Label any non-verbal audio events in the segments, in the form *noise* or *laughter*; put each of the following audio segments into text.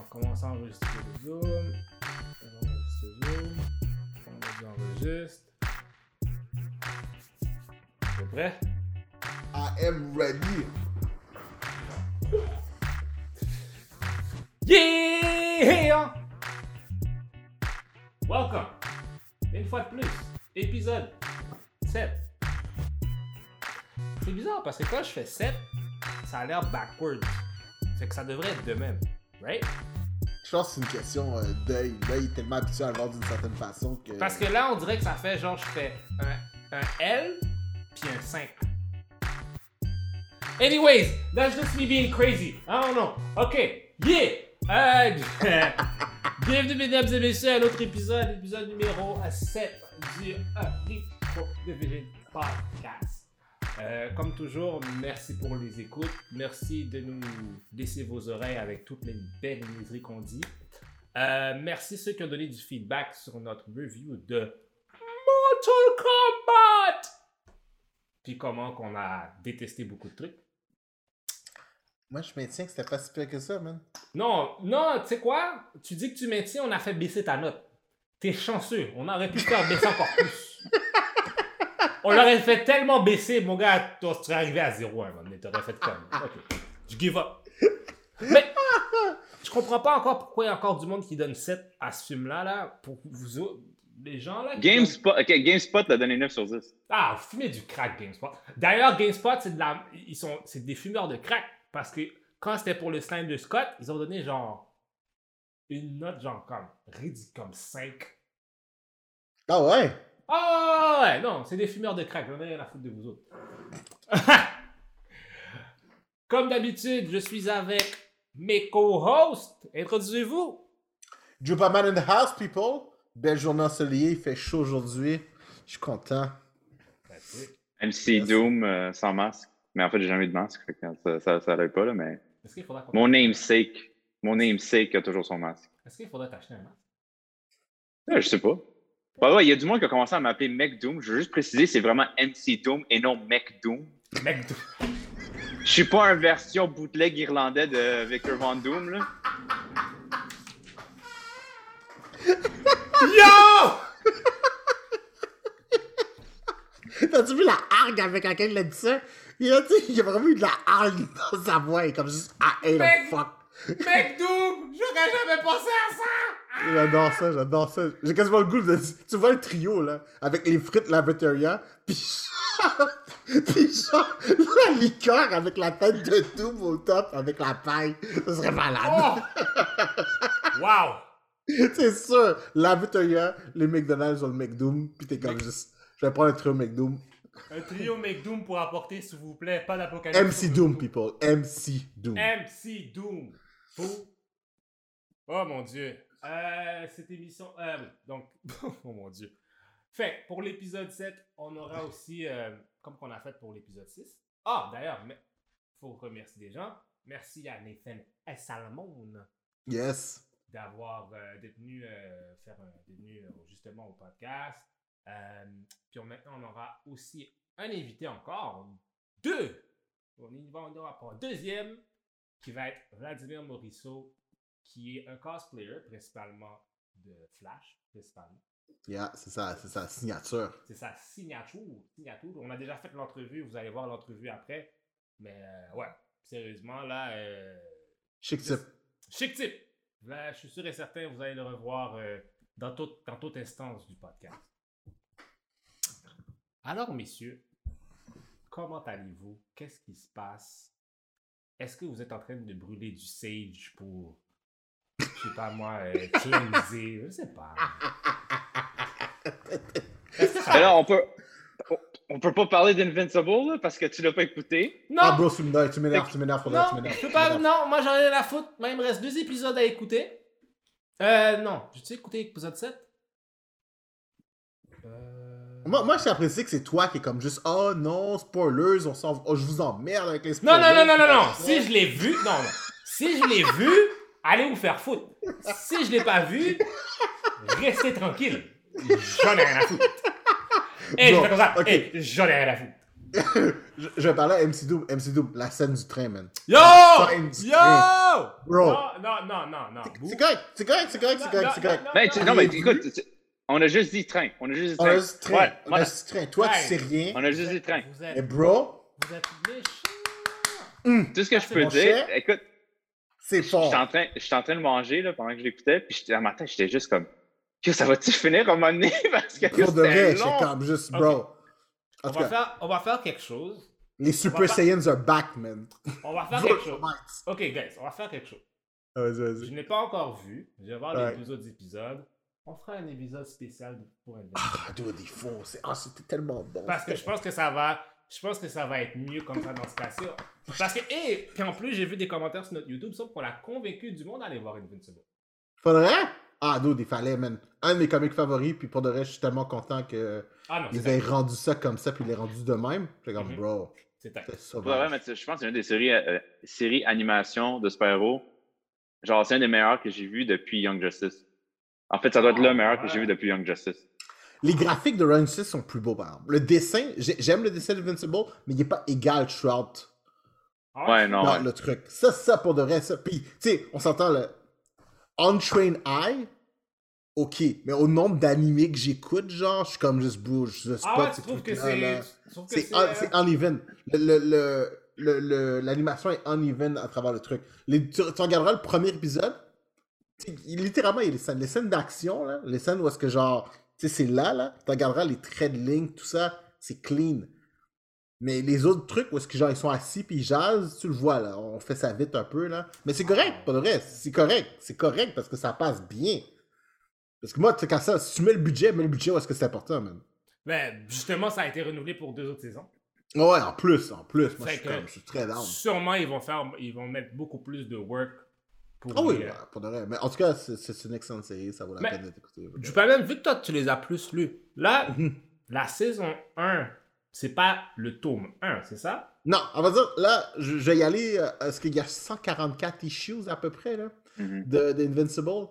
Genre, commence à enregistrer le Zoom. On enregistre le Zoom. On enregistre. T'es prêt? I am ready. Yeah! Welcome! Une fois de plus, épisode 7. C'est bizarre parce que quand je fais 7, ça a l'air backwards. Fait que ça devrait être de même, right? Je pense que c'est une question euh, d'œil. L'œil est tellement habitué à voir d'une certaine façon que. Parce que là, on dirait que ça fait genre, je fais un, L puis un 5. Anyways, that's just me being crazy. I don't know. OK, yeah! *laughs* Bienvenue, mesdames et messieurs, à l'autre épisode, épisode numéro 7 du de Podcast. Euh, comme toujours, merci pour les écoutes. Merci de nous laisser vos oreilles avec toutes les belles niaiseries qu'on dit. Euh, merci ceux qui ont donné du feedback sur notre review de Mortal Kombat. Puis comment qu'on a détesté beaucoup de trucs. Moi, je maintiens que c'était pas si pire que ça, man. Non, non, tu sais quoi? Tu dis que tu maintiens, on a fait baisser ta note. T'es chanceux. On aurait pu faire baisser encore plus. *laughs* on l'aurait fait tellement baisser, mon gars, toi, tu serais arrivé à zéro, hein, man. T'aurais fait comme. Ok. *laughs* Je give up. Mais je comprends pas encore pourquoi il y a encore du monde qui donne 7 à ce film-là, là. Pour vous autres, les gens là. donnent- GameSpot, ok, GameSpot l'a donné 9 sur 10. Ah, vous fumez du crack, GameSpot. D'ailleurs, GameSpot, c'est de la... ils sont... c'est des fumeurs de crack. Parce que quand c'était pour le slime de Scott, ils ont donné genre une note genre comme ridicule, comme 5. Ah ouais? Ah ouais, non, c'est des fumeurs de crack. J'en ai rien à foutre de vous autres. *laughs* comme d'habitude, je suis avec mes co-hosts. Introduisez-vous. Jupaman in the house, people. Belle journée ensoleillée, il fait chaud aujourd'hui. Je suis content. MC Doom euh, sans masque. Mais en fait, j'ai jamais eu de masque. ça, ça, ça allait pas, là, mais. Est-ce qu'il faudra qu'on- Mon namesake. Mon namesake a toujours son masque. Est-ce qu'il faudrait t'acheter un masque? Euh, je sais pas. Bah ouais, il y a du monde qui a commencé à m'appeler Mec Doom. Je veux juste préciser, c'est vraiment MC Doom et non Mec Doom. Mec, Je suis pas une version bootleg irlandais de Victor Von Doom, là. Yo! T'as-tu vu la hargue avec laquelle il a dit ça? Il a, dit, il a vraiment eu de la hargue dans sa voix. Il est comme juste, ah, hey, Mec! the fuck. Mec Doom! J'aurais jamais pensé à ça! J'adore ça, j'adore ça. J'ai quasiment le goût de. Tu vois le trio, là, avec les frites Laveteria, pis genre. *laughs* pis genre, la liqueur avec la tête de Doom au top, avec la paille. Ça serait malade. Oh! Wow! C'est sûr, Laveteria, les McDonald's ont le McDoom, pis t'es comme juste. Je vais prendre un trio McDoom. Un trio McDoom pour apporter, s'il vous plaît, pas d'apocalypse. MC Doom, people. MC Doom. MC Doom. Fou. Oh mon dieu. Euh, cette émission. Euh, oui, donc, *laughs* oh mon dieu. Fait, pour l'épisode 7, on aura aussi, euh, comme qu'on a fait pour l'épisode 6. Ah, d'ailleurs, il faut remercier des gens. Merci à Nathan et Salmon Yes. d'avoir euh, faire euh, justement au podcast. Puis on- maintenant, on aura aussi un invité encore, deux. On y va, on aura pour un deuxième, qui va être Vladimir Morisseau, qui est un cosplayer, principalement de Flash, principalement. Yeah, c'est ça, c'est sa signature. C'est sa signature, signature. On a déjà fait l'entrevue, vous allez voir l'entrevue après. Mais euh, ouais, sérieusement, là, euh, Chic type. Chic type. Là, je suis sûr et certain, vous allez le revoir euh, dans, tout- dans toute instance du podcast. Alors, messieurs, comment allez-vous? Qu'est-ce qui se passe? Est-ce que vous êtes en train de brûler du sage pour, je sais pas moi, euh? Je sais pas. Ça- Alors, on peut. on- peut pas parler d'Invincible, là, parce que tu l'as pas écouté. Non! Ah, bro, tu m'énerves, tu m'énerves, tu m'énerves, vrai, tu Non, m'énerves. je peux pas. Non, moi j'en ai à foutre. Moi, il me reste deux épisodes à écouter. Euh, non. J'ai-tu écouté l'épisode 7? Euh... Moi, moi j'apprécie que c'est toi qui est comme juste, oh non, spoilers, on s'en... oh, je vous emmerde avec les Non, spoilers. non, non, non, non, non. Si je l'ai vu, non, non. Si je l'ai vu, allez vous faire foutre. Si je l'ai pas vu, restez tranquille. J'en ai rien à foutre. Et je Bon, fais comme ça. ok. Hey, j'en ai rien à foutre. *laughs* je, je vais parler à MC Doom. MC Doom, la scène du train, man. Yo! Du Yo! train. Bro. Non, non, non, non, non. C'est correct, c'est correct, c'est correct, c'est correct, c'est correct. Ben, tu- non, non, mais mais- écoute, tu- on a juste dit train. On a juste dit On train. a juste train. Ouais, on voilà. a juste train. Toi, tu Ouais. sais rien. On a juste dit train. Vous Mais êtes, bro, vous êtes méchants. Tout ce que je peux Mon dire, cher. écoute, c'est fort. j'étais en, train- j'étais en train de manger là, pendant que je l'écoutais, puis j'étais- un matin, j'étais juste comme, que ça va-tu finir à un moment donné? *laughs* Parce que Pour de vrai, long. comme juste, bro. On va, faire, on va faire quelque chose. les Super Saiyans are back, man. On va faire quelque chose. Ok, guys, on va faire quelque chose. Ah, Vas-y, Je vas-y. n'ai pas encore vu. Je vais voir Ouais. les deux autres épisodes. On fera un épisode spécial pour un Ah, dude, il faut. c'est- Ah, c'était tellement bon. Parce que je pense que ça va. Je pense que ça va être mieux comme ça dans ce cas-ci. Parce que, et puis en plus, j'ai vu des commentaires sur notre YouTube, sauf qu'on a convaincu du monde d'aller voir Invincible. Faudrait? Ah, dude, il fallait, man. Un de mes comics favoris, puis pour de vrai, je suis tellement content que Ah non, ils c'est aient rendu ça comme ça, puis ils l'aient rendu de même. J'ai comme, Mhm. bro, c'est sauvage. mais je pense que c'est une des séries, euh, séries animation de super-héros. Genre, c'est un des meilleurs que j'ai vu depuis Young Justice. En fait, ça doit être Ah, le meilleur que ouais. j'ai vu depuis Young Justice. Les graphiques de Run 6 sont plus beaux, par exemple. Le dessin, j'ai- j'aime le dessin de Invincible, mais il n'est pas égal throughout Ah, Ouais, non. dans ouais. le truc. Ça, ça, pour de vrai, ça. Puis, tu sais, on s'entend, le Untrained Eye, ok. Mais au nombre d'animés que j'écoute, genre, je suis comme juste bouge, je spot Ah ouais, tu trouves que c'est. C'est euh, c'est uneven. Le- le- le- le- le- L'animation est uneven à travers le truc. Les- tu, tu regarderas le premier épisode, littéralement, il y a les scènes, les scènes d'action, les scènes où est-ce que genre, tu sais, c'est là, là, tu regarderas les traits de ligne, tout ça, c'est clean. Mais les autres trucs où est-ce que genre ils sont assis puis ils jasent, tu le vois là, on fait ça vite un peu là. Mais c'est correct, pas de vrai, c'est correct, c'est correct parce que ça passe bien. Parce que moi, tu sais, quand ça, si tu mets le budget, mets le budget où est-ce que c'est important, man. Ben, justement, ça a été renouvelé pour deux autres saisons. Ouais, en plus, en plus, moi je suis comme, je suis très down. Sûrement, ils vont faire. Ils vont mettre beaucoup plus de work pour. Ah oui, les, euh, ouais, pour de vrai. Mais en tout cas, c'est une excellente série, ça vaut la Mais- peine d'être écouté. Du même, vu que toi, tu les as plus lus. Là, Mhm. la saison 1, c'est pas le tome 1, c'est ça? Non, on va dire, là, je, je vais y aller. euh, Est-ce qu'il y a 144 issues à peu près, là, de, d'Invincible?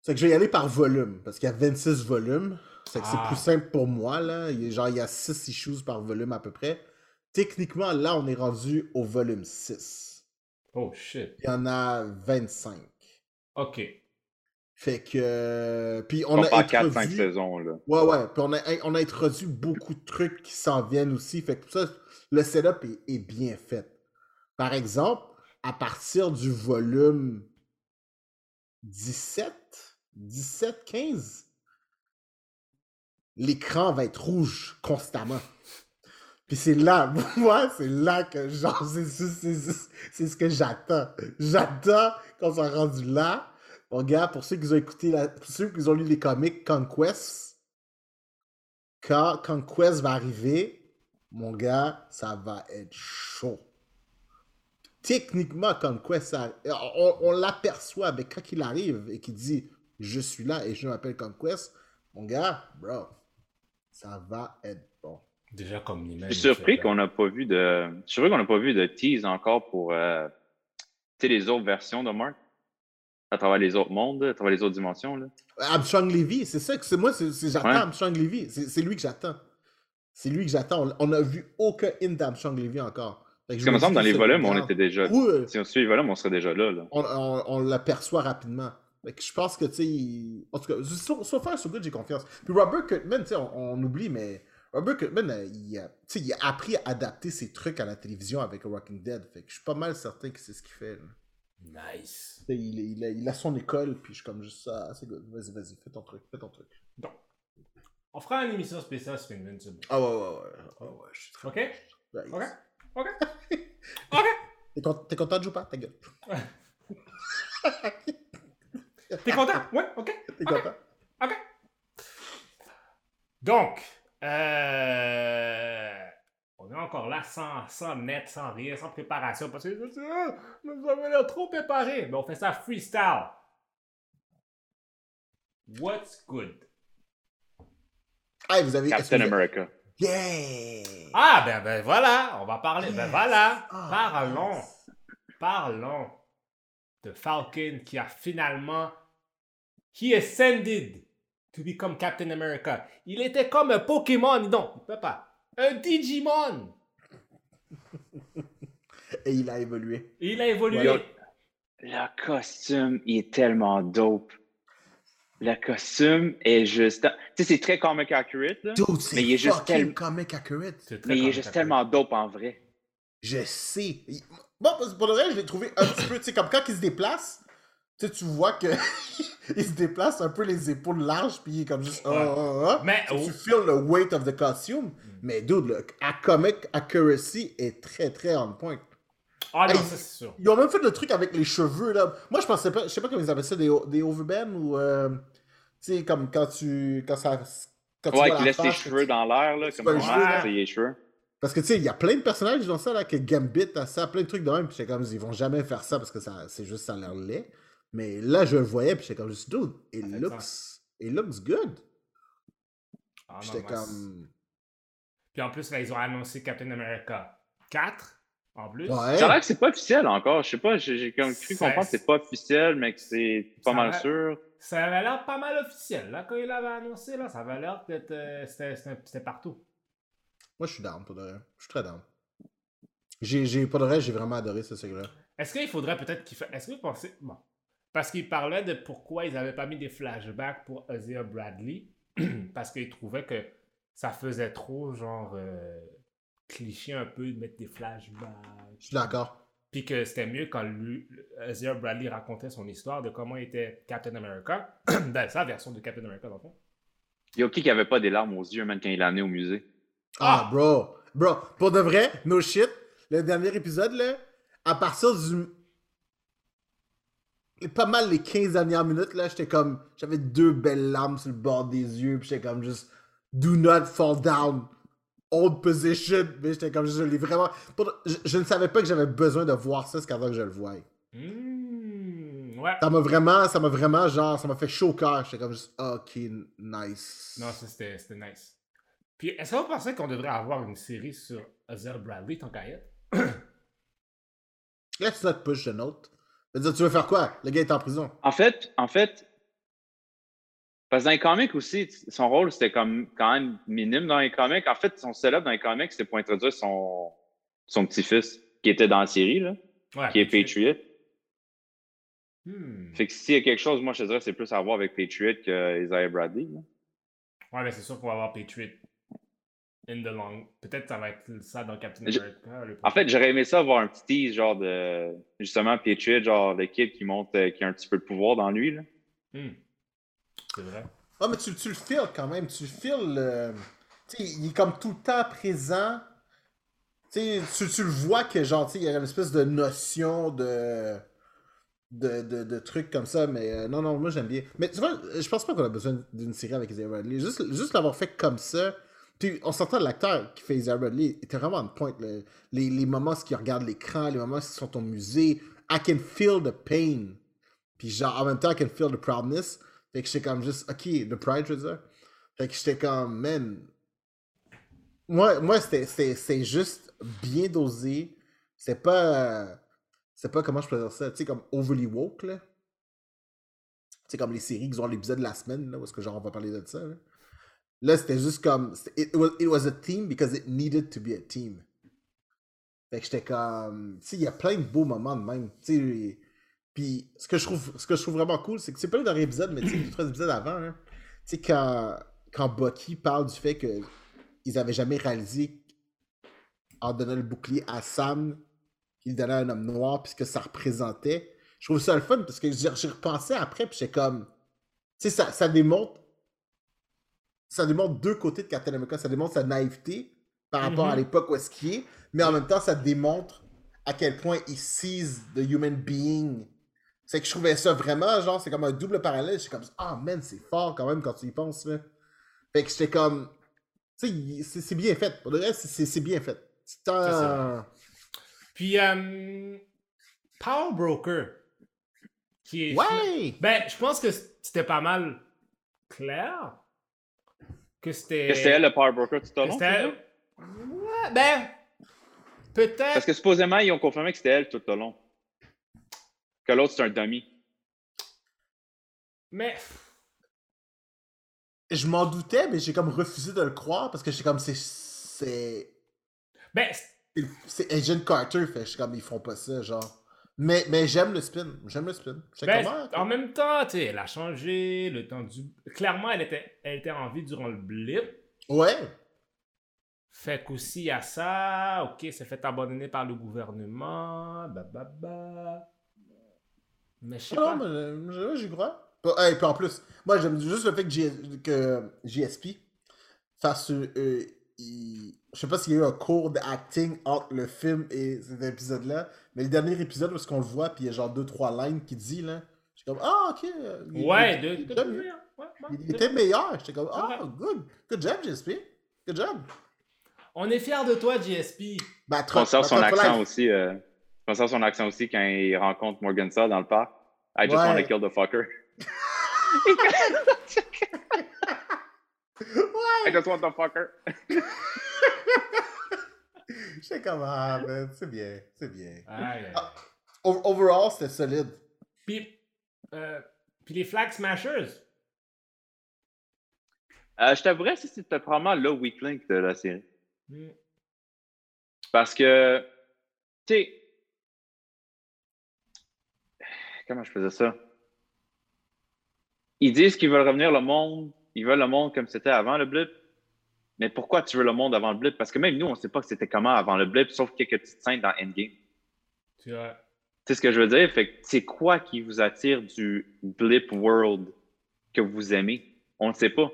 C'est que je vais y aller par volume, parce qu'il y a 26 volumes. C'est que Ah. c'est plus simple pour moi, là. Il genre, il y a 6 issues par volume à peu près. Techniquement, là, on est rendu au volume 6. Oh shit. Il y en a 25. Ok. Fait que. euh, Puis On on a pas 4-5 introduit... saisons, là. Ouais, ouais. Puis on a, on a introduit beaucoup de trucs qui s'en viennent aussi. Fait que tout ça, le setup est, est bien fait. Par exemple, à partir du volume 17, 17, 15, l'écran va être rouge constamment. Puis c'est là, *laughs* moi, c'est là que, genre, c'est ce que j'attends. J'attends qu'on soit rendu là. Mon gars, pour ceux qui ont écouté, pour ceux qui ont lu les comics Conquest, quand Conquest va arriver, mon gars, ça va être chaud. Techniquement, Conquest, ça- on, on l'aperçoit, mais quand il arrive et qu'il dit Je suis là et je m'appelle Conquest, mon gars, bro, ça va être bon. Déjà comme l'image. Je suis surpris qu'on n'a pas vu de. Je suis surpris qu'on n'a pas vu de tease encore pour euh, les autres versions de Mark? À travers les autres mondes, à travers les autres dimensions. Là. Armstrong Levy, c'est ça que c'est moi, j'attends Ouais. Armstrong Levy. C'est, lui que j'attends. C'est lui que j'attends. On- n'a vu aucun hint d'Armstrong Levy encore. Parce que, me semble, dans les volumes, on était déjà. Oui, Si on suit les volumes, on serait déjà là. là. on, on- on l'aperçoit rapidement. Fait que je pense que, tu sais, il- en tout cas, sur, sur Far So Good, j'ai confiance. Puis Robert Kirkman, tu sais, on, on oublie, mais Robert Kirkman, euh, il, a, il a appris à adapter ses trucs à la télévision avec Walking Dead. Fait que je suis pas mal certain que c'est ce qu'il fait. là. Nice. Il, il a, il a son école, puis je suis comme juste ça, c'est good. Vas-y, vas-y, fais ton truc, fais ton truc. Donc, on fera une émission spéciale sur Invincible. Ah ouais, ouais, ouais. Ah ouais, je suis très Ok? Ouais, Ok? Ok? *laughs* Ok? T'es con- content de jouer pas? Ta gueule. *laughs* T'es content? Ouais? Ok? T'es Ok. content? Ok. Donc, euh, on est encore là sans, sans net, sans rien, sans préparation, parce que je dis, Ah, vous avez l'air trop préparé. Mais on fait ça freestyle. What's good? Ah, vous avez. Captain vous avez- America. Yeah! Ah, ben, ben voilà, on va parler. Ben voilà, Ah, parlons. yes. Parlons de Falcon qui a finalement. He ascended to become Captain America. Il était comme un Pokémon, donc. Il peut pas. un Digimon. *laughs* Et il a évolué. Il a évolué. Voilà. Le costume, il est tellement dope. Le costume est juste. Tu sais, c'est très comic accurate, là, Dude, c'est mais il est juste tel- comic accurate. Mais il est juste tellement dope en vrai. Je sais. Bon, pour le reste, je l'ai trouvé un petit peu, tu sais, comme quand il se déplace, tu sais, tu vois que *laughs* il se déplace un peu les épaules larges, puis il est comme juste. ah, ah, ah. Mais Tu sais, oh. Tu feel le weight of the costume. Mais dude, le comic accuracy est très très on point. Ah non, Hey. ça c'est sûr. Ils ont même fait le truc avec les cheveux, là. Moi, je pensais pas, je sais pas comment ils appellent ça, des, des overbands ou. euh, tu sais, comme quand tu. Quand ça. Quand tu Ouais, vois qui la laisse ses face, cheveux dans l'air, là, comme c'est les cheveux. Parce que tu sais, il y a plein de personnages dans ça, là, que Gambit a ça, plein de trucs de même, puis j'étais comme, ils vont jamais faire ça parce que ça, c'est juste, ça a l'air laid. Mais là, je le voyais, puis j'étais comme, juste, dude, it looks, it looks good. Ah, J'étais comme, Puis en plus, là, ils ont annoncé Captain America 4 en plus. ouais. Ça a l'air que c'est pas officiel encore. Je sais pas, j'ai comme cru comprendre que c'est pas officiel, mais que c'est pas Ça mal sûr. Ça avait l'air pas mal officiel. Là, quand il l'avait annoncé, là, ça avait l'air d'être. euh, c'était- partout. Moi, je suis down, pour de vrai. Je suis très down. J'ai, j'ai, pour de vrai, j'ai vraiment adoré ce truc-là. Est-ce qu'il faudrait peut-être qu'il fasse. Est-ce que vous pensez. Bon. Parce qu'il parlait de pourquoi ils n'avaient pas mis des flashbacks pour Isaiah Bradley. *clears throat* parce qu'ils trouvaient que ça faisait trop, genre. euh, cliché un peu de mettre des flashbacks. Je suis d'accord. Puis que c'était mieux quand lui, Isaiah Bradley racontait son histoire de comment il était Captain America. dans *clears throat* sa version de Captain America, dans le fond. Il y a qui qui avait pas des larmes aux yeux, même quand il l'a amené au musée? Ah, Ah! bro. Bro, pour de vrai, no shit, le dernier épisode, là, à partir du. Pas mal les 15 dernières minutes, là, j'étais comme. J'avais deux belles larmes sur le bord des yeux, puis j'étais comme juste. Do not fall down. Old position. Mais j'étais comme. Je l'ai vraiment. Je, je ne savais pas que j'avais besoin de voir ça, c'est qu'avant que je le voie. Hmm, ouais. Ça m'a vraiment. Ça m'a vraiment, genre. Ça m'a fait chaud au cœur. J'étais comme juste. Ok, nice. Non, c'était nice. Puis est-ce que vous pensez qu'on devrait avoir une série sur Isaiah Bradley, tant qu'à? Let's not push the note. Dire, tu veux faire quoi? Le gars est en prison. En fait, en fait, parce que dans les comics aussi, son rôle, c'était comme quand même minime dans les comics. En fait, son setup dans les comics, c'était pour introduire son, son petit-fils qui était dans la série, là, Ouais, qui est Patriot. Hmm. Fait que s'il y a quelque chose, moi, je te dirais, c'est plus à voir avec Patriot que Isaiah Bradley. là. Ouais, mais c'est sûr qu'on va avoir Patriot in the long. Peut-être ça va être ça dans Captain America. le En fait, j'aurais aimé ça avoir un petit tease, genre de, justement, Patriot, genre le kid qui monte, euh, qui a un petit peu de pouvoir dans lui, là. Hmm. C'est vrai. Ah, mais tu, tu le feels quand même. Tu le feels. euh, tu sais, il est comme tout le temps présent. Tu sais, tu, tu le vois que, genre, tu sais, il y a une espèce de notion de. De, de, de trucs comme ça, mais euh, non, non, moi j'aime bien. Mais tu vois, je pense pas qu'on a besoin d'une série avec Isaiah Bradley. Juste, juste l'avoir fait comme ça. Puis on s'entend l'acteur qui fait Isaiah Bradley était vraiment en point. Le- les, les moments où il regarde l'écran, les moments où ils sont au musée, I can feel the pain. Puis genre, en même temps, I can feel the proudness. Fait que j'étais comme juste, ok, the pride, je veux dire. Fait que j'étais comme, man. Moi, moi c'était juste bien dosé. C'est pas. C'est pas comment je peux dire ça. Tu sais, comme overly woke, là. Tu sais, comme les séries qui ont l'épisode de la semaine, là, où est-ce que genre on va parler de ça. Là, c'était juste comme. It was, it was a team because it needed to be a team. Fait que j'étais comme. Tu sais, il y a plein de beaux moments de même. Tu sais, puis ce que je trouve, ce que je trouve vraiment cool, c'est que c'est pas le dernier épisode, mais tu sais, les trois épisodes avant, là, tu sais, quand, quand Bucky parle du fait que ils avaient jamais réalisé en donnant le bouclier à Sam qu'il donnait à un homme noir puisque ça représentait. Je trouve ça le fun parce que j'y repensais après puis j'étais comme. Tu sais, ça, ça démontre. Ça démontre deux côtés de Captain America. Ça démontre sa naïveté par rapport à Mhm. l'époque où est-ce qu'il est, mais en même temps, ça démontre à quel point il seize the human being. C'est que je trouvais ça vraiment, genre, c'est comme un double parallèle. Je suis comme, ah man, c'est fort quand même quand tu y penses, là. Fait que j'étais comme, tu sais, c'est bien fait. Pour le reste, c'est- bien fait. Un- Puis, euh, Power Broker. Qui est. Ouais! Ben, je pense que c'était pas mal clair. Que c'était. Que c'était elle le Power Broker tout au long? c'était-? Ouais, ben. Peut-être. Parce que supposément, ils ont confirmé que c'était elle tout au long. Que l'autre, c'est un dummy. Mais. Je m'en doutais, mais j'ai comme refusé de le croire parce que j'étais comme, c'est c'est. Ben, C'est Agent Carter, fait je suis comme, ils font pas ça, genre. Mais, mais j'aime le spin. J'aime le spin. Ben, ah, en même temps, tu sais, elle a changé, le temps du... Clairement, elle était, elle était en vie durant le blip. Ouais. Fait qu'aussi, il y a ça. OK, c'est fait abandonner par le gouvernement. Bah, bah, bah. Mais je sais Ah pas. Non, mais j'y crois. Et puis en plus, moi j'aime juste le fait que, JSP fasse. euh, euh, il- Je sais pas s'il y a eu un cours d'acting entre le film et cet épisode-là, mais le dernier épisode est-ce qu'on le voit, puis il y a genre deux, trois lines qu'il dit, là. J'étais comme, ah, ok. euh, il- Ouais, il- de, il- de- de- ouais, ouais, Il était meilleur. J'étais comme, ah, good. Good job, JSP. Good job. On est fiers de toi, JSP. Bah, On sort son bah, accent life. aussi. Euh, on sort son accent aussi quand il rencontre Morgan Saw dans le parc. I just Ouais. want to kill the fucker. *laughs* *laughs* I just want the fucker. *laughs* J'étais comme, ah, man, c'est bien. C'est bien. Aïe, aïe. Ah. Overall, c'était solide. Puis, euh, puis les Flag Smashers? Euh, je t'avouerais si c'était probablement le weak link de la série. Hmm. Parce que, tu sais, comment je faisais ça? Ils disent qu'ils veulent revenir le monde, ils veulent le monde comme c'était avant le blip. Mais pourquoi tu veux le monde avant le blip? Parce que même nous, on ne sait pas que c'était comment avant le blip, sauf quelques petites scènes dans Endgame. Tu vois. Tu sais ce que je veux dire? Fait c'est quoi qui vous attire du blip world que vous aimez? On ne sait pas.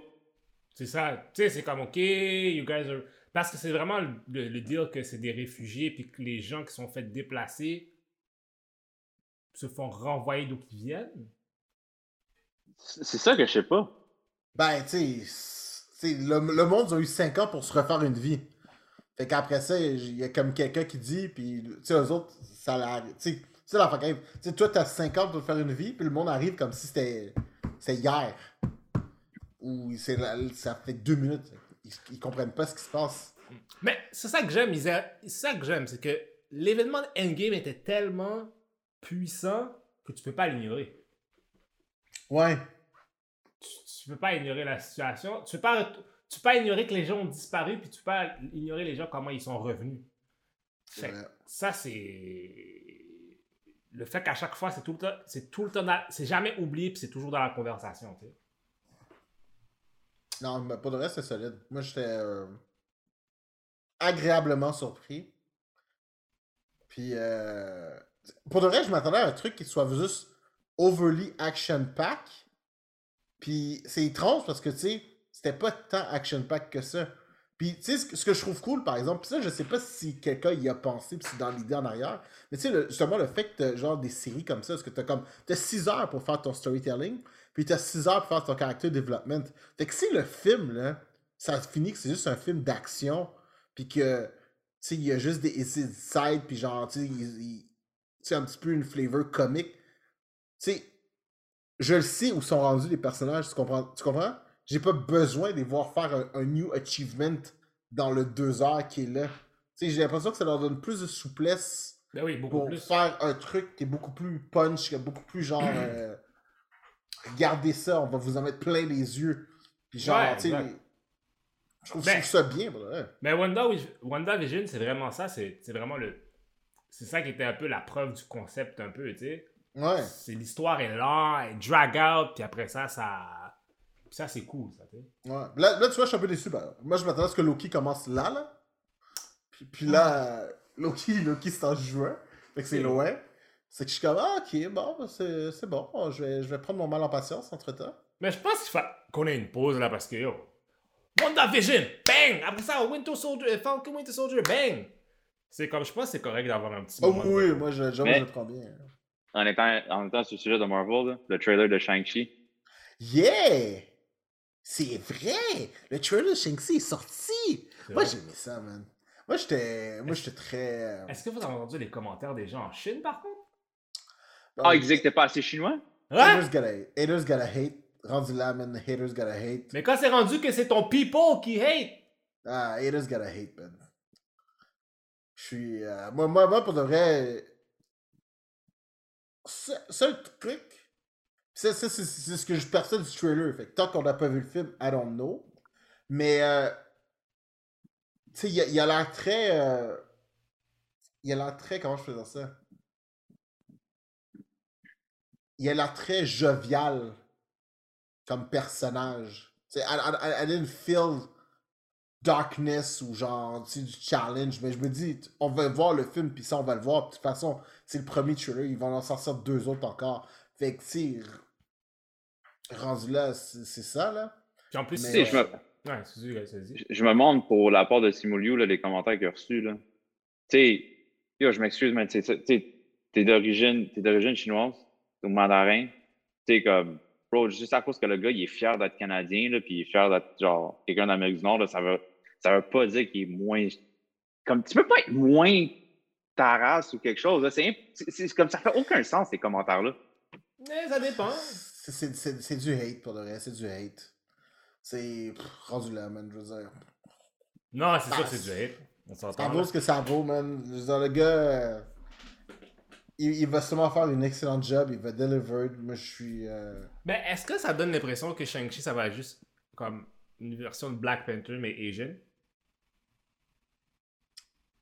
C'est ça. Tu sais, c'est comme, OK, you guys are... Parce que c'est vraiment le, le- le deal que c'est des réfugiés, puis que les gens qui sont fait déplacer se font renvoyer d'où ils viennent. C'est ça que je sais pas. Ben, tu sais, c'est- le, le monde a eu 5 ans pour se refaire une vie. Fait qu'après ça, il y a comme quelqu'un qui dit, puis, tu sais, eux autres, ça l'a. Tu sais, la fin Tu sais, toi, t'as 5 ans pour te faire une vie, puis le monde arrive comme si c'était hier. Ou ça fait deux minutes. Ils, ils comprennent pas ce qui se passe. Mais c'est ça que j'aime, Isa- c'est ça que j'aime, c'est que l'événement de Endgame était tellement puissant que tu peux pas l'ignorer. Ouais. Tu, tu peux pas ignorer la situation. Tu peux pas, tu peux pas ignorer que les gens ont disparu, puis tu peux pas ignorer les gens comment ils sont revenus. Fait ça, c'est. Le fait qu'à chaque fois, c'est tout le temps. C'est tout le temps. dans- C'est jamais oublié, puis c'est toujours dans la conversation, tu sais. Non, mais pour le reste, c'est solide. Moi, j'étais euh, agréablement surpris. Puis, euh, pour le reste, je m'attendais à un truc qui soit juste overly action-pack. Puis, c'est étrange parce que, tu sais, c'était pas tant action-pack que ça. Puis, tu sais, ce que, je trouve cool, par exemple, puis ça, je sais pas si quelqu'un y a pensé, puis c'est dans l'idée en arrière, mais tu sais, justement, le fait que t'as genre des séries comme ça, parce que t'as comme, t'as 6 heures pour faire ton storytelling, puis t'as 6 heures pour faire ton character development. Fait que si le film, là, ça finit que c'est juste un film d'action, puis que, tu sais, il y a juste des side, puis genre, tu sais, un petit peu une flavor comique, tu sais, je le sais où sont rendus les personnages, tu comprends? Tu comprends? J'ai pas besoin de les voir faire un, un new achievement dans le 2 heures qui est là. J'ai l'impression que ça leur donne plus de souplesse Ben oui, beaucoup pour plus. faire un truc qui est beaucoup plus punch, qui est beaucoup plus genre. *clears throat* euh, regardez ça, on va vous en mettre plein les yeux. Puis genre, Ouais, tu sais. Je trouve, Ben- trouve ça bien, pour de vrai. Mais Wanda, WandaVision, c'est vraiment ça. C'est c'est vraiment le. C'est ça qui était un peu la preuve du concept, un peu, tu sais. Ouais. C'est l'histoire est là, elle drag out, puis après ça, ça. Puis ça, c'est cool, ça, tu sais. ouais. Là, là, tu vois, je suis un peu déçu. ben, moi, je m'attendais à ce que Loki commence là, là. Puis, puis là, euh, Loki, Loki c'est en juin. Fait que c'est loin. C'est que je suis comme, ah, ok, bon, c'est c'est bon. Je vais, je vais prendre mon mal en patience entre temps. Mais je pense qu'il faut qu'on ait une pause, là, parce que, yo. WandaVision, bang! Après ça, Winter Soldier, Falcon Winter Soldier, bang! C'est comme, je pense que c'est correct d'avoir un petit Oh moment. de- oui, moi, je, je, Mais- je le prends bien. En étant, en étant sur le sujet de Marvel, là, le trailer de Shang-Chi. Yeah! C'est vrai! Le trailer de Shang-Chi est sorti! C'est Moi, j'aimais ça, man. Moi, j'étais moi, j'étais très... euh, Est-ce que vous avez entendu les commentaires des gens en Chine, par contre? Ah, il disait que t'es pas assez chinois? Ouais! Haters gotta, haters gotta hate. Rendu là, man. Haters gotta hate. Mais quand c'est rendu que c'est ton people qui hate, Ah, haters gotta hate, man. Je suis... euh, moi, moi, moi, pour de vrai... Seul truc... C'est ce que je perçois du trailer. Fait que tant qu'on n'a pas vu le film, I don't know. Mais... euh, tu sais, il a- il a l'air très. euh, Il a l'air très. Comment je dire ça? Il a l'air très jovial comme personnage. Tu sais, I- I- I didn't feel darkness ou genre, tu sais, du challenge, mais je me dis, on va voir le film, puis ça, on va le voir. puis De toute façon, c'est le premier trailer, ils vont en sortir deux autres encore. Fait que, tu rendu là, c'est ça, là. Puis en plus, Mais, je me, Ouais, je- je me demande pour la part de Simuliu, là, les commentaires qu'il a reçus. Là. Tu sais, yo, je m'excuse, mais tu sais, tu sais, t'es d'origine t'es d'origine chinoise, t'es au mandarin. Tu sais, comme, bro, juste à cause que le gars, il est fier d'être Canadien, là, puis il est fier d'être, genre, quelqu'un d'Amérique du Nord, là, ça veut, ça veut pas dire qu'il est moins. Comme, tu peux pas être moins ta race ou quelque chose. C'est comme, ça fait aucun sens, ces commentaires-là. Mais ça dépend. C'est- C'est c'est- c'est du hate pour le reste, c'est du hate. C'est rendu là, man, je veux dire. Non, c'est sûr que c'est du hate. On Ça s'entend. vaut là. ce que ça vaut, man. Je veux dire, le gars, euh, il, il va sûrement faire une excellente job, il va deliver. Moi, je suis. euh, Mais est-ce que ça donne l'impression que Shang-Chi, ça va être juste comme une version de Black Panther, mais Asian?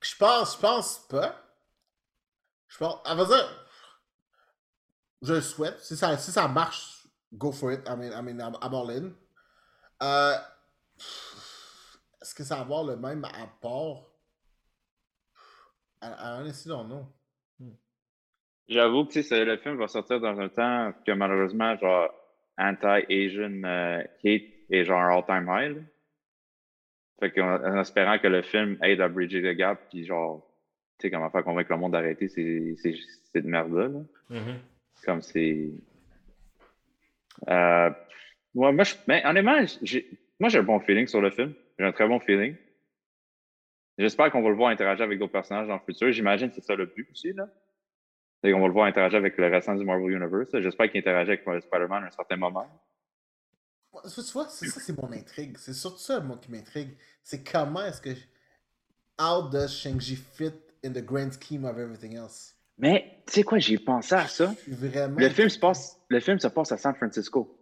Je pense, je pense pas. Je pense. À vrai dire, je le souhaite. Si ça, si ça marche, go for it. I mean, I mean I'm, I'm all in. Euh, Est-ce que ça va avoir le même apport? I, I honestly don't know. J'avoue que le film va sortir dans un temps que malheureusement, genre, anti-Asian euh, hate est genre all-time high. là. Fait qu'en en espérant que le film aide à bridger le gap, puis genre, tu sais, comment faire convaincre le monde d'arrêter cette merde-là. là. Mhm. Comme c'est. Euh, ouais, moi, je, mais honnêtement, j'ai, moi, j'ai un bon feeling sur le film. J'ai un très bon feeling. J'espère qu'on va le voir interagir avec d'autres personnages dans le futur. J'imagine que c'est ça le but aussi, là. C'est qu'on va le voir interagir avec le restant du Marvel Universe. J'espère qu'il interagit avec Spider-Man à un certain moment. Tu vois, c'est ça, c'est mon intrigue. C'est surtout ça, moi, qui m'intrigue. C'est comment est-ce que. How does Shang-Chi fit in the grand scheme of everything else? Mais, tu sais quoi, j'ai pensé à ça. Vraiment. Le film se passe, le film se passe à San Francisco.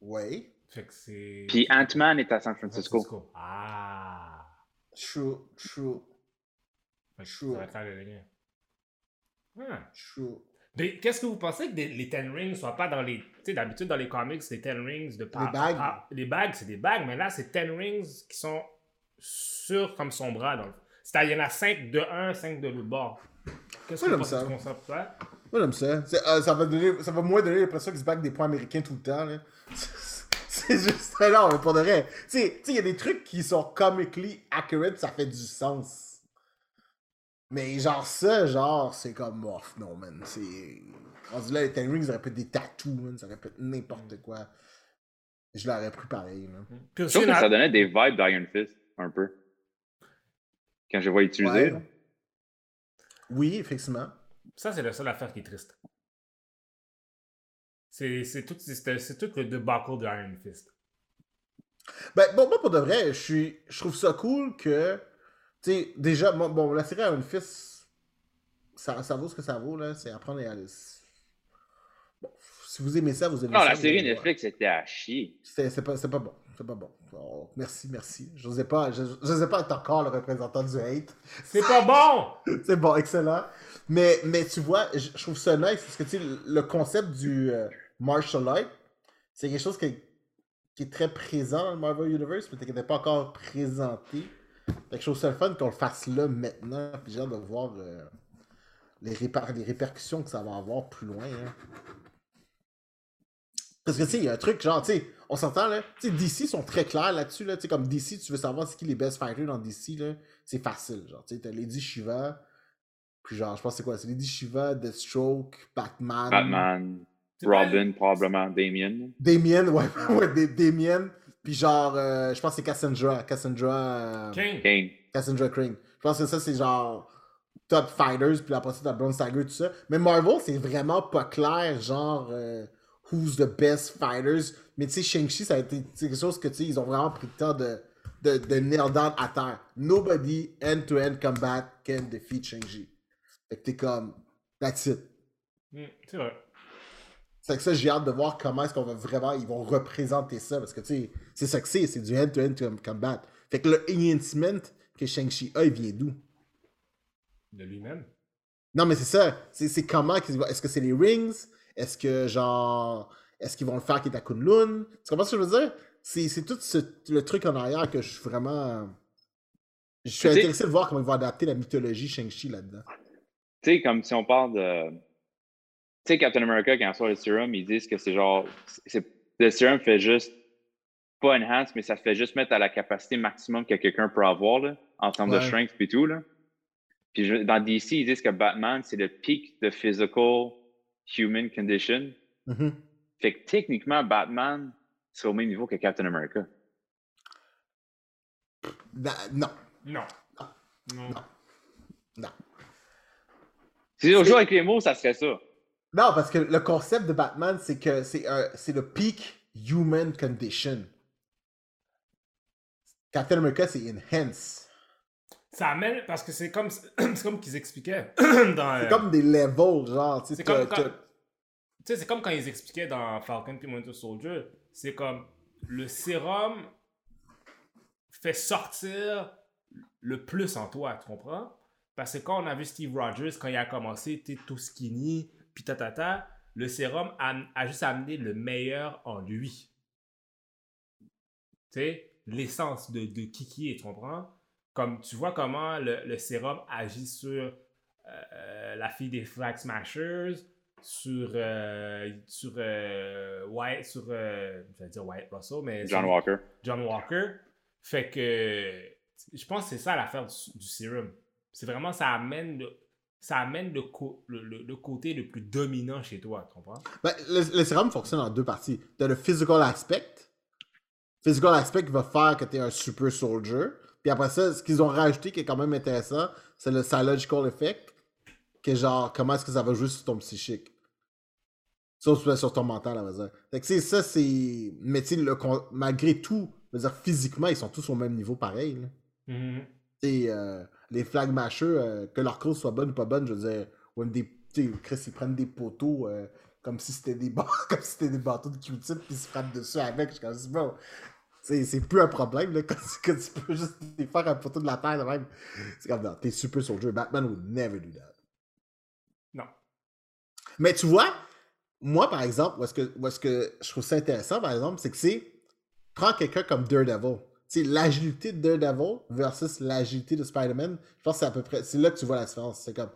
Oui. Fait que c'est. Puis Ant-Man est à San Francisco. Ah. True, true, Fait que True. Ça va faire le lien. True. Mais qu'est-ce que vous pensez que des- les Ten Rings soient pas dans les. Tu sais, d'habitude, dans les comics, les Ten Rings de par- bagues. par- les bagues, c'est des bagues, mais là, c'est Ten Rings qui sont sur comme son bras. C'est-à-dire, il y en a 5 de un, 5 de l'autre bord. Qu'est-ce que vous pensez ça. du concept-là? Moi, j'aime ça. Euh, ça, va donner, ça va moins donner l'impression qu'ils se battent des points américains tout le temps. Là. *laughs* C'est juste. *laughs* Non, mais pour de vrai. Tu sais, il y a des trucs qui sont comically accurate, ça fait du sens. Mais genre ça, genre, c'est comme. Oh, non, man. C'est. Rendu là, les Ten Rings, ça aurait pu être des tattoos, man. Ça aurait pu être n'importe quoi. Je l'aurais pris pareil, là. Puis Je trouve que a- ça donnait des vibes d'Iron Fist, un peu. Quand je vois utiliser. Ouais. Oui, effectivement. Ça, c'est la seule affaire qui est triste. C'est c'est tout, c'est tout le debacle de Iron Fist. Ben, bon, moi, pour de vrai, je suis, je trouve ça cool que, sais, déjà, bon, bon, la série Iron Fist, ça, ça vaut ce que ça vaut, là, c'est apprendre à... Bon, si vous aimez ça, vous aimez Non, ça. la vous série. Netflix c'était à chier. C'est c'est pas, c'est pas bon, c'est pas bon. Oh, merci, merci. Je n'osais pas, je, j'osais pas être encore le représentant du hate. C'est pas bon! c'est bon, excellent. Mais, mais tu vois, je, je trouve ça nice parce que, tu sais, le- concept du euh, martial art, c'est quelque chose qui, qui est très présent dans le Marvel Universe, mais qui n'était pas encore présenté. Fait que je trouve ça le fun qu'on le fasse là maintenant, puis j'ai hâte de voir euh, les, réper- les répercussions que ça va avoir plus loin. hein. Parce que tu sais, il y a un truc, genre, tu sais, on s'entend là, tu sais, DC sont très clairs là-dessus, là, tu sais, comme DC, tu veux savoir c'est qui les best fighters dans DC, là, c'est facile, genre, tu sais, t'as Lady Shiva, puis genre, je pense que c'est quoi, c'est Lady Shiva, Deathstroke, Batman, Batman, Robin, probablement, Damien. Damien, ouais, *laughs* ouais, Da- Damien, puis genre, euh, je pense que c'est Cassandra, Cassandra, euh, Kane. Kane. Cassandra Crane. Je pense que ça, c'est genre top fighters, puis après ça, t'as Bronze Tiger, tout ça. Mais Marvel, c'est vraiment pas clair, genre, euh, who's the best fighters. Mais tu sais, Shang-Chi, ça a été c'est quelque chose que, tu sais, ils ont vraiment pris le temps de, de, de nail down à terre. Nobody end-to-end combat can defeat Shang-Chi. Fait que t'es comme, that's it. Mm, c'est vrai. C'est que ça, j'ai hâte de voir comment est-ce qu'on va vraiment, ils vont représenter ça, parce que tu sais, c'est ça que c'est, c'est du end-to-end com- combat. Fait que le enhancement que Shang-Chi a, il vient d'où? De lui-même. Non, mais c'est ça. C'est comment? qu'ils vont- Est-ce que c'est les rings? Est-ce que, genre... Est-ce qu'ils vont le faire qui est à Kunlun? Tu comprends ce que je veux dire? C'est c'est tout ce- le truc en arrière que je suis vraiment... Je suis intéressé de voir comment ils vont adapter la mythologie Shang-Chi là-dedans. Tu sais, comme si on parle de. Tu sais, Captain America, quand il reçoit le sérum, ils disent que c'est genre. c'est- Le sérum fait juste. Pas enhance, mais ça fait juste mettre à la capacité maximum que quelqu'un peut avoir, là, en termes de strength et tout, là. Puis je- dans DC, ils disent que Batman, c'est le pic de physical human condition. Mhm. Fait que techniquement, Batman, c'est au même niveau que Captain America. Da- non. Non. Non. Non. Si on joue avec les mots, ça serait ça. Non, parce que le concept de Batman, c'est que c'est c'est le peak human condition. Captain America, c'est enhance. Ça amène, parce que c'est comme, *clears throat* comme qu'ils expliquaient *clears throat* dans. C'est euh, comme des levels, genre. tu sais, C'est comme quand- c'est comme quand ils expliquaient dans Falcon et Winter Soldier. C'est comme le sérum fait sortir le plus en toi, tu comprends? Parce que quand on a vu Steve Rogers, quand il a commencé, t'es tout skinny, puis tatata, le sérum a, a juste amené le meilleur en lui. Tu sais, l'essence de, de qui est, tu comprends? Comme tu vois comment le, le sérum agit sur euh, la fille des Flag Smashers, sur, euh, sur euh, White, sur, je vais dire White Russell, mais John sur Walker. John Walker. Fait que je pense que c'est ça l'affaire du, du sérum. C'est vraiment, ça amène le, ça amène le, le, le- le côté le plus dominant chez toi, tu comprends? Ben, le, le sérum fonctionne en deux parties. T'as le physical aspect. Physical aspect va faire que t'es un super soldier. Puis après ça, ce qu'ils ont rajouté qui est quand même intéressant, c'est le psychological effect. Que genre, comment est-ce que ça va jouer sur ton psychique? Sur, sur- sur ton mental, va dire. Fait que c'est ça, c'est. Mais tu malgré tout, je veux dire, physiquement, ils sont tous au même niveau pareil. Tu euh, les flag mashers, euh, que leur cause soit bonne ou pas bonne, je veux dire, ou des, tu sais, Chris, ils prennent des poteaux euh, comme si c'était des, *laughs* comme si c'était des bateaux de Q-tip puis ils se frappent dessus avec. Je suis comme, c'est bon. C'est c'est plus un problème, là, *laughs* quand, tu- quand tu peux juste les faire un poteau de la terre même. C'est comme, non, t'es super soldier. Batman would never do that. Non. Mais tu vois, moi, par exemple, où est-ce que, où que je trouve ça intéressant, par exemple, c'est que c'est. Prends quelqu'un comme Daredevil. L'agilité de Daredevil versus l'agilité de Spider-Man, je pense que c'est à peu près. C'est là que tu vois la différence. C'est comme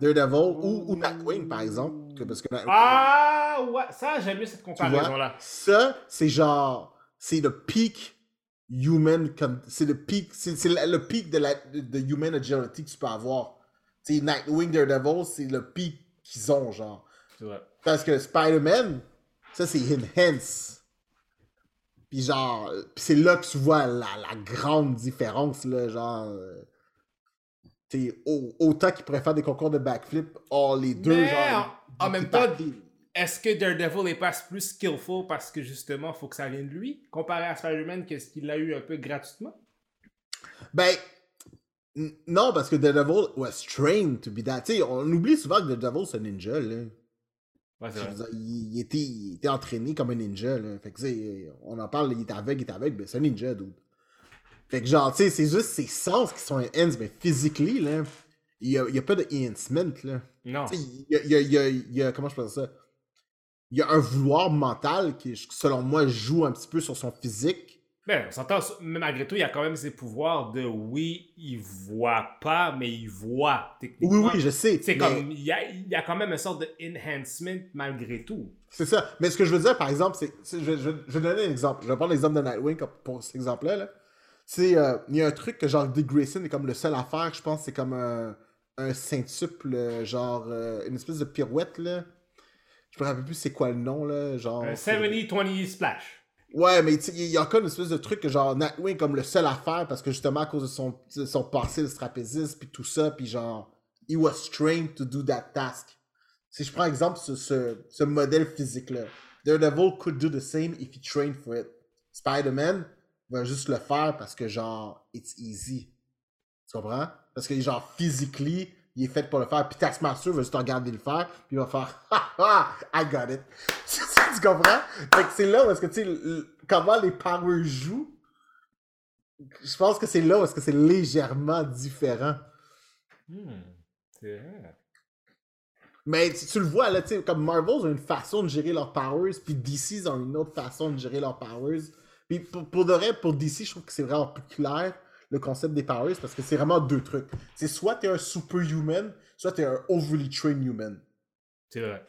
Daredevil ou, ou Nightwing, par exemple. que- parce que Nightwing, Ah, ouais, ça, j'aime mieux cette comparaison-là. ça, c'est genre. C'est le peak human. C'est le peak. C'est le peak de, la, de, human agility que tu peux avoir. Tu sais, Nightwing, Daredevil, c'est le peak qu'ils ont, genre. C'est vrai. Parce que Spider-Man, ça c'est enhance. Puis genre, euh, c'est là que tu vois la, la grande différence, là, genre. euh, t'sais, au- autant qu'ils pourraient faire des concours de backflip, oh, les deux, Mais genre. en- même party. Est-ce que Daredevil est pas plus skillful parce que justement, faut que ça vienne de lui, comparé à Spider-Man, qu'est-ce qu'il a eu un peu gratuitement? Ben, non, parce que Daredevil was trained to be that. T'sais, on oublie souvent que Daredevil c'est un ninja, là. Ouais, c'est Je vrai. veux dire, il, il était, il était entraîné comme un ninja, là. Fait que, on en parle, il est aveugle, il est aveugle, ben c'est un ninja, dude. Fait que, genre, tu sais, c'est juste ses sens qui sont enhanced, mais physically, là, il y a, a pas de enhancement, là. Non. Il y a, il y a, il y comment je ça? Il y a un vouloir mental qui, selon moi, joue un petit peu sur son physique. Ben, on s'entend, mais malgré tout, il y a quand même ses pouvoirs de oui, il voit pas, mais il voit Oui, techniquement. oui, je sais. C'est mais- comme, il y a, il y a quand même une sorte de enhancement malgré tout. C'est ça. Mais ce que je veux dire, par exemple, c'est. c'est- Je, je- je vais donner un exemple. Je vais prendre l'exemple de Nightwing pour cet exemple-là. là. C'est. euh, Il y a un truc que genre Dick Grayson est comme le seul à faire, je pense, c'est comme un, un centuple, euh, genre euh, une espèce de pirouette, là. Je me rappelle plus c'est quoi le nom, là. Genre. Un c'est- 70-20 splash. Ouais, mais il y a encore une espèce de truc que genre Nightwing comme le seul à faire parce que justement à cause de son, son passé de trapéziste puis tout ça, puis genre, he was trained to do that task. Si je prends exemple ce, ce, ce modèle physique-là, Daredevil could do the same if he trained for it. Spider-Man va juste le faire parce que genre, it's easy. Tu comprends? Parce que genre, physically, il est fait pour le faire. Puis Taskmaster va juste regarder le faire, puis il va faire *laughs* Ha ha, I got it. *laughs* tu comprends? Fait que c'est là où est-ce que tu sais, comment les powers jouent. Je pense que c'est là parce que c'est légèrement différent. Hmm, c'est vrai. Mais tu, tu le vois, là, tu sais, comme Marvel ont une façon de gérer leurs powers, puis DC ont une autre façon de gérer leurs powers. Puis pour, pour de vrai, pour DC, je trouve que c'est vraiment plus clair le concept des powers parce que c'est vraiment deux trucs. C'est soit t'es un superhuman, soit t'es un overly trained human. C'est vrai.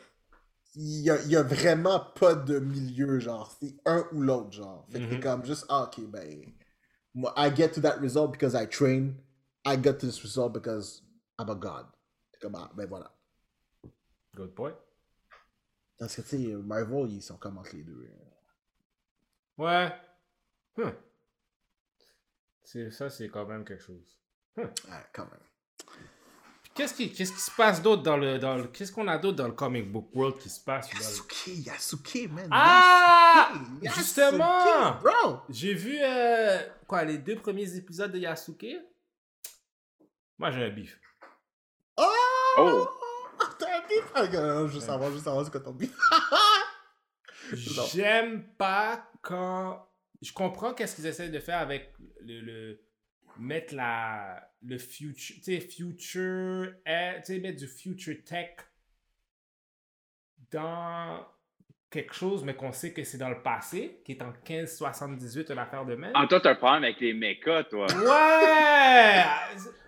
Il y a, il y a vraiment pas de milieu, genre. C'est un ou l'autre, genre. Fait que t'es Mhm. comme juste, ah, ok, ben. Moi, I get to that result because I train. I got to this result because I'm a god. T'es comme, ah, ben voilà. Good point. Parce que, tu sais, Marvel, ils sont comme entre les deux. Ouais. Hmm. C'est, ça, c'est quand même quelque chose. Ouais, quand même. Qu'est-ce qui, qu'est-ce qui se passe d'autre dans le, dans le- Qu'est-ce qu'on a d'autre dans le comic book world qui se passe? le- Yasuke, Yasuke, man. Ah! Yasuke, Yasuke, Justement! Bro! J'ai vu, euh, quoi, les deux premiers épisodes de Yasuke? Moi, j'ai un bif. Oh! Oh! *laughs* T'as un bif? Ah, veux savoir, je veux savoir c'est quoi ton bif? Non. *laughs* J'aime pas quand. Je comprends qu'est-ce qu'ils essaient de faire avec le. le- mettre la. Le future. Tu sais, future. eh, Tu sais, mettre du future tech dans quelque chose, mais qu'on sait que c'est dans le passé, qui est en 1578, une affaire de même. Ah, toi, t'as un problème avec les mechas, toi. Ouais!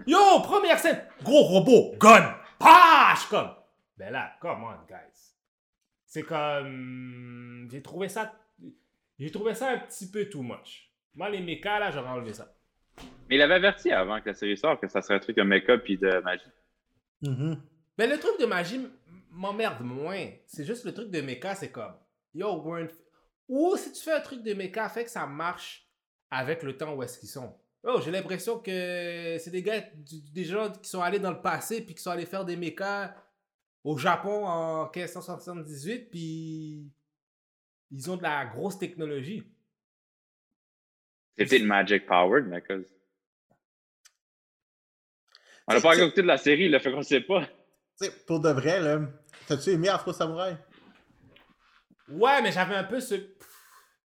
Yo, première scène! Gros robot, gun! Suis comme. Ben là, come on, guys. C'est comme. J'ai trouvé ça. J'ai trouvé ça un petit peu too much. Moi, les mechas, là, j'aurais enlevé ça. Mais il avait averti avant que la série sorte que ça serait un truc de mecha puis de magie. Mais le truc de magie m'emmerde moins. C'est juste le truc de mecha, c'est comme. Yo, we're in- Ou si tu fais un truc de mecha, fait que ça marche avec le temps où est-ce qu'ils sont. Oh, j'ai l'impression que c'est des gars, des gens qui sont allés dans le passé puis qui sont allés faire des mechas au Japon en 1578 puis ils ont de la grosse technologie. C'est peut-être Magic Powered mechas. On n'a pas c'est- écouté de la série, là, fait qu'on sait pas. Tu sais, pour de vrai, là, t'as-tu aimé Afro Samurai? Ouais, mais j'avais un peu ce.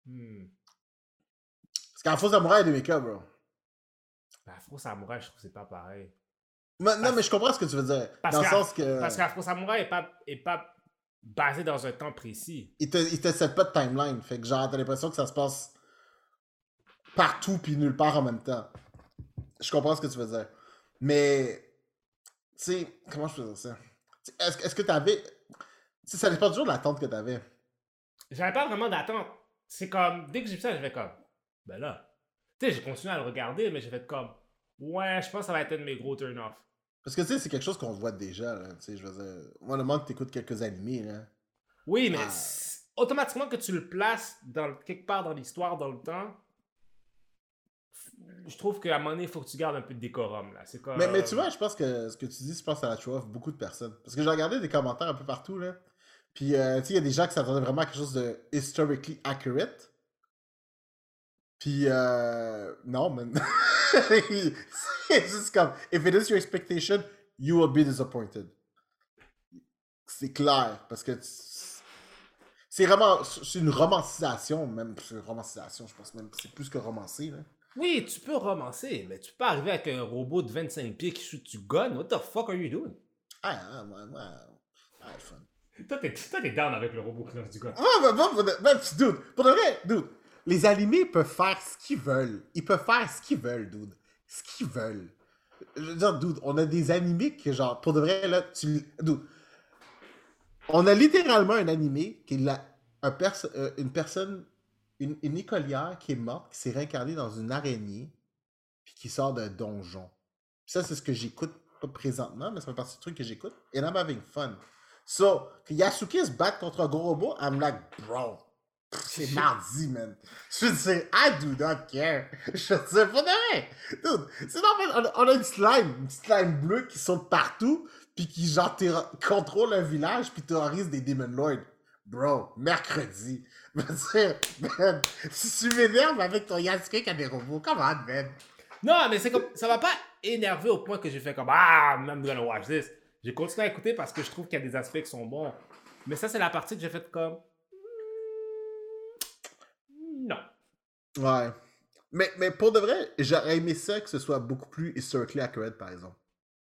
Hmm. Parce qu'Afro Samurai, a des mechas, bro. Afro Samurai, je trouve que c'est pas pareil. Mais- non, mais je comprends ce que tu veux dire. Parce dans le sens que. Parce qu'Afro Samurai est pas, est pas basé dans un temps précis. il te, il te set pas de timeline. Fait que genre, t'as l'impression que ça se passe partout puis nulle part en même temps. Je comprends ce que tu veux dire. Mais, tu sais, comment je peux dire ça? Est-ce, que t'avais. Tu sais, ça dépend toujours de l'attente que t'avais. J'avais pas vraiment d'attente. C'est comme, dès que j'ai vu ça, j'ai fait comme, ben là. Tu sais, j'ai continué à le regarder, mais j'ai fait comme, ouais, je pense que ça va être un de mes gros turn-off. Parce que, tu sais, c'est quelque chose qu'on voit déjà, là. Tu sais, je veux dire. Moi, le moment que t'écoutes quelques animés, là. Oui, mais Ah. automatiquement que tu le places dans, quelque part dans l'histoire, dans le temps, je trouve qu'à un moment donné, il faut que tu gardes un peu de décorum, là. C'est comme... Mais, mais tu vois, je pense que ce que tu dis, je pense à la true beaucoup de personnes. Parce que j'ai regardé des commentaires un peu partout, là. Puis, euh, tu sais, il y a des gens qui s'attendaient vraiment à quelque chose de historically accurate. Puis, euh, non, man. *laughs* *laughs* c'est juste comme, if it is your expectation, you will be disappointed. C'est clair, parce que c'est vraiment, c'est une romancisation, même, c'est une romancisation, je pense même, c'est plus que romancé, là. Oui, tu peux romancer, mais tu peux pas arriver avec un robot de 25 pieds qui shoot du gun. What the fuck are you doing? Ah, ah, moi, ah, fun. Toi, t'es, down avec le robot qui lance du gun. Mais bon, pour de- ben, dude, pour de vrai, dude, les animés peuvent faire ce qu'ils veulent. Ils peuvent faire ce qu'ils veulent, dude. Ce qu'ils veulent. Je veux dire, dude, on a des animés que, genre, pour de vrai, là, tu. Dude. On a littéralement un animé qui est la, un perso- euh, une personne, une, une écolière qui est morte, qui s'est réincarnée dans une araignée, puis qui sort d'un donjon. Ça, c'est ce que j'écoute, pas présentement, mais ça fait partie du truc que j'écoute. And I'm having fun. So, que Yasuke se batte contre un gros robot, I'm like, bro, c'est mardi, man. Je veux dire, I do not care. Je veux dire, pour de c'est normal, on a, une slime, une slime bleue qui saute partout, puis qui, genre, contrôle un village, puis terrorise des Demon Lords. Bro, mercredi. *laughs* Je veux dire, man, si tu m'énerves avec ton Yasuke a des robots, come on, man. Non, mais c'est comme. Ça m'a pas énervé au point que j'ai fait comme Ah, I'm gonna watch this. J'ai continué à écouter parce que je trouve qu'il y a des aspects qui sont bons. Mais ça, c'est la partie que j'ai faite comme. hmm, Non. Ouais. Mais, mais pour de vrai, j'aurais aimé ça que ce soit beaucoup plus historically accurate, par exemple.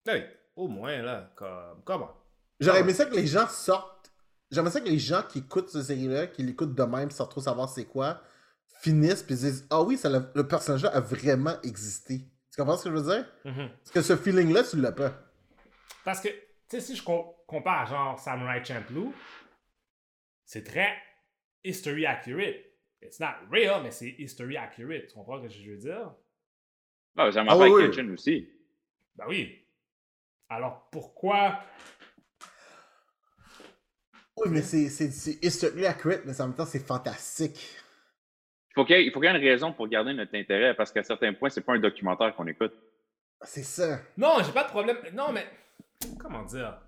Oui, au moins, là, comme, comment? J'aurais aimé ça que les gens sortent. J'aimerais ça que les gens qui écoutent cette série-là, qui l'écoutent de même sans trop savoir c'est quoi, finissent puis se disent Ah oui, ça le personnage-là a vraiment existé. Tu comprends ce que je veux dire? Mhm. Parce que ce feeling-là, tu l'as pas. Parce que, tu sais, si je com- compare genre Samurai Champloo, c'est très history accurate. It's not real, mais c'est history accurate. Tu comprends ce que je veux dire? Ah, ça m'a fait. Kitchen aussi. Ben oui. Alors pourquoi? Oui, mais c'est historically accurate, mais en même temps, c'est fantastique. Il faut qu'il y, ait- il faut qu'il y ait une raison pour garder notre intérêt, parce qu'à certains points, c'est pas un documentaire qu'on écoute. C'est ça. Non, j'ai pas de problème. Non, mais. Comment dire?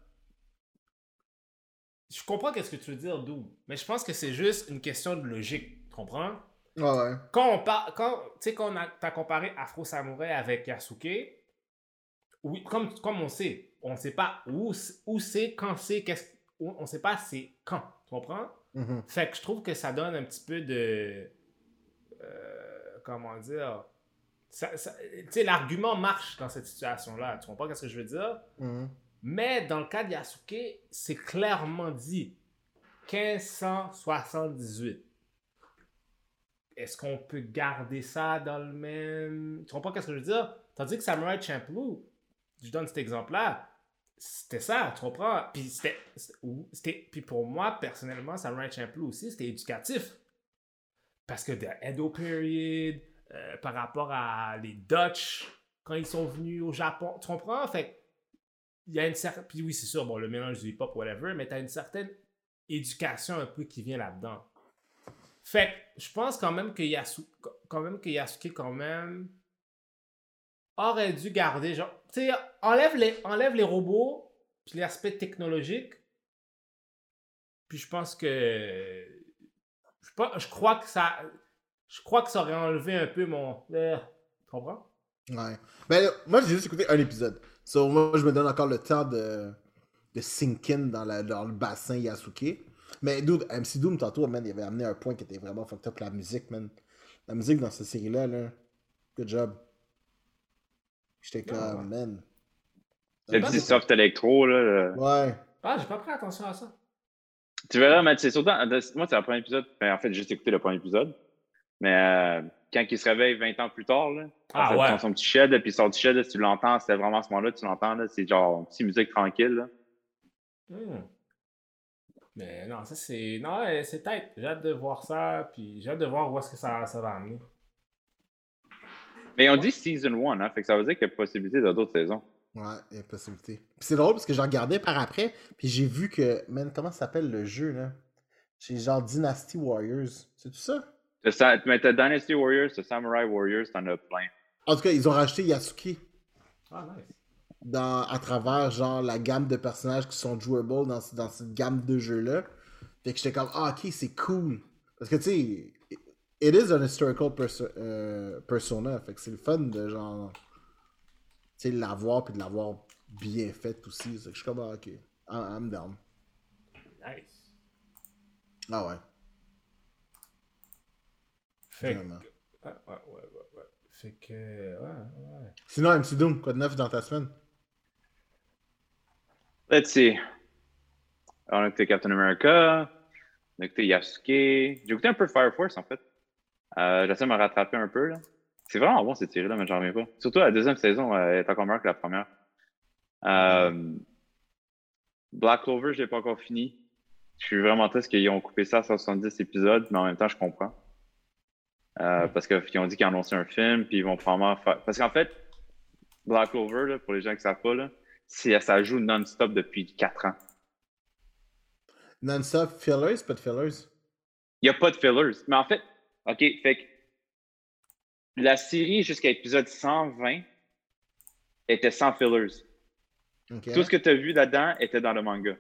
Je comprends qu'est-ce que tu veux dire, Doom. Mais je pense que c'est juste une question de logique. Comprends? Ouais, ouais. quand on parle, quand, tu sais, quand t'as comparé Afro Samurai avec Yasuke, oui, comme, comme on sait, on sait pas où, où c'est, quand c'est, qu'est-ce, on sait pas c'est quand, tu comprends? Mhm. Fait que je trouve que ça donne un petit peu de, euh, comment dire, ça, ça- tu sais, l'argument marche dans cette situation-là, tu comprends ce que je veux dire? Mhm. Mais dans le cas de Yasuke, c'est clairement dit 1578. Est-ce qu'on peut garder ça dans le même. Tu comprends ce que je veux dire? Tandis que Samurai Champloo, je donne cet exemple-là, c'était ça, tu comprends? Puis c'était. c'était- Puis pour moi, personnellement, Samurai Champloo aussi, c'était éducatif. Parce que de Edo Period, euh, par rapport à les Dutch, quand ils sont venus au Japon, tu comprends? Fait il y a une certaine. Puis oui, c'est sûr, bon, le mélange du hip-hop, whatever, mais tu as une certaine éducation un peu qui vient là-dedans. Fait je pense quand même que, Yasu... quand même que Yasuke, quand même, aurait dû garder, genre, tu sais, enlève les... enlève les robots, puis l'aspect technologique, puis je pense que. Je, pas... je crois que ça. Je crois que ça aurait enlevé un peu mon. Euh, Tu comprends? Ouais. Ben, moi, j'ai juste écouté un épisode. So, moi, je me donne encore le temps de, de sink in dans, la- dans le bassin Yasuke. Mais, dude, MC Doom, tantôt, man, il avait amené un point qui était vraiment fucked up. La musique, man. La musique dans cette série-là, là. Good job. J'étais comme, Ah. man. Le petit soft électro, là. Ouais. Ah, j'ai pas pris attention à ça. Tu verras, mais c'est surtout. Moi, c'est le premier épisode. Ben, en fait, j'ai juste écouté le premier épisode. Mais euh, quand il se réveille 20 ans plus tard, là, Ah, ouais. son, son petit shed, puis son petit shed, là, si tu l'entends, c'est vraiment à ce moment-là, tu l'entends, là, c'est genre une petite musique tranquille. là. Mais non, ça c'est. Non, c'est tête. J'ai hâte de voir ça, puis j'ai hâte de voir où est-ce que ça, ça va amener. Mais on dit season 1, hein, fait que ça veut dire qu'il y a possibilité de d'autres saisons. Ouais, il y a possibilité. Puis c'est drôle parce que j'ai regardé par après, puis j'ai vu que, man, comment ça s'appelle le jeu, là? C'est genre Dynasty Warriors. C'est tout ça? T'as Sa- Mais t'as Dynasty Warriors, t'as Samurai Warriors, t'en as plein. En tout cas, ils ont rajouté Yasuke Ah, nice. Dans, à travers, genre, la gamme de personnages qui sont jouables dans, dans cette gamme de jeux-là. Fait que j'étais comme, ah, ok, c'est cool. Parce que, tu sais, it is an historical perso- euh, persona. Fait que c'est le fun de, genre, tu sais, l'avoir puis de l'avoir bien fait aussi. Fait que je suis comme, ah, ok, I'm, down. Nice. Ah ouais, Fait que. Ouais, ouais, ouais, ouais, ouais. Fait que. Ouais, ouais. Sinon, MC Doom, quoi de neuf dans ta semaine? Let's see. On a écouté Captain America, on a écouté Yasuke. J'ai écouté un peu Fire Force, en fait. Euh, J'essaie de me rattraper un peu. là. C'est vraiment bon cette série-là, mais j'en reviens pas. Surtout la deuxième saison euh, est encore meilleure que la première. Euh, Black Clover, je l'ai pas encore fini. Je suis vraiment triste qu'ils ont coupé ça à 170 épisodes, mais en même temps, je comprends. Euh, parce qu'ils ont dit qu'ils annonçaient un film, puis ils vont probablement faire. Parce qu'en fait, Black Clover, là, pour les gens qui savent pas, là, ça joue non-stop depuis 4 ans. Non-stop fillers, pas de fillers? Il n'y a pas de fillers. Mais en fait, OK, fait que la série jusqu'à épisode 120 était sans fillers. Tout ce que tu as vu là-dedans était dans le manga.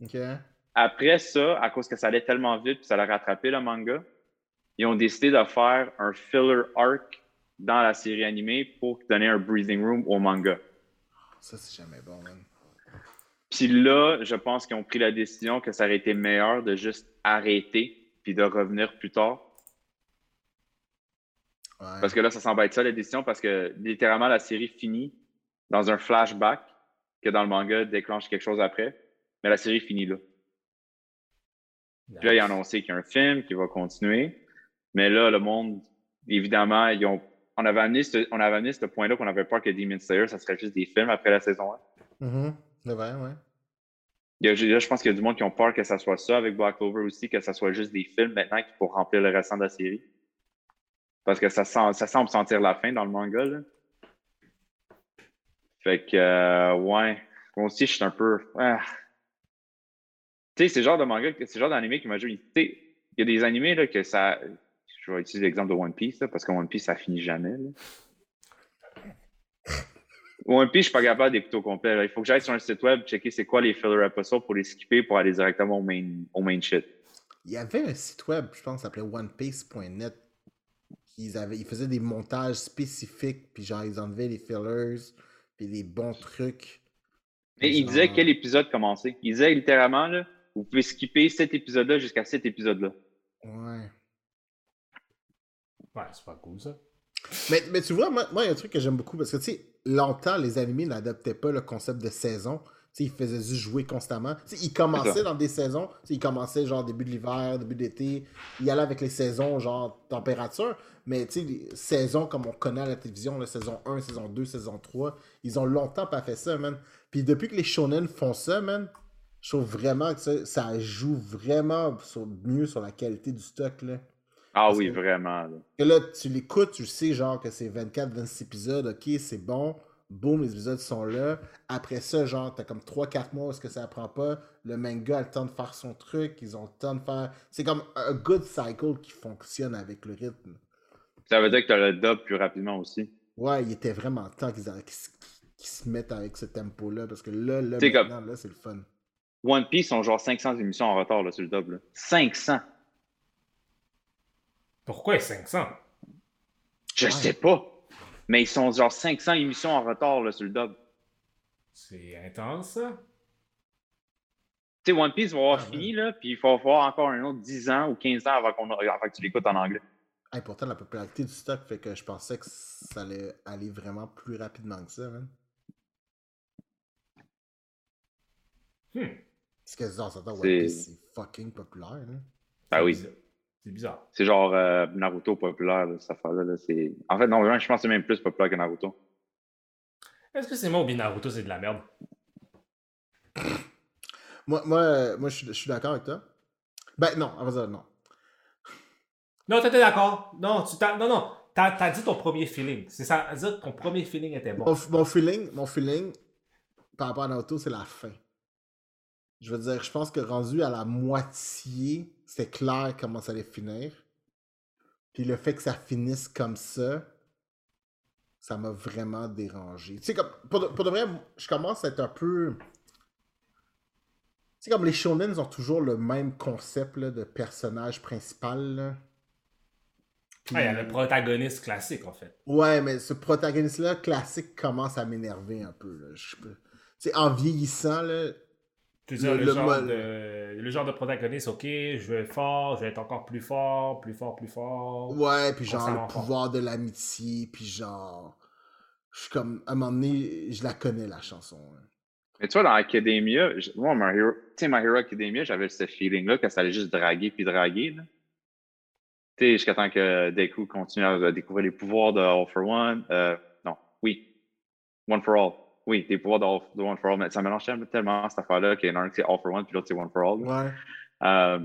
Ok. Après ça, à cause que ça allait tellement vite puis ça a rattrapé le manga, ils ont décidé de faire un filler arc dans la série animée pour donner un breathing room au manga. Ça, c'est jamais bon, man. Puis là, je pense qu'ils ont pris la décision que ça aurait été meilleur de juste arrêter puis de revenir plus tard. Ouais. Parce que là, ça semble être ça la décision, parce que littéralement, la série finit dans un flashback que dans le manga déclenche quelque chose après. Mais la série finit là. Puis là, il a annoncé qu'il y a un film qui va continuer. Mais là, le monde, évidemment, ils ont, on avait amené ce, on avait amené ce point-là qu'on avait peur que Demon Slayer, ça serait juste des films après la saison 1. Mhm. C'est vrai, ouais. Il y a- là, je pense qu'il y a du monde qui ont peur que ça soit ça avec Black Clover aussi, que ça soit juste des films maintenant pour remplir le restant de la série. Parce que ça, sent- ça semble sentir la fin dans le manga. Là. Fait que, euh, ouais. Moi aussi, je suis un peu. ah. Tu sais, c'est le genre de manga, c'est le genre d'animé qui m'a joué. Tu sais, il y a des animés là, que ça. Je vais utiliser l'exemple de One Piece, là, parce que One Piece, ça finit jamais. là. One Piece, je suis pas capable d'écouter au complet. là. Il faut que j'aille sur un site web, checker c'est quoi les filler episodes pour les skipper pour aller directement au main, au main shit. Il y avait un site web, je pense, qui s'appelait onepiece.net. Ils, avaient, ils faisaient des montages spécifiques, puis genre, ils enlevaient les fillers, puis les bons trucs. Mais il Genre- disait quel épisode commencer. Il disait littéralement, là, vous pouvez skipper cet épisode-là jusqu'à cet épisode-là. Ouais. Ouais, c'est pas cool ça. Mais, mais tu vois, moi, moi, il y a un truc que j'aime beaucoup parce que, tu sais, longtemps, les animés n'adaptaient pas le concept de saison. Tu sais, ils faisaient juste jouer constamment. Tu sais, ils commençaient ça. dans des saisons. Tu sais, ils commençaient genre début de l'hiver, début d'été. Ils allaient avec les saisons, genre température. Mais tu sais, les saisons comme on connaît à la télévision, la saison 1, saison 2, saison 3, ils ont longtemps pas fait ça, man. Puis depuis que les shonen font ça, man, je trouve vraiment que ça, ça joue vraiment sur- mieux sur la qualité du stock, là. Ah Parce oui, que- vraiment. là. Que là, tu l'écoutes, tu sais, genre, que c'est 24, 26 épisodes, ok, c'est bon. Boum, les épisodes sont là. Après ça, genre, t'as comme 3-4 mois où est-ce que ça apprend pas. Le manga a le temps de faire son truc. Ils ont le temps de faire. C'est comme un good cycle qui fonctionne avec le rythme. Ça veut dire que tu as le dub plus rapidement aussi. Ouais, il était vraiment temps qu'ils se- mettent avec ce tempo-là. Parce que là, là, C'est comme- maintenant, là, c'est le fun. One Piece sont genre 500 émissions en retard là, sur le dub. Là. 500! Pourquoi 500 Je Ouais. sais pas. Mais ils sont genre 500 émissions en retard là, sur le dub. C'est intense ça. Tu sais, One Piece va avoir Ah, fini, là, puis il va falloir encore un autre 10 ans ou 15 ans avant, qu'on avant que tu l'écoutes en anglais. Hey, pourtant, la popularité du stock fait que je pensais que ça allait aller vraiment plus rapidement que ça, man. Hmm. Parce que dans ce temps, One Piece, c'est fucking populaire, là. Ah oui. Bizarre. C'est bizarre. C'est genre euh, Naruto populaire, là, cette affaire-là. là, c'est... En fait, non, vraiment, je pense que c'est même plus populaire que Naruto. Est-ce que c'est moi ou bien Naruto c'est de la merde? *coughs* Moi, moi, euh, moi je suis- je suis d'accord avec toi. Ben non, à vrai dire, non. Non, t'étais d'accord. Non, tu t'as... non, non. T'as, t'as dit ton premier feeling. C'est ça. dire que ton premier feeling était bon. Mon feeling, mon feeling par rapport à Naruto, c'est la fin. Je veux dire, je pense que rendu à la moitié, c'est clair comment ça allait finir. Puis le fait que ça finisse comme ça, ça m'a vraiment dérangé. Tu sais, comme, pour de, pour de vrai, je commence à être un peu. Tu sais, comme les shonens ont toujours le même concept là, de personnage principal. là. Puis- Ah, il y a le protagoniste classique en fait. Ouais, mais ce protagoniste-là, classique, commence à m'énerver un peu. Là. Je peux... Tu sais, en vieillissant, là, dire, Le- le, le genre de, le genre de protagoniste, ok, je vais être fort, je vais être encore plus fort, plus fort, plus fort. ouais, puis genre le fort. pouvoir de l'amitié, puis genre. Je suis comme. À un moment donné, je la connais, la chanson. hein. Mais tu vois, dans Academia, moi, My Hero, tu sais, My Hero Academia, j'avais ce feeling-là que ça allait juste draguer puis draguer. là. Tu sais, jusqu'à temps que Deku continue à découvrir les pouvoirs de All for One. Euh, non, oui. One for All. Oui, des pouvoirs de, One for All. Mais ça mélange tellement- tellement cette affaire-là qu'il y en a un qui c'est All for One puis l'autre c'est One for All. Ouais. Euh,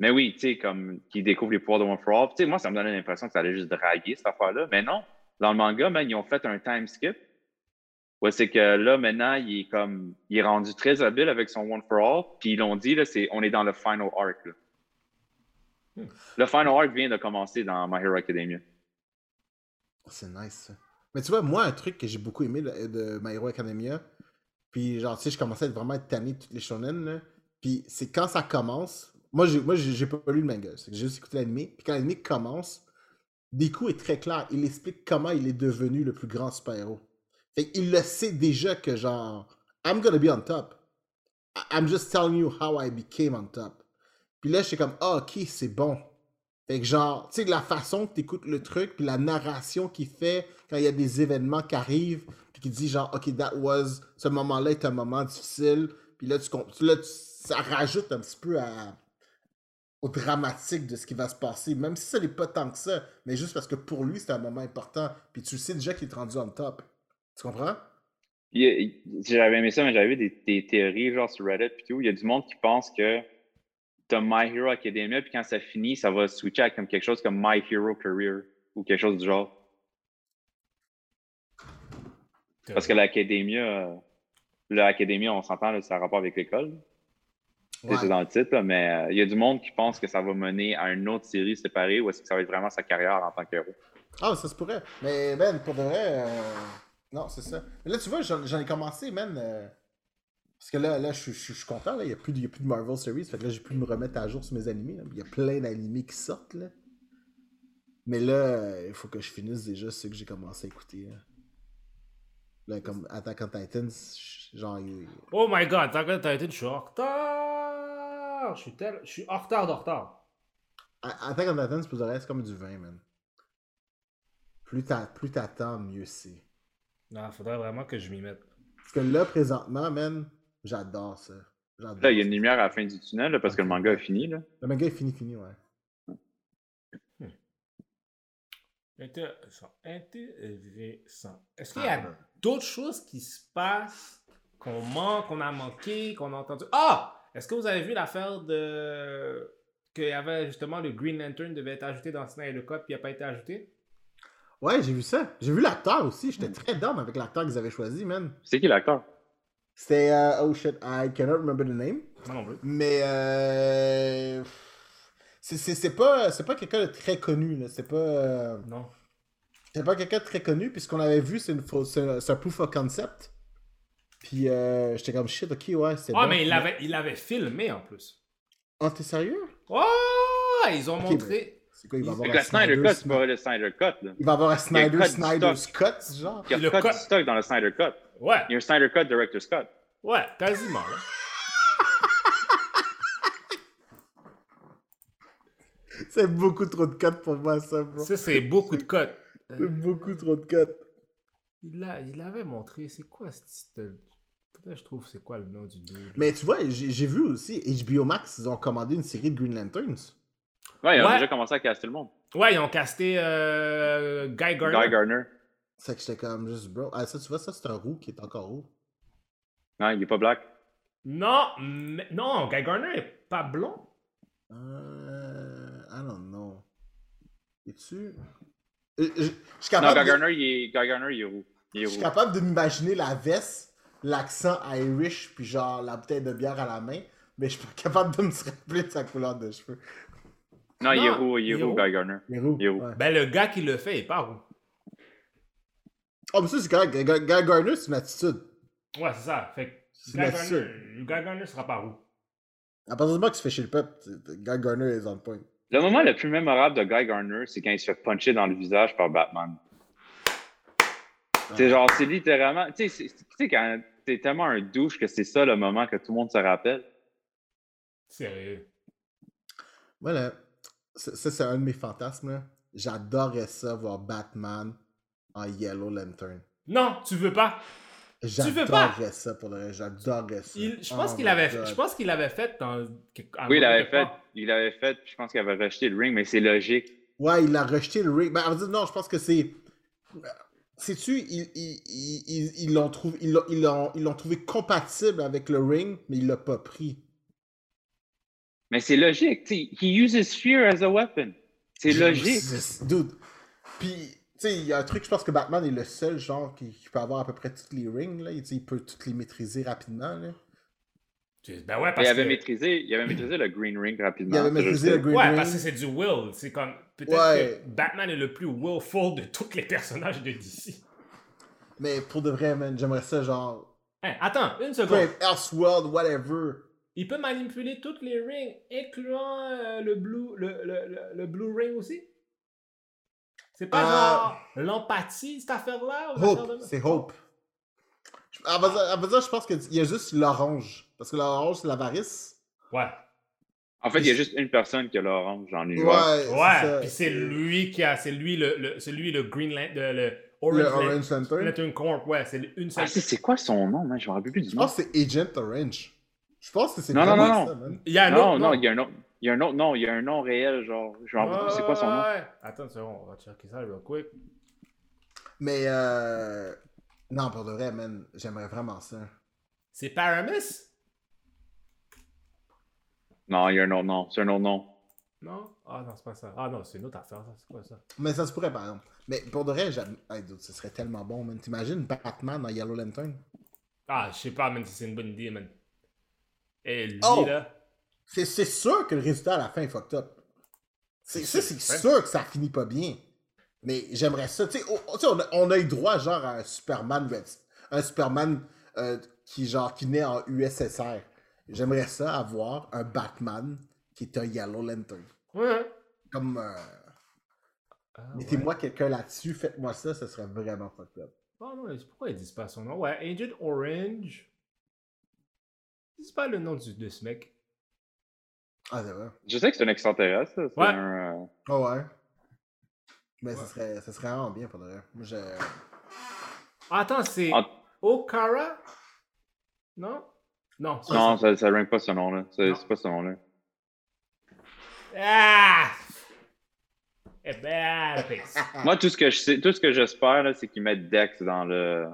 mais oui, tu sais, comme qui découvre les pouvoirs de One for All. Tu sais, moi, ça me donnait l'impression que ça allait juste draguer cette affaire-là. Mais non, dans le manga, man, ils ont fait un time skip. Ouais, c'est que là, maintenant, il est comme, il est rendu très habile avec son One for All. Puis ils l'ont dit, là, c'est, on est dans le final arc. là. Hmm. Le final arc vient de commencer dans My Hero Academia. C'est nice, ça. Mais tu vois, moi, un truc que j'ai beaucoup aimé de, My Hero Academia, puis genre, tu sais, je commençais à être vraiment tanné de toutes les shonen, là. Puis c'est quand ça commence. Moi, j'ai, moi, j'ai, pas lu le manga. J'ai juste écouté l'anime. Puis quand l'anime commence, Deku est très clair. Il explique comment il est devenu le plus grand super-héros. Fait qu'il le sait déjà que genre, I'm gonna be on top. I'm just telling you how I became on top. Puis là, j'étais comme, ah, ok, c'est bon. Fait que genre, tu sais, la façon que t'écoutes le truc, puis la narration qu'il fait quand il y a des événements qui arrivent, puis qui dit genre, OK, that was, ce moment-là est un moment difficile, puis là, tu, là, tu- ça rajoute un petit peu au dramatique de ce qui va se passer, même si ça n'est pas tant que ça, mais juste parce que pour lui, c'est un moment important, puis tu sais déjà qu'il est rendu on top. Tu comprends? J'avais aimé ça, mais j'avais vu des, des théories genre sur Reddit puis tout. Il y a du monde qui pense que t'as My Hero Academia, puis quand ça finit, ça va switcher à comme quelque chose comme My Hero Career ou quelque chose du genre. Parce que l'Academia, euh, l'Academia, on s'entend, ça a rapport avec l'école. C'est- Ouais. C'est dans le titre, là, mais euh, il y a du monde qui pense que ça va mener à une autre série séparée ou est-ce que ça va être vraiment sa carrière en tant qu'héros. Ah, ça se pourrait. Mais, man, pour de vrai, euh, non, c'est ça. Mais là, tu vois, j'en j'en ai commencé, man. euh, Parce que là, là je, suis- je suis- je suis content, là. Il n'y a, a plus de Marvel Series. Fait que là, j'ai pu me remettre à jour sur mes animés. là. Il y a plein d'animés qui sortent, là. Mais là, il faut que je finisse déjà ceux que j'ai commencé à écouter. Là, Là, comme Attack on Titans, genre, Oh my god, t'as t'as été, je suis en retard. Je suis, tel... je suis en retard de retard. Attack on Titans, pour vrai, c'est comme du vin, man. Plus t'a- plus t'attends, mieux c'est. Non, faudrait vraiment que je m'y mette. Parce que là, présentement, man, j'adore ça. J'adore Là, il y a une lumière à la fin du tunnel là, parce que le manga est fini. Là. Le manga est fini, fini, ouais. Intéressant. Intéressant. Est-ce qu'il y a d'autres choses qui se passent qu'on manque, qu'on a manqué, qu'on a entendu? Ah! Est-ce que vous avez vu l'affaire de. qu'il y avait justement le Green Lantern devait être ajouté dans Snyder Cut puis il n'a pas été ajouté? Ouais, j'ai vu ça. J'ai vu l'acteur aussi. J'étais très down avec l'acteur qu'ils avaient choisi, man. C'est qui l'acteur? C'était. euh, oh shit, I cannot remember the name. Non, non plus. Mais. Euh, c'est- c'est c'est pas, c'est pas quelqu'un de très connu, là. C'est pas. euh, Non. C'est pas quelqu'un de très connu. Puis ce qu'on avait vu, c'est une fausse- c'est un, proof of concept. Puis euh, j'étais comme shit, ok, ouais, c'est Ah, bon. mais il l'avait il l'avait filmé en plus. Oh, t'es sérieux? Oh! Ils ont montré. C'est quoi, il va avoir un le Snyder Snyder Cut, c'est Snyder- pas le Snyder Cut. Là. Il va avoir un Snyder, cut stock. Cut, genre? Il y a Le cut- de stock dans le Snyder Cut. Ouais, Il y a un Snyder Cut Director's Cut. ouais, quasiment. là. *laughs* C'est beaucoup trop de cuts pour moi, ça, bro. Ça, c'est beaucoup de codes. C'est beaucoup trop de cuts. Il l'a- il l'avait montré. C'est quoi ce titre? Peut-être je trouve c'est quoi le nom du dude. Mais tu vois, j'ai vu aussi, HBO Max, ils ont commandé une série de Green Lanterns. Ouais, il a Ouais. déjà commencé à caster le monde. Ouais, ils ont casté euh, Guy Gardner. Guy Gardner. C'est que j'étais comme juste, bro. Ah, ça, tu vois, ça, c'est un roux qui est encore roux. Non, il est pas black. Non, mais- non, Guy Gardner est pas blond. Euh. I don't know. Es-tu? Euh, Je je suis Non, capable, Guy de- Gardner, il est, Guy il est roux. Il est je suis capable de m'imaginer la veste, l'accent Irish, puis genre la bouteille de bière à la main, mais je suis pas capable de me rappeler de sa couleur de cheveux. Non, il est Non, roux, il est roux, roux. Guy Gardner. Il est roux. Il est roux. ouais. Ben, le gars qui le fait, il est pas roux. Oh, mais ça, c'est correct. Guy Guy Gardner, c'est une attitude. Ouais, c'est ça. Fait que Guy. Gardner, Guy Gardner sera pas roux. À partir du moment que tu fais chez le peuple, Guy Gardner est on point. Le moment le plus mémorable de Guy Gardner, c'est quand il se fait puncher dans le visage par Batman. C'est genre, c'est littéralement. Tu sais, c'est- tu sais, quand t'es tellement un douche que c'est ça le moment que tout le monde se rappelle. Sérieux. Voilà. Ça, ça, c'est un de mes fantasmes. là. J'adorerais ça, voir Batman en Yellow Lantern. Non, tu veux pas. veux pas? J'adorerais ça pour le reste. J'adorerais ça. Il- je pense Oh qu'il avait, je pense qu'il l'avait fait dans. Oui, il quelque fait. Il l'avait fait, puis je pense qu'il avait rejeté le ring, mais c'est logique. Ouais, il a rejeté le ring. Ben, on va dire, non, je pense que c'est. Sais-tu, ils ils- ils- ils- ils l'ont trouvé, ils l'ont- ils l'ont ils l'ont trouvé compatible avec le ring, mais il l'a pas pris. Mais c'est logique. tu sais, He uses fear as a weapon. C'est logique. C'est- Dude. Puis, sais, il y a un truc, je pense que Batman est le seul genre qui, qui peut avoir à peu près toutes les rings. Là. Il, tu sais, il peut toutes les maîtriser rapidement. Là. Ben ouais, Il parce avait, que. maîtrisé, il avait maîtrisé le Green Ring rapidement. Il avait maîtrisé le Green Ouais, Ring. parce que c'est du will. C'est comme. Peut-être Ouais. que Batman est le plus willful de tous les personnages de DC. Mais pour de vrai, man, j'aimerais ça, genre. Hein, attends, une seconde. Elseworld, whatever. Il peut manipuler toutes les rings, incluant euh, le, blue, le, le, le, le blue ring aussi? C'est pas Euh, genre l'empathie, cette affaire-là? ou l'affaire Hope, c'est Hope. Je- À vrai dire- je pense qu'il y a juste l'orange. Parce que l'orange, c'est l'avarice. Ouais. En fait, il y a juste une personne qui a l'orange Ouais, l'univers. c'est Ouais, ça. puis c'est lui qui a, c'est lui le, le c'est lui le Green Lan- le, le Orange, Le Orange Lantern? Lantern Corp, ouais, c'est une seule. Ah, c'est c'est quoi son nom, man? Je me rappelle plus du Je nom. pense que c'est Agent Orange. Je pense que c'est Non, non, non, ça, man. il y a un Non, autre non, nom. il y a un autre. Il y a un autre nom, il y a un nom réel, genre. Plus c'est quoi son nom. Ouais. Attends une seconde, on va checker ça real quick. Mais, euh... Non, pour de vrai, man, j'aimerais vraiment ça. C'est Paramus? Non, il y a un autre nom. C'est un autre nom. Non? Ah non, c'est pas ça. Ah non, c'est une autre affaire, ça. C'est quoi ça? Mais ça se pourrait, par exemple. Mais pour de vrai, j'aime... Hey, ce serait tellement bon, man. T'imagines Batman dans Yellow Lantern? Ah, je sais pas, man, si c'est une bonne idée, man. Et lui, Oh! là. C'est c'est sûr que le résultat à la fin est fucked up. C'est ça, sûr que ça finit pas bien. Mais j'aimerais ça. Tu sais, on, a, on a eu droit, genre, à un Superman. Un Superman euh, qui, genre, qui naît en USSR. J'aimerais ça avoir un Batman qui est un Yellow Lantern. Ouais. Comme... euh, Ah, Mettez-moi quelqu'un là-dessus, faites-moi ça, ce serait vraiment fucked up. Oh non, pourquoi ils disent pas son nom? Ouais, Agent Orange. Ils disent pas le nom du, de ce mec. Ah, c'est vrai. Je sais que c'est un extraterrestre. ça. C'est Ouais. un. euh, Oh ouais. Mais Ouais. ce serait, ce serait vraiment bien pour de vrai. Moi, je... Ah, attends, c'est. Okara? Non? Non, c'est Non, ça, ça rank pas ce nom-là. C'est pas ce nom-là. Ah! Eh ben. *laughs* Moi, tout ce que je sais, tout ce que j'espère, là, c'est qu'ils mettent Dex dans le.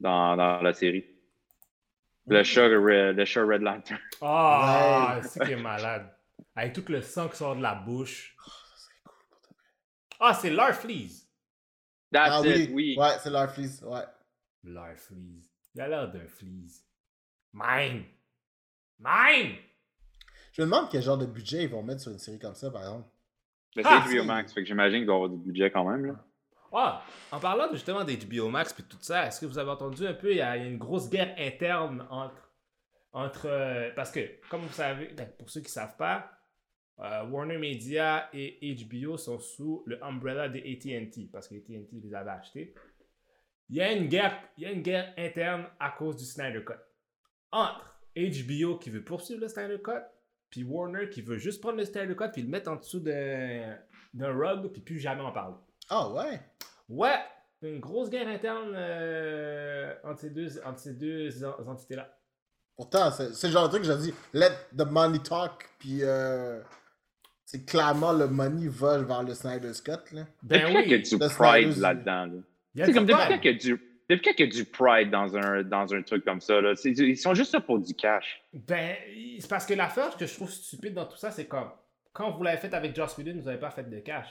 Dans, dans la série. Le chat, Red, le chat Red Lantern. Ah, Ouais. c'est qui est malade. Avec tout le sang qui sort de la bouche. Ah, c'est Larfleeze. That's Ah it, oui, oui. ouais, c'est leur fleece, ouais. Larfleeze. Il a l'air d'un fleeze. Mine! Mine! Je me demande quel genre de budget ils vont mettre sur une série comme ça, par exemple. Mais Ah, c'est HBO Max, fait que j'imagine qu'il doit y avoir du budget quand même. Là. Ah, en parlant justement d'HBO Max et tout ça, est-ce que vous avez entendu un peu, il y a une grosse guerre interne entre. entre euh, parce que, comme vous savez, ben, pour ceux qui ne savent pas, euh, Warner Media et HBO sont sous le umbrella de ATT, parce que ATT les avait achetés. Il y, a une guerre, il y a une guerre interne à cause du Snyder Cut. Entre HBO qui veut poursuivre le Snyder Cut, puis Warner qui veut juste prendre le Snyder Cut puis le mettre en dessous d'un rug, puis plus jamais en parler. Ah ouais? Ouais, une grosse guerre interne euh, entre ces deux, entre ces deux en- entités-là. Pourtant, c'est le genre de truc que j'ai dit, let the money talk, puis euh, c'est clairement le money va vers le Snyder Scott, là. Ben depuis quand il y a oui, du pride là-dedans? Là? C'est comme depuis pride. quand il y a du. Depuis quand il y a du pride dans un, dans un truc comme ça? Là? Ils sont juste là pour du cash. Ben, c'est parce que l'affaire que je trouve stupide dans tout ça, c'est comme quand vous l'avez fait avec Joss Whedon, vous n'avez pas fait de cash.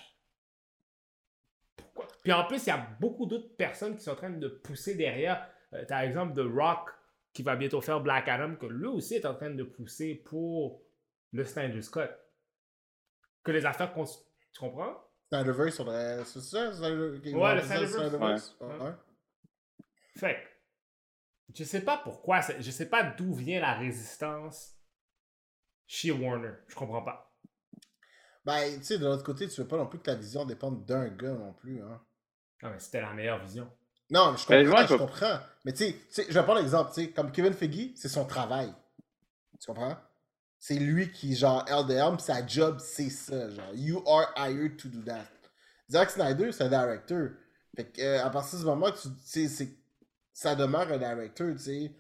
Pourquoi? Puis en plus, il y a beaucoup d'autres personnes qui sont en train de pousser derrière. Euh, Par exemple, The Rock, qui va bientôt faire Black Adam, que lui aussi est en train de pousser pour le Snyder Scott. Que les affaires. Tu comprends? Snyderverse. C'est ça? Snyder... Ouais, le Snyderverse. Ouais, Ouais. Fait je sais pas pourquoi, je sais pas d'où vient la résistance chez Warner. Je comprends pas. Ben, tu sais, de l'autre côté, tu veux pas non plus que ta vision dépende d'un gars non plus, hein. Ah, mais c'était la meilleure vision. Non, mais je Ben, comprends, ouais, je comprends. Mais tu sais, tu sais, je vais prendre l'exemple, tu sais, comme Kevin Feige, c'est son travail. Tu comprends? C'est lui qui, genre, LDM, sa job, c'est ça, genre, you are hired to do that. Zack Snyder, c'est un directeur. Fait que, euh, à partir du moment que tu, tu sais, c'est- ça demeure un directeur, tu sais,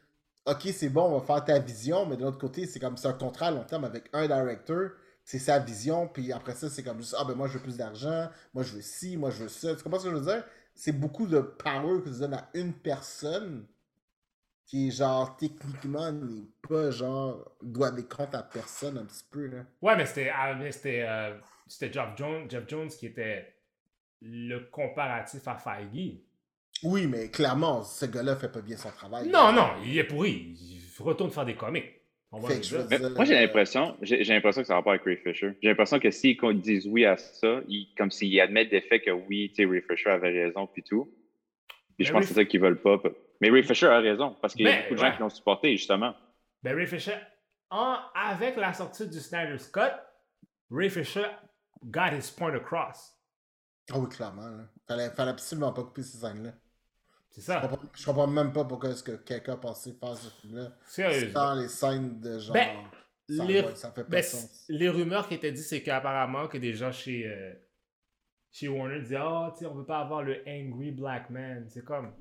ok, c'est bon, on va faire ta vision, mais de l'autre côté, c'est comme, c'est un contrat à long terme avec un directeur, c'est sa vision, puis après ça, c'est comme juste, ah ben moi, je veux plus d'argent, moi, je veux ci, moi, je veux ça. Tu comprends ce que je veux dire? c'est beaucoup de power que tu donnes à une personne qui, genre, techniquement, n'est pas, genre, doit des comptes à personne un petit peu, là. Ouais, mais c'était ah, euh, c'était Jeff Jones, Jeff Jones qui était le comparatif à Feige. Oui, mais clairement, ce gars-là fait pas bien son travail. Non, non, il est pourri. Il retourne faire des comics. Je dire. Moi, j'ai euh, l'impression, j'ai j'ai l'impression que ça va pas avec Ray Fisher. J'ai l'impression que s'ils disent oui à ça, ils- comme s'ils admettent des faits que oui, tu sais, Ray Fisher avait raison, puis tout. Puis je Mais pense Ray que c'est ça qu'ils veulent pas. Mais Ray Fisher a raison, parce qu'il y a Ben, beaucoup de gens qui l'ont supporté, justement. Ben, Ray Fisher, en- avec la sortie du Snyder Scott, Ray Fisher got his point across. Ah oui, clairement, là. Fallait, fallait absolument pas couper ces scènes-là. C'est Je comprends, je comprends même pas pourquoi est-ce que quelqu'un a pensé faire ce film-là. Sérieux. Sans les scènes de genre... Ben, Ça, Les- ouais, ça fait pas Ben, sens. les rumeurs qui étaient dites, c'est qu'apparemment que des gens chez, euh, chez Warner disaient Oh, tu sais, on veut pas avoir le angry black man. C'est comme.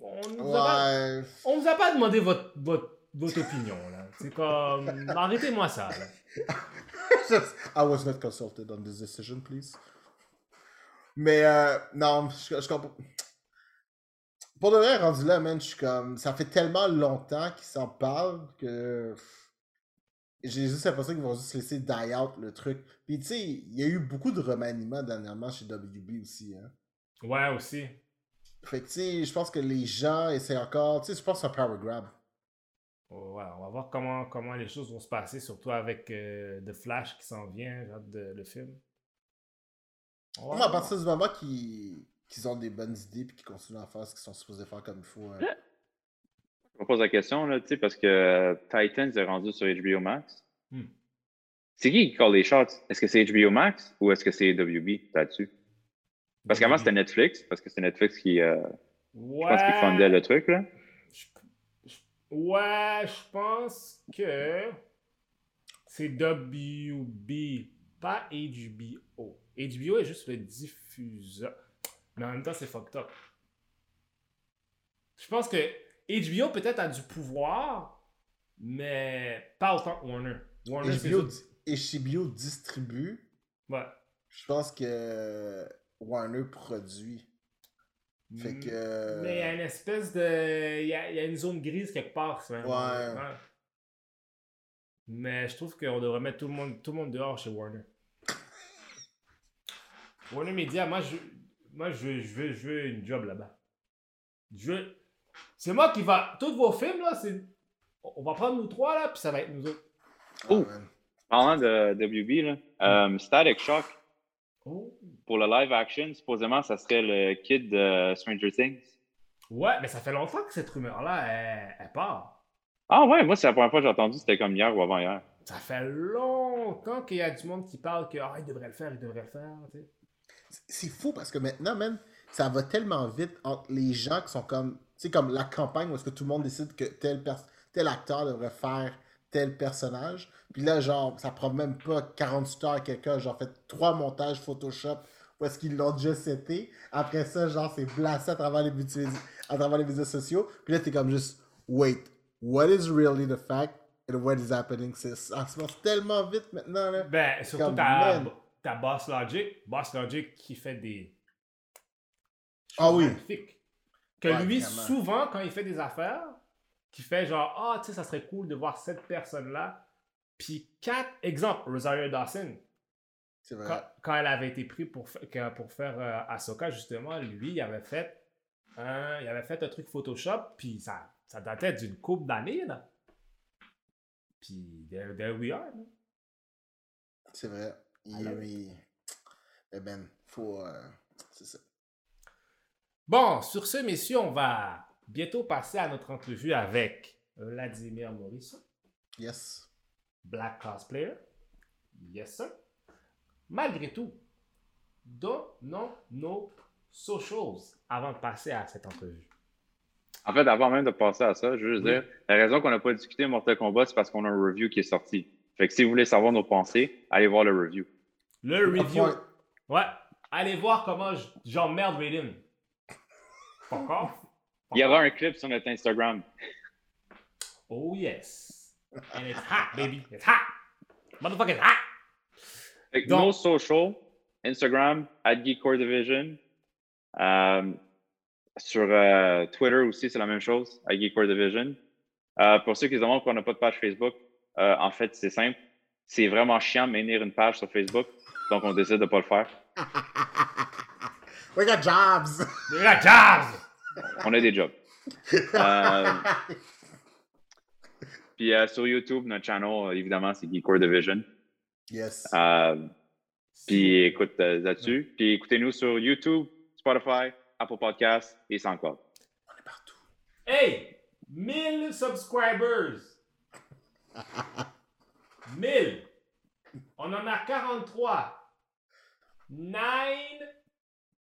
On nous, a pas, Ouais. on vous a pas demandé votre, votre, votre opinion, là. C'est comme. *laughs* Arrêtez-moi ça, là. *laughs* I was not consulted on this decision, please. Mais euh, non, je, je comprends. Pour de vrai, rendu là, man, je suis comme. Ça fait tellement longtemps qu'ils s'en parlent que. J'ai juste l'impression qu'ils vont juste laisser die out le truc. Puis tu sais, il y a eu beaucoup de remaniements dernièrement chez WB aussi. Hein. Ouais, aussi. Fait que tu sais, je pense que les gens essaient encore. Tu sais, je pense que c'est un power grab. Ouais, on va voir comment, comment les choses vont se passer, surtout avec euh, The Flash qui s'en vient, hâte de, le film. On va Moi, à partir du moment qu'ils ont des bonnes idées puis qu'ils continuent à faire ce qu'ils sont supposés faire comme il faut. hein. Je me pose la question, là, tu sais, parce que euh, Titans est rendu sur HBO Max. Hmm. C'est qui qui call les shots? Est-ce que c'est HBO Max ou est-ce que c'est WB là-dessus? Parce qu'avant, c'était Netflix, parce que c'est Netflix qui, euh, Ouais. je pense, qui fondait le truc, là. Je- je- Ouais, je pense que c'est WB, pas HBO. HBO est juste le diffuseur. Mais en même temps, c'est fucked up. Je pense que HBO peut-être a du pouvoir, mais pas autant que Warner. Warner, HBO, HBO distribue. Ouais. Je pense que Warner produit. Fait que. Mais il y a une espèce de. Il y a, il y a une zone grise quelque part. ça. Ouais. Mais je trouve qu'on devrait mettre tout le monde, tout le monde dehors chez Warner. Warner Media, moi, je, moi, je, veux, je, veux, je veux une job là-bas. Je veux- C'est moi qui va. Tous vos films, là, c'est. On va prendre nous trois, là, puis ça va être nous autres. Oh. Ah. Parlant de WB, là, euh, Static Shock, Oh. pour le live action, supposément, ça serait le kid de Stranger Things. Ouais, mais ça fait longtemps que cette rumeur-là, elle, elle part. Ah ouais, moi, c'est la première fois que j'ai entendu, c'était comme hier ou avant-hier. Ça fait longtemps qu'il y a du monde qui parle que ah, il devrait le faire, il devrait le faire. tu sais. C'est fou parce que maintenant, man, ça va tellement vite entre les gens qui sont comme. Tu sais, comme la campagne où est-ce que tout le monde décide que tel, tel acteur devrait faire tel personnage. Puis là, genre, ça prend même pas 48 heures à quelqu'un, genre, fait trois montages Photoshop où est-ce qu'ils l'ont déjà seté. Après ça, genre, c'est blasté à travers les, médias- à travers les médias sociaux. Puis là, t'es comme juste, wait, what is really the fact and what is happening? C'est- Ça se passe tellement vite maintenant, là. Ben, surtout ta, man. ta Boss Logic. Boss Logic qui fait des. Ah oui. magnifiques. Que Ouais, lui, vraiment. souvent, quand il fait des affaires, qui fait genre, ah, tu sais, ça serait cool de voir cette personne-là. Puis quatre, exemple, Rosario Dawson. C'est vrai. Quand, quand elle avait été prise pour, pour faire euh, Ahsoka, justement, lui, il avait fait un, il avait fait un truc Photoshop, puis ça, ça datait d'une couple d'années, là. Puis, there, there we are, là. C'est vrai. Il, Alors- il- Eh ben, faut. euh, C'est ça. Bon, sur ce, messieurs, on va bientôt passer à notre entrevue avec Vladimir Morisson, Yes. Black Cosplayer. Yes, sir. Malgré tout, donnons nos socials avant de passer à cette entrevue. En fait, avant même de passer à ça, je veux juste Oui. dire, la raison qu'on n'a pas discuté Mortal Kombat, c'est parce qu'on a un review qui est sorti. Fait que si vous voulez savoir nos pensées, allez voir le review. Le review. Point. Ouais, allez voir comment j- j'emmerde Raiden. Off. Il y aura un clip sur notre Instagram. Oh yes. And it's hot, baby. It's hot. Motherfucking hot. Fait que Donc- nos social, Instagram, at Geekcore Division. Euh, sur euh, Twitter aussi, c'est la même chose, at Geekcore Division. Euh, pour ceux qui se demandent pourquoi on n'a pas de page Facebook, euh, en fait, c'est simple. C'est vraiment chiant de maintenir une page sur Facebook, donc on décide de ne pas le faire. *laughs* We got jobs! La jazz. On a des jobs. Euh, Puis euh, sur YouTube, notre channel, euh, évidemment, c'est Geekcore Division. yes. Euh, puis écoute euh, là-dessus. Puis écoutez-nous sur YouTube, Spotify, Apple Podcasts et SoundCloud. On est partout. Hey, 1000 subscribers. *laughs* 1000. On en a 43. 9.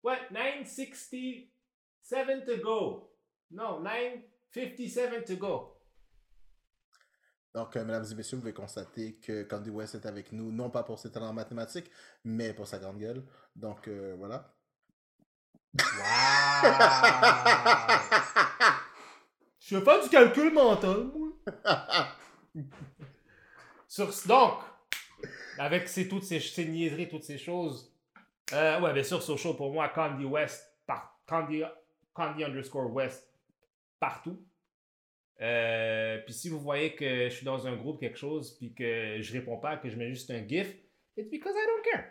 What? 967 to go. No, 957 to go. Donc, euh, mesdames et messieurs, vous pouvez constater que Candy West est avec nous, non pas pour ses talents en mathématiques, mais pour sa grande gueule. Donc, euh, voilà. Wow! *laughs* Je vais faire du calcul mental, moi. *laughs* Sur, donc, avec ces, toutes ces, ces niaiseries, toutes ces choses, euh, ouais, bien sûr, social pour moi, Candy West, par, Candy, Candy underscore West, partout. Euh, puis si vous voyez que je suis dans un groupe, quelque chose, puis que je réponds pas, que je mets juste un GIF, it's because I don't care.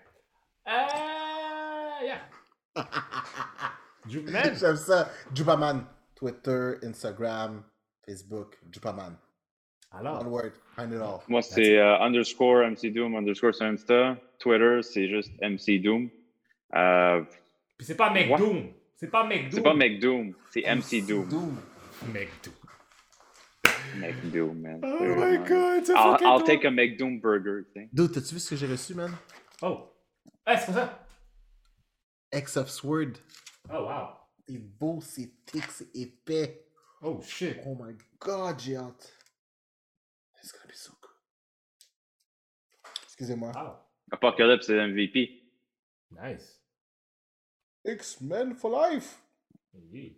Euh, yeah. *laughs* Ju- man, J'aime ça. Jupaman. Twitter, Instagram, Facebook, Jupaman. alors, One word, find it all. Moi, c'est euh, underscore MC Doom underscore sur Insta. Twitter, c'est juste MC Doom. Euh, c'est pas. McDoom. C'est pas McDoom. c'est pas McDoom, c'est MC Doom. McDoom. McDoom, man. Oh my god, c'est I'll, fucking I'll take a McDoom burger. Dude, t'as-tu vu ce que j'ai reçu, man? Oh. Ah, c'est pas ça. X of Sword. Oh, wow. C'est beau, c'est thick, c'est épais. Oh, shit. Oh my god, j'ai hâte. It's gonna be so good. Excusez-moi. Wow. Apocalypse, c'est MVP. Nice. X-Men for life. Yeah.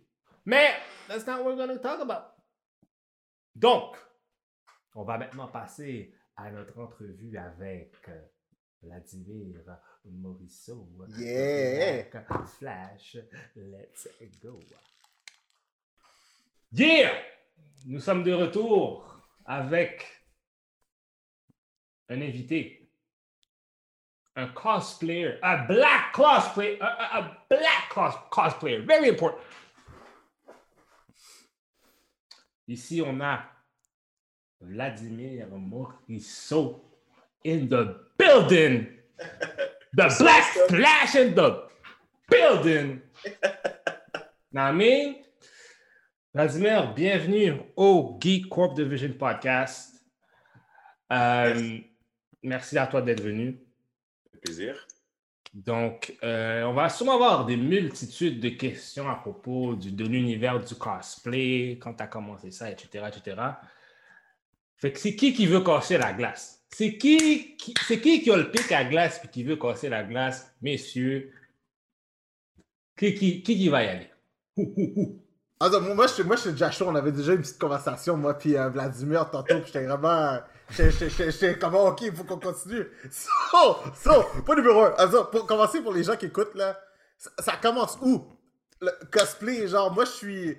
Mais, that's not what we're going to talk about. Donc, on va maintenant passer à notre entrevue avec euh, Vladimir Morisseau. Yeah. Flash, let's go. Yeah! Nous sommes de retour avec un invité. Un cosplayer. Un black cosplayer. A, a- a black cos cosplayer. Very important. Ici, on a Vladimir Morisseau in the building. *laughs* The Black Flash in the building. Now, I mean, Vladimir, bienvenue au Geek Corp Division Podcast. Euh, merci à toi d'être venu. Plaisir. Donc, euh, on va sûrement avoir des multitudes de questions à propos du- de l'univers du cosplay, quand tu as commencé ça, etc., etc. Fait que c'est qui qui veut casser la glace? C'est qui, qui- c'est qui qui a le pic à glace et qui veut casser la glace, messieurs? Qui, qui, qui, qui va y aller? Ah, moi, je moi, j'étais déjà chaud. On avait déjà une petite conversation, moi, puis euh, Vladimir, tantôt. Puis j'étais vraiment. J'étais- comment, ok, il faut qu'on continue. So, so, point numéro un. Also, pour commencer, pour les gens qui écoutent, là, ça, ça commence où? Le cosplay, genre, moi, je suis.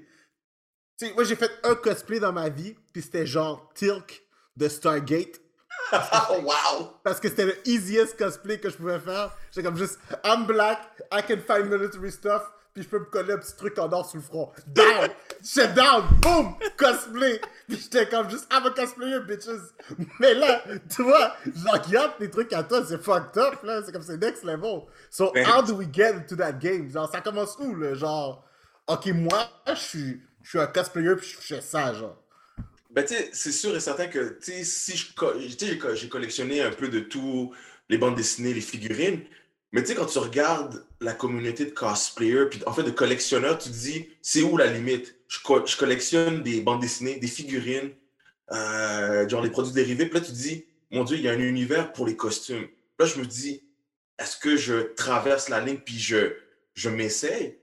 Tu sais, moi, j'ai fait un cosplay dans ma vie, puis c'était genre Tilk de Stargate. Oh, *laughs* wow! Parce que c'était le easiest cosplay que je pouvais faire. J'étais comme juste, I'm black, I can find military stuff, puis je peux me coller un petit truc en or sur le front. Down! J'étais down! Boom! Cosplay! Puis j'étais comme juste, I'm a cosplayer, bitches! Mais là, tu vois, je regarde tes trucs à toi, c'est fucked up, là. C'est comme, c'est next level. So, how do we get into that game? Genre, ça commence où, là? Genre, ok, moi, je suis, je suis un cosplayer, puis je fais ça, genre. Ben, tu sais, c'est sûr et certain que, tu sais, si je. j'ai collectionné un peu de tout, les bandes dessinées, les figurines. Mais tu sais, quand tu regardes la communauté de cosplayers, puis en fait de collectionneurs, tu te dis, c'est où la limite? Je, co- je collectionne des bandes dessinées, des figurines, euh, genre les produits dérivés. Puis là, tu te dis, mon Dieu, il y a un univers pour les costumes. Là, je me dis, est-ce que je traverse la ligne, puis je, je m'essaye?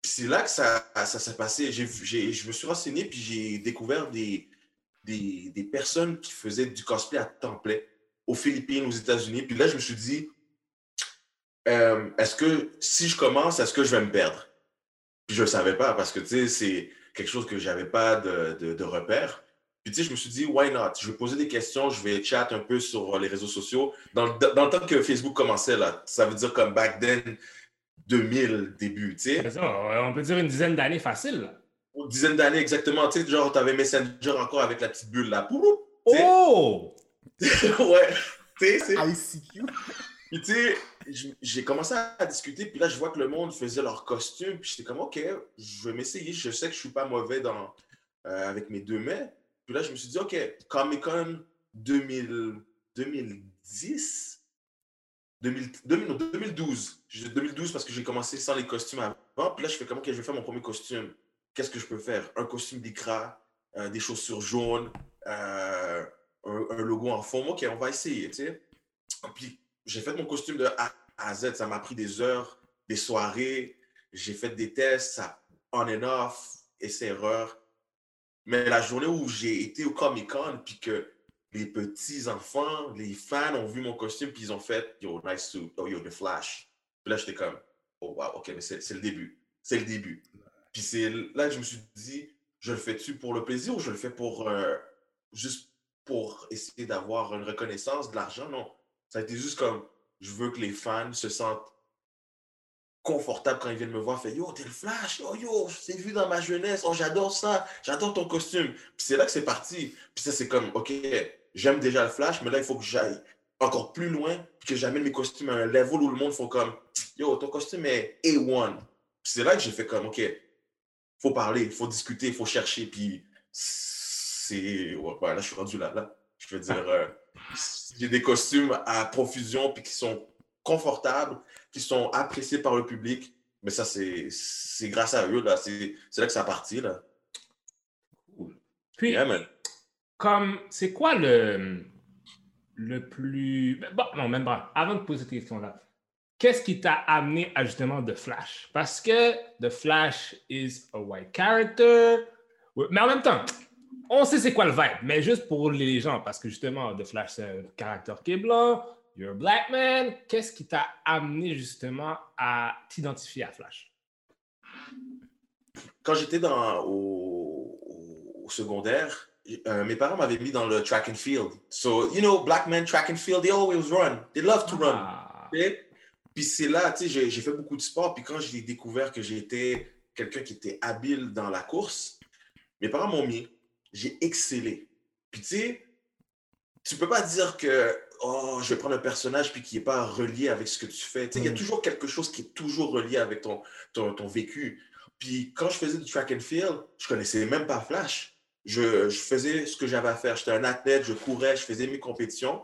Puis c'est là que ça, ça s'est passé. Je me suis renseigné, puis j'ai découvert des, des, des personnes qui faisaient du cosplay à temps plein aux Philippines, aux États-Unis. Puis là, je me suis dit, euh, est-ce que si je commence, est-ce que je vais me perdre? Puis je ne savais pas parce que, tu sais, c'est quelque chose que je n'avais pas de, de, de repère. Puis, tu sais, je me suis dit, why not? Je vais poser des questions, je vais chat un peu sur les réseaux sociaux. Dans, le- dans le temps que Facebook commençait, là, ça veut dire comme back then, 2000, début, tu sais. Ça, on peut dire une dizaine d'années facile. là. Une dizaine d'années exactement, tu sais, genre, tu avais Messenger encore avec la petite bulle là. Oh! *laughs* ouais, tu sais, c'est. ICQ. Puis tu sais, j'ai commencé à discuter, puis là, je vois que le monde faisait leur costume, puis j'étais comme, OK, je vais m'essayer. Je sais que je suis pas mauvais dans, euh, avec mes deux mains. Puis là, je me suis dit, OK, Comic-Con 2000 2010, 2000 2000 non, 2012. J'ai- 2012 parce que j'ai commencé sans les costumes avant. Puis là, je fais comme, OK, je vais faire mon premier costume. Qu'est-ce que je peux faire? Un costume d'écran, euh, des chaussures jaunes, euh, un logo en fond. Ok, on va essayer, tu sais. J'ai fait mon costume de A à Z. Ça m'a pris des heures, des soirées. J'ai fait des tests, ça on and off, essai-erreur. Mais la journée où j'ai été au Comic-Con, puis que les petits-enfants, les fans ont vu mon costume, puis ils ont fait Yo, nice suit, oh yo, The Flash. Puis là, j'étais comme Oh wow, ok, mais c'est le début. C'est le début. Puis c'est là que je me suis dit Je le fais-tu pour le plaisir ou je le fais pour euh, juste pour essayer d'avoir une reconnaissance, de l'argent? Non. Ça a été juste comme Je veux que les fans se sentent confortables quand ils viennent me voir, fait Yo, t'es le Flash, yo, yo, t'ai vu dans ma jeunesse, oh, j'adore ça, j'adore ton costume. Puis c'est là que c'est parti. Puis ça, c'est comme, OK, j'aime déjà le Flash, mais là, il faut que j'aille encore plus loin, puis que j'amène mes costumes à un level où le monde font comme, yo, ton costume est A1. Puis c'est là que j'ai fait comme, OK, faut parler, faut discuter, faut chercher, puis c'est, ouais, là, je suis rendu là, là. Je veux dire, euh, j'ai des costumes à profusion, puis qui sont confortables, qui sont appréciés par le public. Mais ça, c'est grâce à eux, là. C'est là que ça a parti, là. Puis, comme, c'est quoi le, le plus... Ben, bon, non, même pas. Avant de poser cette question-là, qu'est-ce qui t'a amené à justement The Flash? Parce que The Flash is a white character. Mais en même temps, on sait c'est quoi le vibe, mais juste pour les gens, parce que justement, The Flash, c'est un caractère qui est blanc, You're a black man. Qu'est-ce qui t'a amené justement à t'identifier à Flash? Quand j'étais dans au, au, secondaire, euh, mes parents m'avaient mis dans le track and field. So, you know, black men track and field, they always run. They love to ah. run. Puis c'est là, tu sais, j'ai fait beaucoup de sport. Puis quand j'ai découvert que j'étais quelqu'un qui était habile dans la course, mes parents m'ont mis, j'ai excellé. Puis tu sais, tu peux pas dire que oh, je vais prendre un personnage puis qui n'est pas relié avec ce que tu fais. Il y a mm. toujours quelque chose qui est toujours relié avec ton, ton, ton, vécu. Puis quand je faisais du track and field, je connaissais même pas Flash. Je, je faisais ce que j'avais à faire. J'étais un athlète, je courais, je faisais mes compétitions.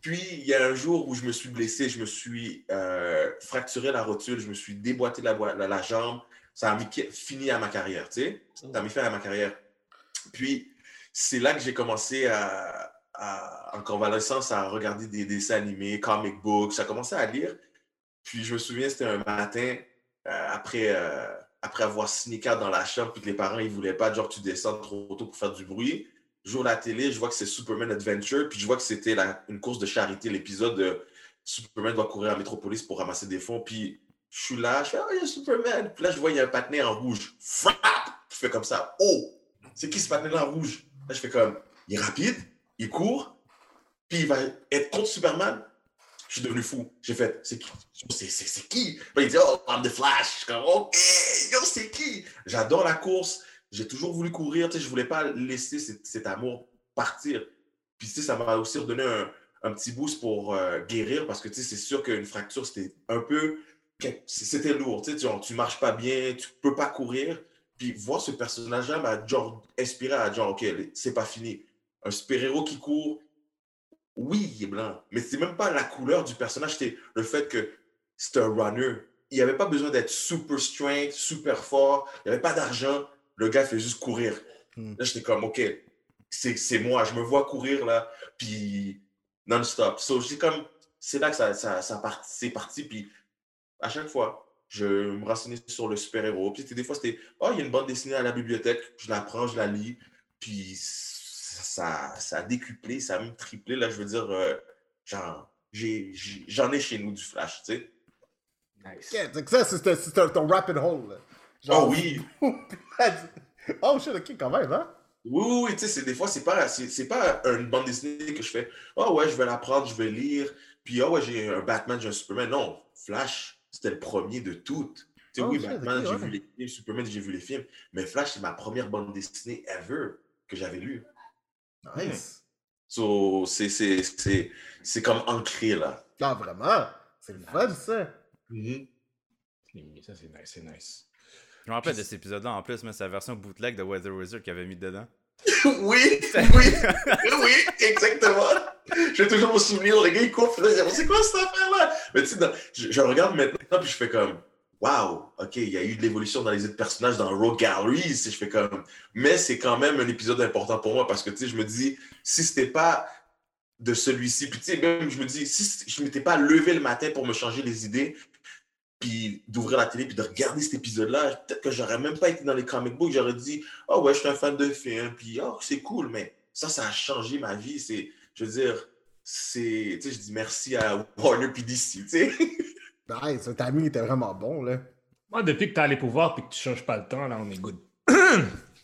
Puis il y a un jour où je me suis blessé, je me suis euh, fracturé la rotule, je me suis déboîté la, la, la jambe. Ça a mis fini à ma carrière, tu sais. Ça a mis fin à ma carrière. Puis c'est là que j'ai commencé à, en convalescence à regarder des dessins animés, comic books, j'ai commencé à lire. Puis je me souviens, c'était un matin euh, après, euh, après avoir sneaké dans la chambre, puis que les parents, ils voulaient pas, genre, tu descends trop tôt pour faire du bruit. J'ouvre la télé, je vois que c'est Superman Adventure, puis je vois que c'était une course de charité, l'épisode de Superman doit courir à Metropolis pour ramasser des fonds, puis je suis là, je fais, oh, il y a Superman. Puis là, je vois, il y a un patiné en rouge. Frappe! Je fais comme ça, oh! C'est qui ce patiné en rouge? Là, je fais comme, il est rapide, il court, puis il va être contre Superman. Je suis devenu fou. J'ai fait, c'est qui? C'est qui? il dit, oh, I'm the Flash. Je suis comme, OK, c'est qui? J'adore la course. J'ai toujours voulu courir. Tu sais, je ne voulais pas laisser cet, amour partir. Puis, tu sais, ça m'a aussi redonné un, un, petit boost pour euh, guérir parce que, tu sais, c'est sûr qu'une fracture, c'était un peu. C'était lourd. Tu sais, marches pas bien, tu ne peux pas courir. Puis, voir ce personnage-là m'a genre inspiré à genre, OK, c'est pas fini un super-héros qui court, oui, il est blanc, mais c'est même pas la couleur du personnage, c'est le fait que c'est un runner. Il n'y avait pas besoin d'être super strength, super fort, il n'y avait pas d'argent. Le gars fait juste courir. Hmm. Là, j'étais comme, OK, c'est moi, je me vois courir là, puis non-stop. So, comme, c'est là que ça, ça, ça c'est parti, puis à chaque fois, je me renseignais sur le super-héros. Puis des fois, c'était, oh, il y a une bande dessinée à la bibliothèque, je la prends, je la lis, puis ça, ça a décuplé, ça a même triplé. Là, je veux dire, euh, genre, j'en ai, chez nous du Flash, tu sais. Nice. Yeah, ça, c'est ton rapid hole. Genre, *laughs* oh oui. oh shit, ok, quand même, hein? Oui, oui, tu sais, des fois, c'est pas, c'est, pas une bande dessinée que je fais. Oh ouais, je vais la prendre, je vais lire. Puis, oh ouais, j'ai un Batman, j'ai un Superman. Non, Flash, c'était le premier de toutes. Tu sais, oh, oui, Batman, j'ai vu les films, Superman, j'ai vu les films. Mais Flash, c'est ma première bande dessinée ever que j'avais lue. Nice. So, c'est comme ancré là. Ah, vraiment? C'est le fun, ça. Mm-hmm. Ça, c'est nice, c'est nice. Je me rappelle de cet épisode-là en plus, mais c'est la version bootleg de Weather Wizard qu'il avait mis dedans. *laughs* oui, oui, *laughs* oui, exactement. Je vais toujours me souvenir, les gars, ils courent, c'est quoi cette affaire-là? Mais tu sais, je, je, regarde maintenant, puis je fais comme, Wow, OK, il y a eu de l'évolution dans les autres personnages dans Rogue Gallery, si je fais comme. Mais c'est quand même un épisode important pour moi parce que, tu sais, je me dis, si c'était pas de celui-ci. Puis tu sais, même, je me dis, si je m'étais pas levé le matin pour me changer les idées, puis d'ouvrir la télé, puis de regarder cet épisode-là, peut-être que j'aurais même pas été dans les comic books, j'aurais dit, oh ouais, je suis un fan de film, puis oh, c'est cool, mais ça, ça a changé ma vie. C'est, je veux dire, c'est, tu sais, je dis merci à Warner puis DC, tu sais. *laughs* Ouais, ce timing était vraiment bon, là. Moi, depuis que tu as les pouvoirs et que tu changes pas le temps, là, on est good. *clears throat*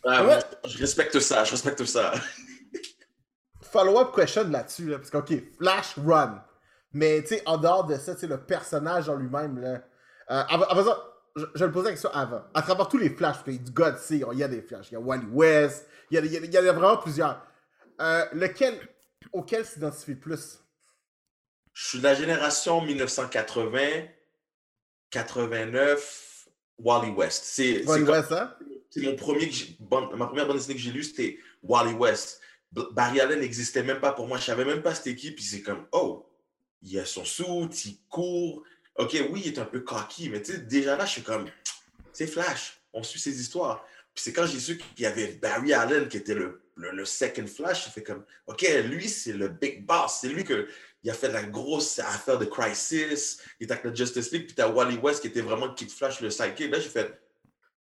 Ah, ouais, je respecte ça, je respecte ça. *laughs* Follow-up question là-dessus, là, parce que, OK, Flash Run. Mais, tu sais, en dehors de ça, tu sais, le personnage en lui-même, là. Euh, avant, avant ça, je, je vais le poser la question avant. À travers tous les Flashs, parce God il y a des Flashs. Il y a Wally West, il y a, il y a- il y a vraiment plusieurs. Euh, lequel, auquel s'identifie le plus? Je suis de la génération 1980, 89, Wally West. C'est c'est Wally comme- West, hein? C'est mon premier bande- ma première bande dessinée que j'ai lue, c'était Wally West. Barry Allen n'existait même pas pour moi. Je savais même pas c'était qui. Puis c'est comme, oh, il a son sou, il court. Ok, oui, il est un peu cocky, mais tu sais, déjà là, je suis comme, c'est Flash. On suit ses histoires. Puis c'est quand j'ai su qu'il y avait Barry Allen qui était le, le, second Flash, j'ai fait comme, ok, lui, c'est le big boss. C'est lui que, a fait la grosse affaire de Crisis. Il était avec la Justice League. Puis t'as Wally West qui était vraiment Kid Flash, le sidekick. Là, j'ai fait,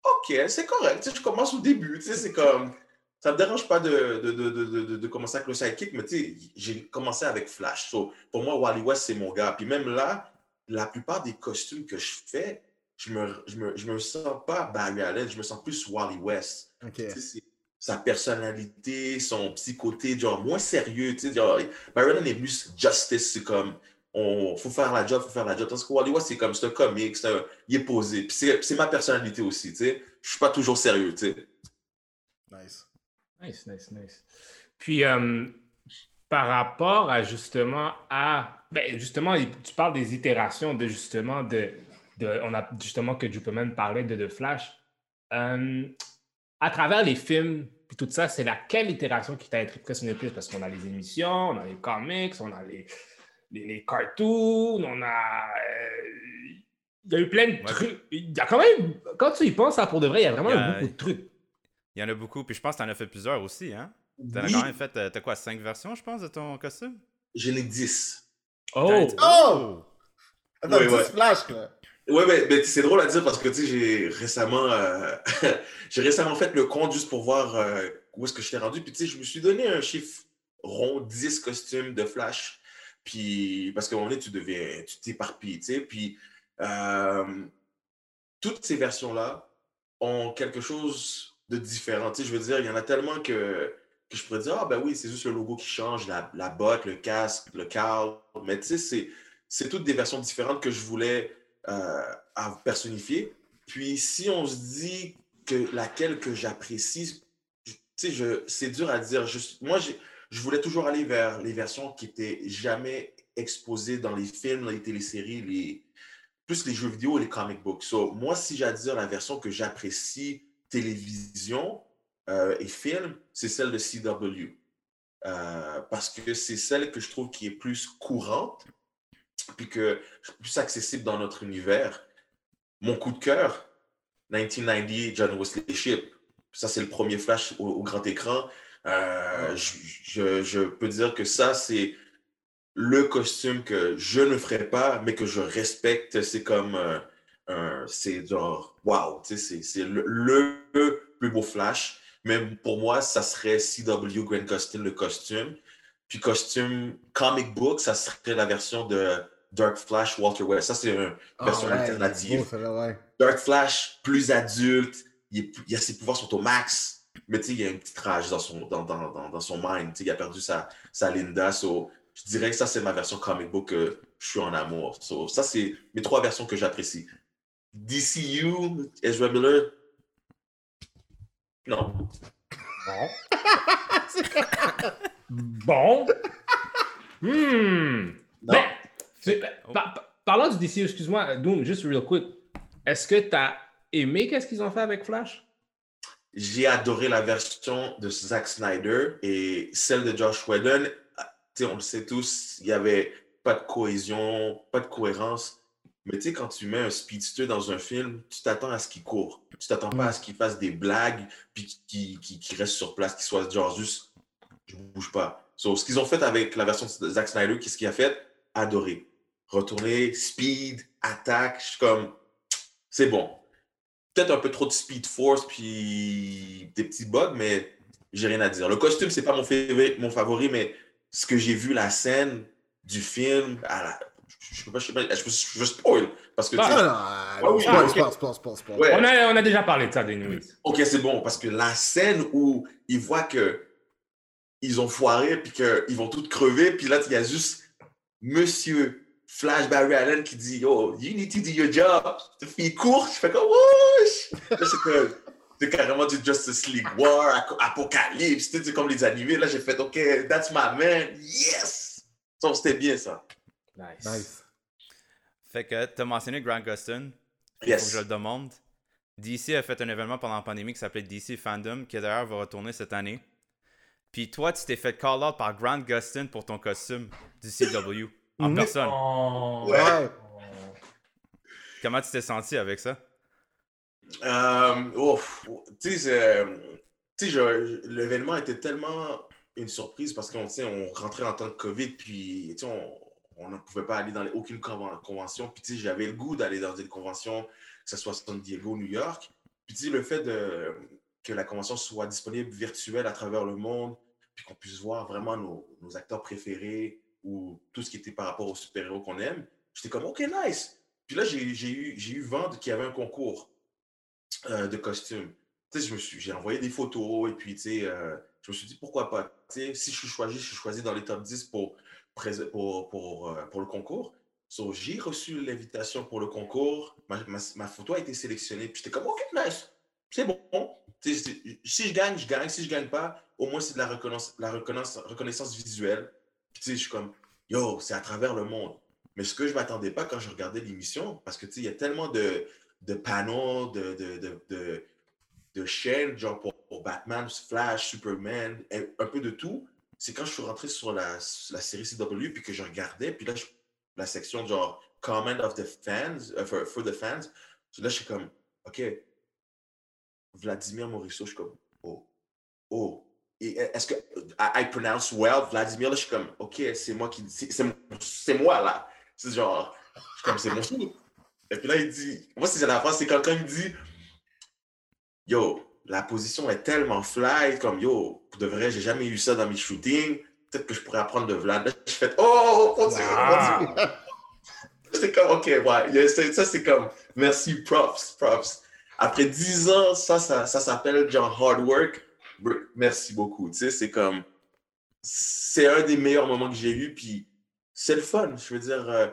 OK, c'est correct. Tu sais, je commence au début. Tu sais, c'est comme. Ça me dérange pas de, de, de, de commencer avec le sidekick, mais tu sais, j'ai commencé avec Flash. So, pour moi, Wally West, c'est mon gars. Puis même là, la plupart des costumes que je fais, je me, je me, je me sens pas Barry Allen, je me sens plus Wally West. Ok. Tu sais, c'est sa personnalité, son petit côté, genre, moins sérieux. Tu sais, genre, Barry Allen est plus justice. C'est comme, on faut faire la job, faut faire la job. Tandis que Wally West, c'est comme, c'est un comique, c'est un- il est posé. Puis c'est c'est ma personnalité aussi, tu sais. Je suis pas toujours sérieux, tu sais. Nice. Nice, nice, nice. Puis, euh, par rapport à justement à. Ben, justement, tu parles des itérations de justement de. de on a justement que Superman parlait de, de Flash. Euh, à travers les films, puis tout ça, c'est laquelle itération qui t'a impressionné le plus? Parce qu'on a les émissions, on a les comics, on a les, les, les cartoons, on a. euh, il y a eu plein de Ouais. trucs. Il y a quand même. Quand tu y penses, ça, pour de vrai, il y a vraiment a- beaucoup de trucs. Il y en a beaucoup, puis je pense que t'en as fait plusieurs aussi, hein? T'en as Oui, quand même fait, euh, t'as quoi, cinq versions, je pense, de ton costume? j'en ai 10. Oh! Oh! Attends, Ouais, 10 ouais. Flash, là. Ouais, mais, mais c'est drôle à dire parce que, tu sais, j'ai récemment, euh, *laughs* j'ai récemment fait le compte juste pour voir euh, où est-ce que je t'ai rendu. Puis, tu sais, je me suis donné un chiffre rond, 10 costumes de Flash. Puis, parce qu'à un moment donné, tu devais, tu t'éparpilles, tu sais. Puis, euh, toutes ces versions-là ont quelque chose de différent. Tu sais, je veux dire, il y en a tellement que, que je pourrais dire, ah ben oui, c'est juste le logo qui change, la, la botte, le casque, le cadre. Mais tu sais, c'est, toutes des versions différentes que je voulais euh, personnifier. Puis si on se dit que laquelle que j'apprécie, tu sais, c'est dur à dire. Je- moi, je voulais toujours aller vers les versions qui étaient jamais exposées dans les films, dans les téléséries, les, plus les jeux vidéo et les comic books. So, moi, si j'ai dire la version que j'apprécie télévision euh, et film, c'est celle de CW. Euh, parce que c'est celle que je trouve qui est plus courante, puis que plus accessible dans notre univers. Mon coup de cœur, 1990, John Wesley Ship. Ça, c'est le premier flash au, au grand écran. Euh, je, je- je peux dire que ça, c'est le costume que je ne ferai pas, mais que je respecte. C'est comme euh, un. C'est genre, wow, c'est c'est le, le plus beau flash. Même pour moi, ça serait CW Grant Gustin, le costume. Puis costume comic book, ça serait la version de Dark Flash Walter West. Ça, c'est une version Ah ouais, alternative. beau, ouais. Dark Flash, plus adulte, il, est- il a ses pouvoirs sont au max, mais tu sais, il y a une petite rage dans son, dans, dans, dans, dans son mind. Tu sais, il a perdu sa, sa Linda. So, je dirais que ça, c'est ma version comic book que je suis en amour. So, ça, c'est mes trois versions que j'apprécie. DCU, Ezra Miller, non. *laughs* Bon. Hmm. Non. Ben, ben, par- par- parlons du DC, excuse-moi, Doom, juste real quick. Est-ce que tu as aimé qu'est-ce qu'ils ont fait avec Flash? J'ai adoré la version de Zack Snyder et celle de Josh Whedon. ah, on le sait tous, il n'y avait pas de cohésion, pas de cohérence. Mais tu sais, quand tu mets un speedster dans un film, tu t'attends à ce qu'il court. Tu t'attends pas à ce qu'il fasse des blagues puis qu'il qu'il reste sur place, qu'il soit genre juste, je bouge pas. So, ce qu'ils ont fait avec la version de Zack Snyder, qu'est-ce qu'il a fait? Adoré. Retourner, speed, attaque, je suis comme, c'est bon. Peut-être un peu trop de speed force, puis des petits bugs, mais j'ai rien à dire. Le costume, c'est pas mon favori, mon favori, mais ce que j'ai vu, la scène du film, à la- je peux pas, je sais pas, je, je, je spoil, parce que, Ah, tu sais, Ah, Ah oui, spoil, ok. spoil, spoil, spoil, spoil. Ouais. On a, on a déjà parlé de ça, Denis. Ok, c'est bon, parce que la scène où ils voient que ils ont foiré, puis qu'ils vont tous crever, puis là, il y a juste Monsieur Flash Barry Allen qui dit Yo, you need to do your job. Fille court, je fais comme Wouch! Là, c'est carrément du Justice League War, Apocalypse, tu sais, comme les animés. Là, j'ai fait Ok, that's my man, yes! Ça, c'était bien ça. Nice. Nice. Fait que t'as mentionné Grant Gustin. Il faut Yes. que je le demande. DC a fait un événement pendant la pandémie qui s'appelait DC Fandom, qui d'ailleurs va retourner cette année. Puis toi, tu t'es fait call out par Grant Gustin pour ton costume du CW en Mhm. personne. Oh. Ouais. Comment tu t'es senti avec ça? Euh, ouf, tu sais, c'est- tu sais, je- l'événement était tellement une surprise parce qu'on tu on rentrait en temps de COVID, puis tu sais, on on ne pouvait pas aller dans aucune conven- convention. Puis tu sais, j'avais le goût d'aller dans une convention, que ce soit San Diego, New York. Puis tu sais, le fait que la convention soit disponible virtuelle à travers le monde, puis qu'on puisse voir vraiment nos, acteurs préférés ou tout ce qui était par rapport aux super-héros qu'on aime, j'étais comme, OK, nice. Puis là, j'ai eu, eu vent qu'il y avait un concours euh, de costumes. Tu sais, j'ai envoyé des photos et puis, tu sais, euh, je me suis dit pourquoi pas? Tu sais, si je suis choisi, je suis choisi dans les top 10 pour, pour, pour, euh, pour le concours. So, j'ai reçu l'invitation pour le concours. Ma, ma, ma photo a été sélectionnée. Puis j'étais comme, OK, nice. C'est bon. Si je gagne, je gagne. Si je gagne pas, au moins c'est de la reconnaissance, la reconnaissance, reconnaissance visuelle. Puis je suis comme, yo, c'est à travers le monde. Mais ce que je m'attendais pas quand je regardais l'émission, parce que il y a tellement de, de panneaux, de, de, de, de, chaînes, genre pour, Batman, Flash, Superman, un peu de tout. C'est quand je suis rentré sur la, la série CW, puis que je regardais, puis là, la section genre Comment of the fans, euh, for, the fans, là, je suis comme, OK, Vladimir Morisseau, je suis comme, oh, oh. Et est-ce que, I, I pronounce well, Vladimir, là, je suis comme, OK, c'est moi qui, c'est moi, là. C'est genre, je suis comme, c'est mon chou. Et puis là, il dit, moi, c'est la phrase, c'est quand, quand il dit, yo, la position est tellement fly, comme, yo, pour de vrai, j'ai jamais eu ça dans mes shootings, peut-être que je pourrais apprendre de Vlad. Là, je fais, oh, mon Dieu, mon Dieu. *laughs* C'est comme, OK, ouais, ça, c'est comme, merci, props, props. Après 10 ans, ça, ça, ça s'appelle genre hard work. Merci beaucoup. Tu sais, c'est comme, c'est un des meilleurs moments que j'ai eu, puis c'est le fun. Je veux dire, euh,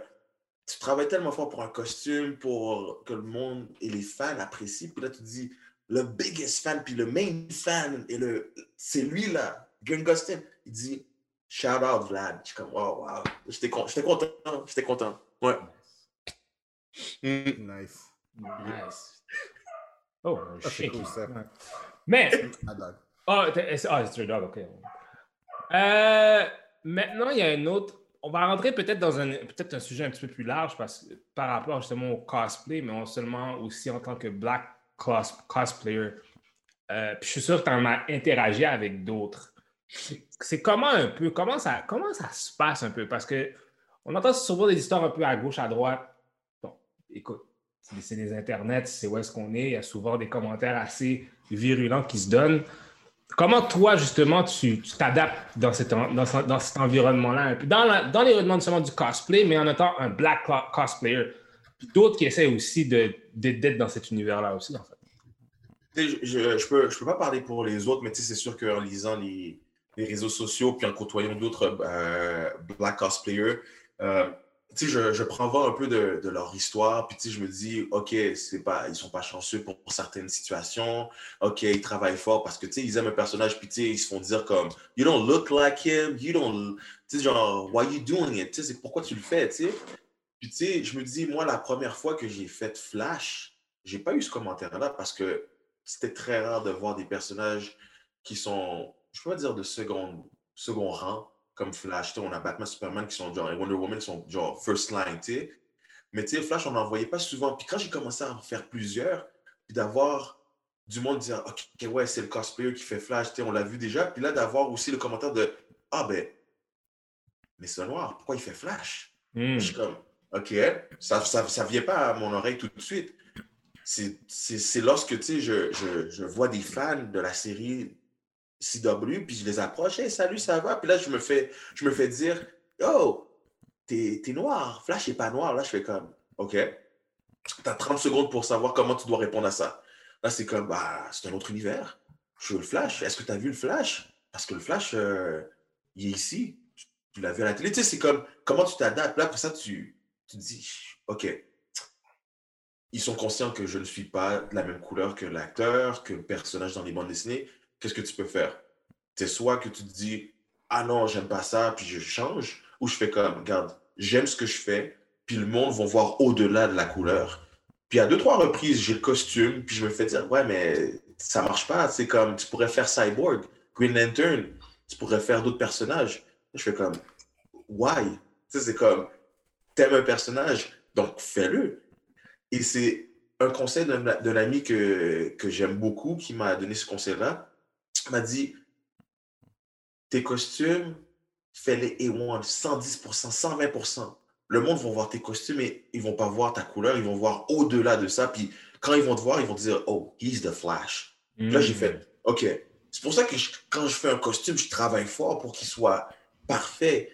tu travailles tellement fort pour un costume, pour que le monde et les fans apprécient, puis là, tu te dis, le biggest fan, puis le main fan, et le, c'est lui là, Green Gustin. Il dit, shout out Vlad. Je suis comme, wow, wow. J'étais con- j'étais content, j'étais content. Ouais. Mm. Nice. Nice. Oh, Ah, shit. cool, ça. Ouais. Mais, Ah, dog. t'es- c'est un dog, ok. Euh, maintenant, il y a un autre. On va rentrer peut-être dans un peut-être un sujet un petit peu plus large parce par rapport justement au cosplay, mais non seulement aussi en tant que black cos, cosplayer. Euh, puis je suis sûr que tu en as interagi avec d'autres. C'est- comment un peu, comment ça, comment ça se passe un peu? Parce que on entend souvent des histoires un peu à gauche, à droite. Bon, écoute, c'est les internets, c'est où est-ce qu'on est. Il y a souvent des commentaires assez virulents qui se donnent. Comment toi, justement, tu t'adaptes dans, cet dans, ce- dans cet environnement-là? Dans, la- dans l'environnement justement du cosplay, mais en étant un black co- cosplayer. D'autres qui essaient aussi de- d'être dans cet univers-là aussi, en fait. Je, je, je peux, je peux pas parler pour les autres, mais c'est sûr qu'en lisant les, les réseaux sociaux puis en côtoyant d'autres euh, black cosplayers, euh, je, je prends voir un peu de, leur histoire, puis je me dis, OK, c'est pas, ils sont pas chanceux pour, certaines situations, OK, ils travaillent fort parce que, ils aiment un personnage, puis ils se font dire comme, You don't look like him, you don't, genre, Why you doing it? C'est pourquoi tu le fais, tu sais? Puis tu sais, je me dis, moi, la première fois que j'ai fait Flash, j'ai pas eu ce commentaire-là parce que c'était très rare de voir des personnages qui sont, je peux pas dire de second, second rang, comme Flash. Tu sais, on a Batman, Superman qui sont genre, et Wonder Woman qui sont genre first line, tu sais. Mais tu sais, Flash, on n'en voyait pas souvent. Puis quand j'ai commencé à en faire plusieurs, puis d'avoir du monde dire, OK, ouais, c'est le cosplayer qui fait Flash, tu sais, on l'a vu déjà. Puis là, d'avoir aussi le commentaire de, ah ben, mais c'est noir, pourquoi il fait flash? Hmm. Je suis comme, OK, ça, ça, ça vient pas à mon oreille tout de suite. C'est- lorsque, je, je, je vois des fans de la série CW, puis je les approche, hey, salut, ça va? Puis là, je me fais, je me fais dire, oh, t'es t'es noir, Flash est pas noir. Là, je fais comme, OK, t'as 30 secondes pour savoir comment tu dois répondre à ça. Là, c'est comme, bah, c'est un autre univers. Je veux le Flash. Est-ce que tu as vu le Flash? Parce que le Flash, euh, il est ici. Tu, tu l'as vu à la télé. Tu sais, c'est comme, comment tu t'adaptes? Là, après ça, tu, tu te dis, OK, ils sont conscients que je ne suis pas de la même couleur que l'acteur, que le personnage dans les bandes dessinées. Qu'est-ce que tu peux faire? C'est soit que tu te dis, ah non, j'aime pas ça, puis je change, ou je fais comme, regarde, j'aime ce que je fais, puis le monde va voir au-delà de la couleur. Puis à deux, trois reprises, j'ai le costume, puis je me fais dire, ouais, mais ça marche pas. C'est comme, tu pourrais faire Cyborg, Green Lantern, tu pourrais faire d'autres personnages. Je fais comme, why? C'est comme, t'aimes un personnage, donc fais-le. Et c'est un conseil d'un ami que, que j'aime beaucoup qui m'a donné ce conseil-là. Il m'a dit, tes costumes, fais-les A1, 110%, 120%. Le monde va voir tes costumes et ils vont pas voir ta couleur, ils vont voir au-delà de ça. Puis quand ils vont te voir, ils vont te dire, oh, he's the Flash. Là, j'ai Hmm. fait, OK. C'est pour ça que je- quand je fais un costume, je travaille fort pour qu'il soit parfait.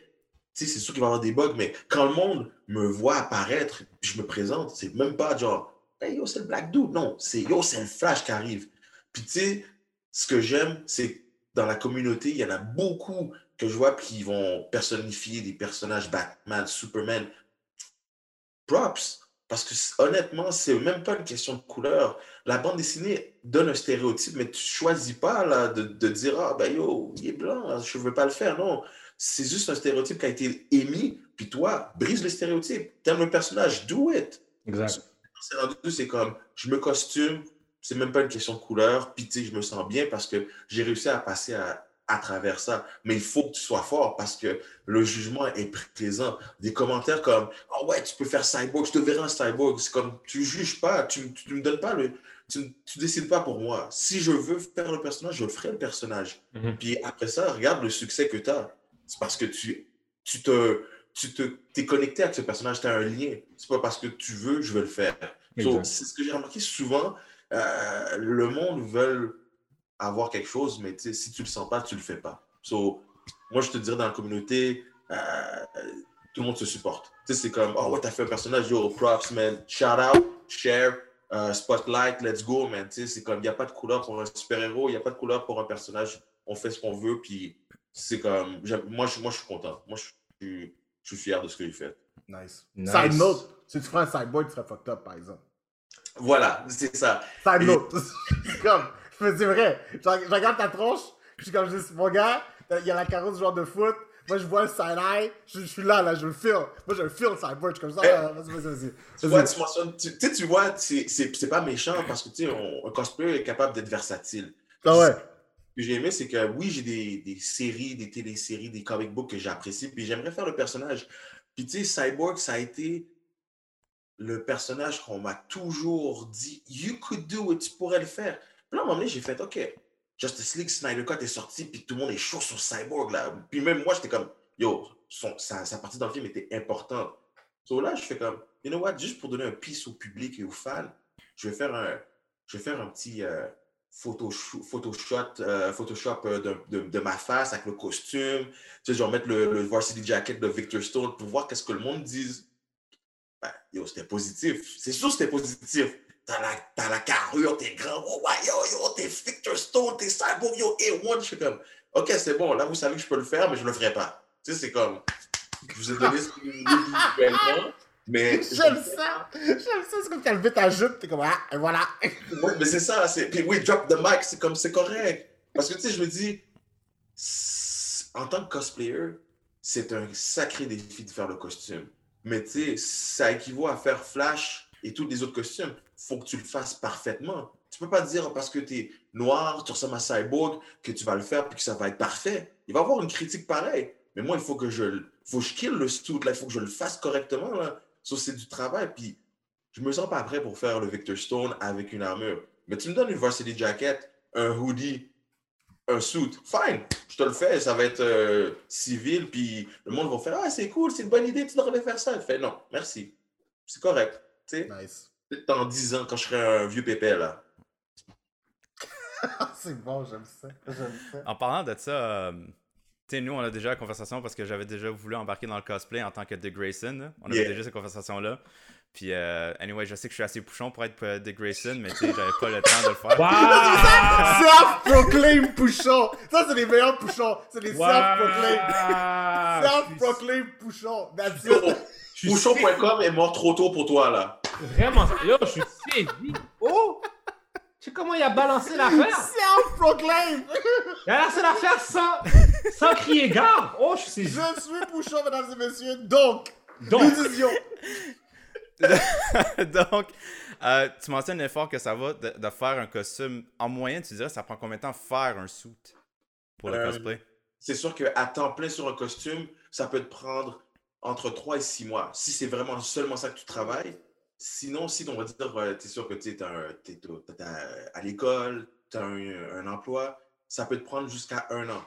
C'est sûr qu'il va y avoir des bugs, mais quand le monde me voit apparaître, je me présente, c'est même pas genre, yo, c'est le Black Dude. Non, c'est yo, c'est le Flash qui arrive. Puis tu sais, ce que j'aime, c'est dans la communauté, il y en a beaucoup que je vois qui vont personnifier des personnages Batman, Superman. Props. Parce que honnêtement, c'est même pas une question de couleur. La bande dessinée donne un stéréotype, mais tu choisis pas là, de, de dire Ah, ben yo, il est blanc, je veux pas le faire. Non, c'est juste un stéréotype qui a été émis, puis toi, brise le stéréotype. T'aimes le personnage, do it. Exact. C'est rendu, c'est comme, je me costume, c'est même pas une question de couleur, puis tu sais, je me sens bien parce que j'ai réussi à passer à, à travers ça. Mais il faut que tu sois fort parce que le jugement est présent. Des commentaires comme, ah ouais, tu peux faire cyborg, je te verrai en cyborg. C'est comme, tu juges pas, tu, tu me donnes pas le, tu, tu décides pas pour moi. Si je veux faire le personnage, je le ferai le personnage. Mhm. Puis après ça, regarde le succès que tu as. C'est parce que tu, tu te, tu te, t'es connecté avec ce personnage, tu as un lien. C'est pas parce que tu veux, je veux le faire. So, c'est ce que j'ai remarqué souvent. euh, le monde veut avoir quelque chose, mais si tu le sens pas, tu le fais pas. So, moi, je te dirais dans la communauté, euh, tout le monde se supporte. C'est comme, oh ouais, t'as fait un personnage, yo, props, man. Shout out, share, euh, spotlight, let's go, man. C'est comme, il n'y a pas de couleur pour un super-héros, il n'y a pas de couleur pour un personnage. On fait ce qu'on veut, puis c'est comme, moi, je, moi, je suis content. Moi, je suis, je suis fier de ce que j'ai fait. Nice. Nice. Side note, si tu ferais un cyborg, tu serais fucked up, par exemple. Voilà, c'est ça. Side Et- note. *laughs* c'est comme, je me dis vrai. Je, je regarde ta tronche, je suis comme, je dis, mon gars, il y a la carotte du joueur de foot. Moi, je vois le side-eye, je, je suis là, là, je le feel. Moi, je le feel, le cyborg, je suis comme ça. Eh. ah, Vas-y, vas-y, vas-y. Tu vois, tu mentionnes, tu tu sais, tu vois, c'est c'est- c'est pas méchant parce que, tu sais, on- un cosplayer est capable d'être versatile. Ah ouais. Que j'ai aimé, c'est que oui, j'ai des, des séries, des téléséries, des comic books que j'apprécie, puis j'aimerais faire le personnage. Puis tu sais, Cyborg, ça a été le personnage qu'on m'a toujours dit, you could do it, tu pourrais le faire. Puis là, à un moment donné, j'ai fait, OK, Justice League, Snyder Cut est sorti, puis tout le monde est chaud sur Cyborg, là. Puis même moi, j'étais comme, yo, son, sa, sa partie dans le film était importante. So là, je fais comme, you know what, juste pour donner un piece au public et aux fans, je vais faire un, je vais faire un petit euh, photoshop, photoshop, euh, Photoshop euh, de, de- de ma face avec le costume. Tu sais, je vais remettre le, le varsity jacket de Victor Stone pour voir qu'est-ce que le monde dise. Ben, yo, c'était positif. C'est sûr c'était positif. T'as la, t'as la carrure, t'es grand. Oh, ouais, yo, yo, t'es Victor Stone, t'es cyborg, yo, A1. Je suis comme, OK, c'est bon, là, vous savez que je peux le faire, mais je le ferai pas. Tu sais, c'est comme, je vous ai donné ce que vous voulez mais. J'aime ça. J'aime ça. C'est comme t'as levé ta jupe, t'es comme, ah, et voilà. Mais c'est ça. c'est- Puis oui, drop the mic, c'est comme, c'est correct. Parce que, tu sais, je me dis, en tant que cosplayer, c'est un sacré défi de faire le costume. Mais tu sais, ça équivaut à faire Flash et tous les autres costumes. faut que tu le fasses parfaitement. Tu peux pas dire parce que tu es noir, tu ressembles à Cyborg, que tu vas le faire puis que ça va être parfait. Il va y avoir une critique pareille. Mais moi, il faut que je, faut que je kill le suit, là. Il faut que je le fasse correctement, là. Ça, c'est du travail. Puis je me sens pas prêt pour faire le Victor Stone avec une armure. Mais tu me donnes une varsity jacket, un hoodie, un suit. Fine, je te le fais, ça va être euh, civil, puis le monde va faire Ah, c'est cool, c'est une bonne idée, tu devrais faire ça. Je fais Non, merci. C'est correct. Tu sais, Nice. peut-être dans 10 ans, quand je serai un vieux pépé, là. *laughs* c'est bon, j'aime ça. J'aime ça. En parlant de ça, euh, sais, nous, on a déjà la conversation parce que j'avais déjà voulu embarquer dans le cosplay en tant que Dick Grayson. là. On avait Yeah. déjà cette conversation-là. Puis, euh, anyway, je sais que je suis assez pouchon pour être euh, Dick Grayson, mais tu sais, j'avais pas le temps de le faire. Waouh! *laughs* Self-proclaim pouchon. Ça, c'est les meilleurs pouchons. C'est les self-proclaim. Waouh! Self-proclaim pouchon. Pouchon.com est mort trop tôt pour toi, là. Vraiment, yo, je suis saisi. Oh! Tu sais comment il a balancé l'affaire? *laughs* Self-proclaim. Il a lancé l'affaire sans, sans crier gare. Oh, je suis. Je suis pouchon, mesdames et messieurs. Donc, Donc. *laughs* Donc, euh, tu mentionnes l'effort que ça va de, de faire un costume. En moyenne, tu dirais, ça prend combien de temps faire un suit pour le Euh, cosplay? C'est sûr qu'à temps plein sur un costume, ça peut te prendre entre 3 et 6 mois. Si c'est vraiment seulement ça que tu travailles. Sinon, si on va dire, tu es sûr que tu es, à l'école, tu as un, un emploi, ça peut te prendre jusqu'à un an.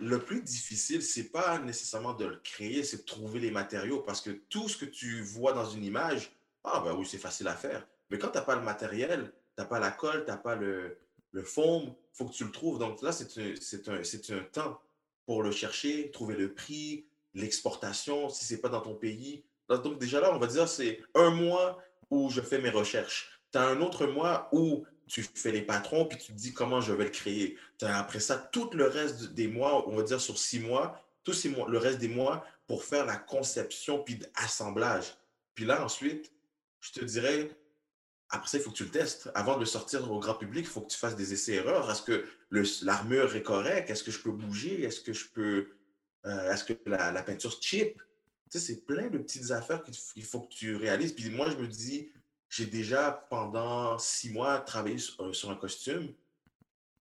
Le plus difficile, c'est pas nécessairement de le créer, c'est de trouver les matériaux parce que tout ce que tu vois dans une image, ah ben oui, c'est facile à faire. Mais quand tu n'as pas le matériel, tu n'as pas la colle, tu n'as pas le, le foam, il faut que tu le trouves. Donc là, c'est un, un, un temps pour le chercher, trouver le prix, l'exportation, si c'est pas dans ton pays. Donc déjà là, on va dire, c'est un mois où je fais mes recherches. Tu as un autre mois où tu fais les patrons, puis tu te dis comment je vais le créer. As après ça tout le reste des mois, on va dire sur six mois, tous ces mois, le reste des mois pour faire la conception puis l'assemblage. Puis là, ensuite, je te dirais, après ça, il faut que tu le testes. Avant de le sortir au grand public, il faut que tu fasses des essais-erreurs. Est-ce que l'armure est correcte? Est-ce que je peux bouger? Est-ce que je peux. euh, Est-ce que la, la peinture chip? C'est plein de petites affaires qu'il faut que tu réalises. Puis moi, je me dis, j'ai déjà pendant six mois travaillé sur, euh, sur un costume.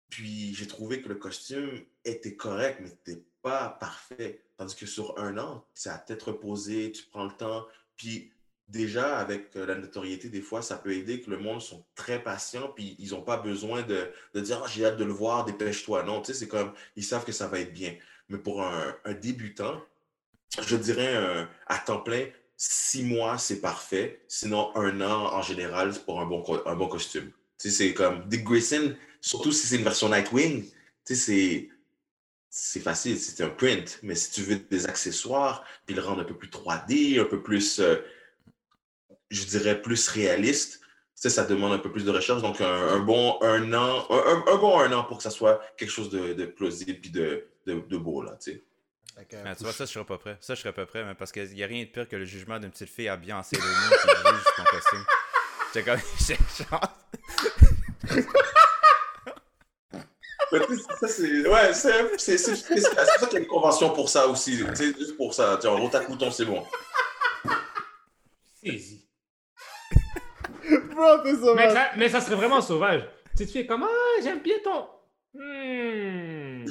Puis j'ai trouvé que le costume était correct, mais n'était pas parfait. Tandis que sur un an, c'est à tête reposée, tu prends le temps. Puis déjà, avec euh, la notoriété, des fois, ça peut aider que le monde sont très patients, puis ils n'ont pas besoin de, de dire Ah, j'ai hâte de le voir, dépêche-toi. Non, tu sais, c'est comme ils savent que ça va être bien. Mais pour un débutant, je dirais euh, à temps plein, six mois, c'est parfait. Sinon, un an en général, pour un bon, un bon costume. C'est comme Dick Grayson, surtout si c'est une version Nightwing, c'est. C'est facile, c'est un print, mais si tu veux des accessoires, puis le rendre un peu plus 3D, un peu plus, euh, je dirais, plus réaliste, sais, ça demande un peu plus de recherche. Donc, un, bon un an, un, bon un an pour que ça soit quelque chose de, plausible puis de, beau. Fait que, Ah, tu vois, ça, je serais pas prêt. Ça, je serais pas prêt, mais parce qu'il y a rien de pire que le jugement d'une petite fille habillée en Moon qui juge ton costume. *laughs* J'étais comme. *laughs* Mais sais, ça, c'est. Ouais, c'est c'est- c'est- c'est- c'est pour ça qu'il y a une convention pour ça aussi. Tu sais, juste pour ça. Tu sais, en couton, c'est bon. saisi. Bro, t'es Mais sauvage. ça, mais ça serait vraiment sauvage. Tu te fais comme Ah, j'aime bien ton. Hmm.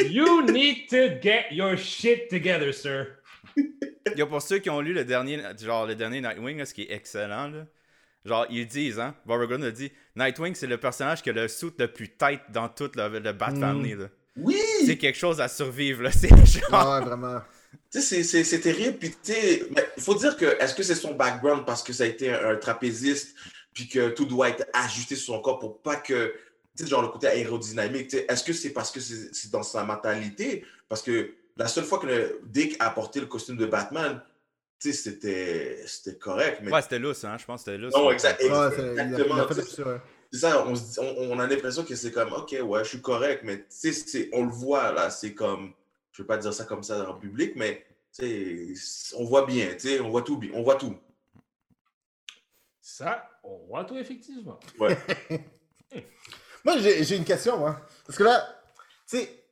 You need to get your shit together, sir. *laughs* Yo, pour ceux qui ont lu le dernier, genre, le dernier Nightwing, là, ce qui est excellent, là, genre, ils disent, hein, Barbara Gordon a dit, Nightwing, c'est le personnage qui a le suit le plus tight dans tout le, le Bat Mm. Family, là. Oui! C'est quelque chose à survivre, là. *laughs* C'est genre. Ah ouais, vraiment. Tu sais, c'est- terrible. Puis, tu sais, mais il faut dire que est-ce que c'est son background parce que ça a été un, un trapéziste, puis que tout doit être ajusté sur son corps pour pas que. Tu sais, genre le côté aérodynamique. tu sais, Est-ce que c'est parce que c'est dans sa mentalité? Parce que la seule fois que le Dick a porté le costume de Batman, tu sais, c'était c'était correct. Mais Ouais, c'était lousse, hein, je pense que c'était lousse. Non. Ouais, Exactement. C'est ça, on, se dit- on, on a l'impression que c'est comme, OK, ouais, je suis correct, mais tu sais, c'est- on le voit, là, c'est comme, je veux pas dire ça comme ça en public, mais tu sais, on voit bien, tu sais, on voit tout, bien- on voit tout. Ça, on voit tout effectivement. Ouais. *laughs* Moi, j'ai une question, moi. Parce que là, tu sais,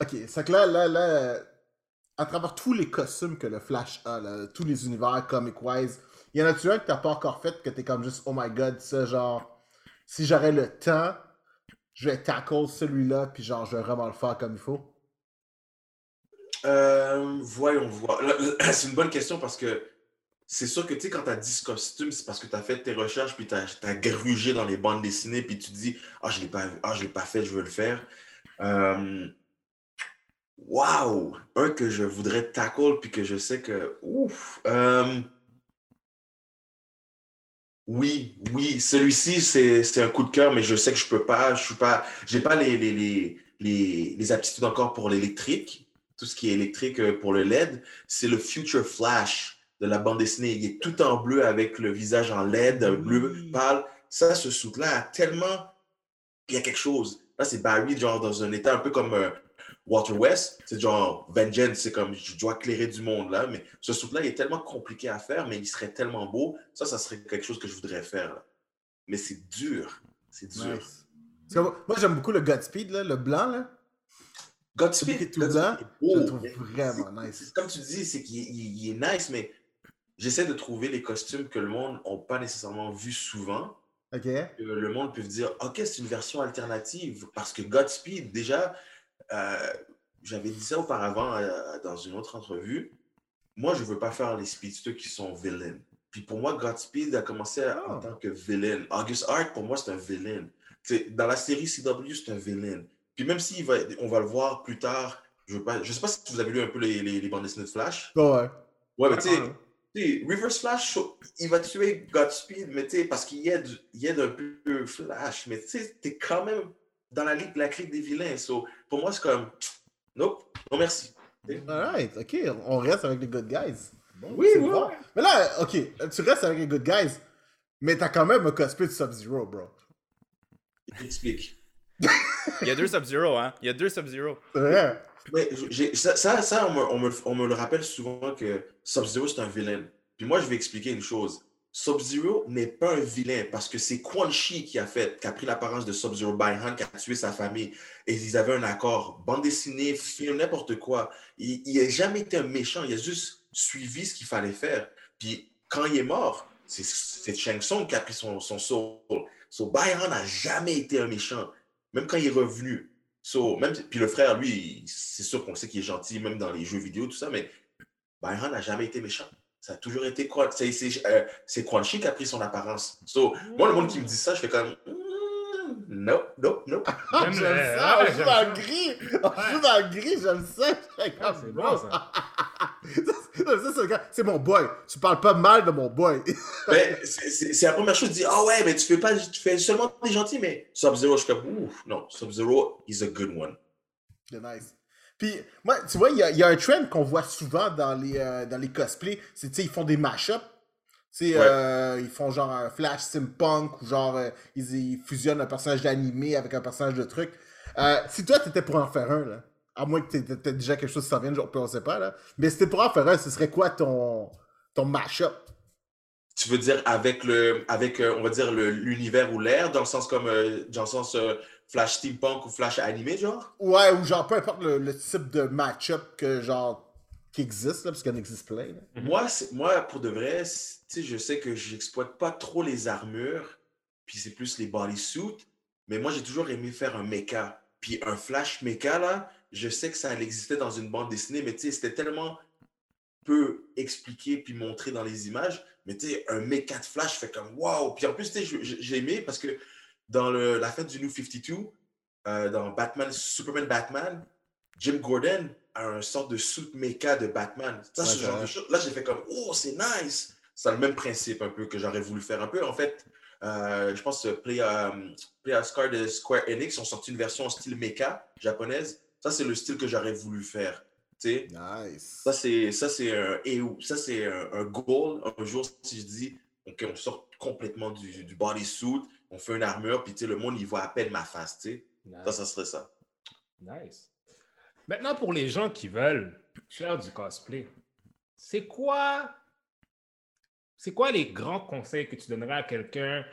ok, c'est que là, là, là, à travers tous les costumes que le Flash a, là, tous les univers comic-wise, y en a-tu un que t'as pas encore fait que t'es comme juste, oh my god, ça, genre, si j'aurais le temps, je vais tackle celui-là, puis genre, je vais vraiment le faire comme il faut? Euh, voyons voir. *clears throat* C'est une bonne question parce que c'est sûr que tu sais, quand tu as 10 costumes, c'est parce que tu as fait tes recherches, puis tu as, grugé dans les bandes dessinées, puis tu te dis, ah, je ne l'ai pas, ah, pas fait, je veux le faire. Waouh! Un que je voudrais tackle, puis que je sais que. Ouf! Oui, oui, celui-ci, c'est un coup de cœur, mais je sais que je peux pas. Je suis pas. J'ai pas les, les, les, les, les aptitudes encore pour l'électrique, tout ce qui est électrique euh, pour le LED. C'est le Future Flash de la bande dessinée. Il est tout en bleu avec le visage en LED, un bleu pâle. Ça, ce soute-là a tellement. Il y a quelque chose. Là, c'est Barry, genre, dans un état un peu comme euh, Walter West, c'est genre Vengeance, c'est comme je dois éclairer du monde là, mais ce souffle-là, il est tellement compliqué à faire, mais il serait tellement beau. Ça, ça serait quelque chose que je voudrais faire. Mais c'est dur. C'est dur. Moi, j'aime beaucoup le Godspeed, là, le blanc. Là. Godspeed, tout blanc, je le trouve vraiment nice. Comme tu dis, c'est qu'il est nice, mais j'essaie de trouver les costumes que le monde n'a pas nécessairement vu souvent. Que le monde peut dire, OK, c'est une version alternative. Parce que Godspeed, déjà, euh, j'avais dit ça auparavant euh, dans une autre entrevue. Moi, je ne veux pas faire les speedsters qui sont villains. Puis pour moi, Godspeed a commencé en ah. tant que villain. August Art, pour moi, c'est un villain. dans la série CW, c'est un villain. Puis même si va, on va le voir plus tard, je ne sais pas si vous avez lu un peu les, les, bandes dessinées de Flash. ouais. Ouais, mais tu sais, Reverse Flash, il va tuer Godspeed, mais tu sais, parce qu'il aide, il aide un peu Flash, mais tu sais, t'es quand même dans la ligue, la clique des vilains. So, pour moi, c'est comme, nope, non merci. Alright, ok, on reste avec les good guys. oui, oui. Mais là, ok, tu restes avec les good guys, mais t'as quand même un cosplay de Sub-Zero, bro. Explique. *laughs* Il y a deux Sub-Zero, hein? Il y a deux Sub-Zero. Ouais. Mais ça, ça, on, me, on, me, on, me, le rappelle souvent que Sub-Zero, c'est un vilain. Puis moi, je vais expliquer une chose. Sub-Zero n'est pas un vilain parce que c'est Quan Chi qui a fait, qui a pris l'apparence de Sub-Zero by Hand, qui a tué sa famille. Et ils avaient un accord. Bande dessinée, film, n'importe quoi. Il n'a jamais été un méchant. Il a juste suivi ce qu'il fallait faire. Puis quand il est mort, c'est Shang Tsung qui a pris son, son soul. So, By n'a jamais été un méchant, même quand il est revenu. So, même, puis le frère, lui, c'est sûr qu'on sait qu'il est gentil, même dans les jeux vidéo, tout ça, mais Byron n'a jamais été méchant. Ça a toujours été quoi C'est euh, Quan Chi qui a pris son apparence. So, moi, le monde qui me dit ça, je fais comme. Mm, nope, nope, nope. *laughs* J'aime ça, on joue dans le gris. On joue dans le gris, j'aime ça. C'est bon ça. *laughs* *laughs* c'est mon boy. Tu parles pas mal de mon boy. *laughs* ben, c'est la première chose. Tu dis, ah ouais, mais tu fais, pas, tu fais seulement des gentils, mais Sub-Zero, je suis comme, ouf, non, Sub-Zero, is a good one. C'est nice. Puis, moi, tu vois, il y, y, a un trend qu'on voit souvent dans les, euh, dans les cosplays. C'est, tu sais, ils font des mashups. Tu euh, ils font genre un flash simpunk ou genre, euh, ils, fusionnent un personnage d'animé avec un personnage de truc. si toi, t'étais pour en faire un, là, à moins que t'aies déjà quelque chose qui s'en vienne, genre, on sait pas, là. Mais si t'étais pour en faire un, ce serait quoi ton, ton mashup? Tu veux dire avec le, avec, on va dire, l'univers ou l'air, dans le sens comme, dans le sens Flash steampunk ou Flash animé, genre? Ouais, ou genre, peu importe le, type de match-up que, genre, qui existe, là, parce qu'il en existe plein. Mhm. Moi, moi, pour de vrai, je sais que j'exploite pas trop les armures, puis c'est plus les bodysuits, mais moi, j'ai toujours aimé faire un mecha. Puis un Flash mecha, là, je sais que ça existait dans une bande dessinée, mais tu sais, c'était tellement peu expliqué puis montré dans les images, mais tu sais, un mecha de Flash fait comme wow! Puis en plus, tu sais, j'ai aimé parce que dans le, la fête du New 52, euh, dans Batman, Superman Batman, Jim Gordon a un sorte de suit mecha de Batman. Ça, ce genre de choses. Là, j'ai fait comme, oh, c'est nice. C'est le même principe un peu que j'aurais voulu faire un peu. En fait, euh, je pense que Play, um, Play Scar de Square Enix ont sorti une version en style mecha japonaise. Ça, c'est le style que j'aurais voulu faire. Nice. Ça, c'est, ça, c'est un, ça, c'est un, goal. Un jour, si je dis, OK, on sort complètement du, du bodysuit, on fait une armure, puis le monde, il voit à peine ma face, tu sais. Ça, ça serait ça. Nice. Maintenant, pour les gens qui veulent faire du cosplay, c'est quoi, c'est quoi les grands conseils que tu donnerais à quelqu'un,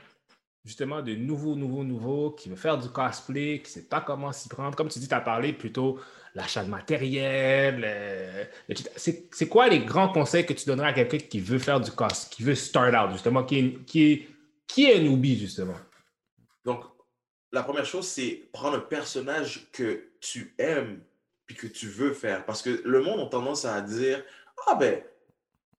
justement, de nouveau, nouveau, nouveau, qui veut faire du cosplay, qui ne sait pas comment s'y prendre? Comme tu dis, tu as parlé plutôt l'achat de matériel, euh, C'est quoi les grands conseils que tu donnerais à quelqu'un qui veut faire du cosplay, qui veut start out, justement, qui qui qui est newbie, justement? Donc, la première chose, c'est prendre un personnage que tu aimes puis que tu veux faire. Parce que le monde a tendance à dire Ah ben,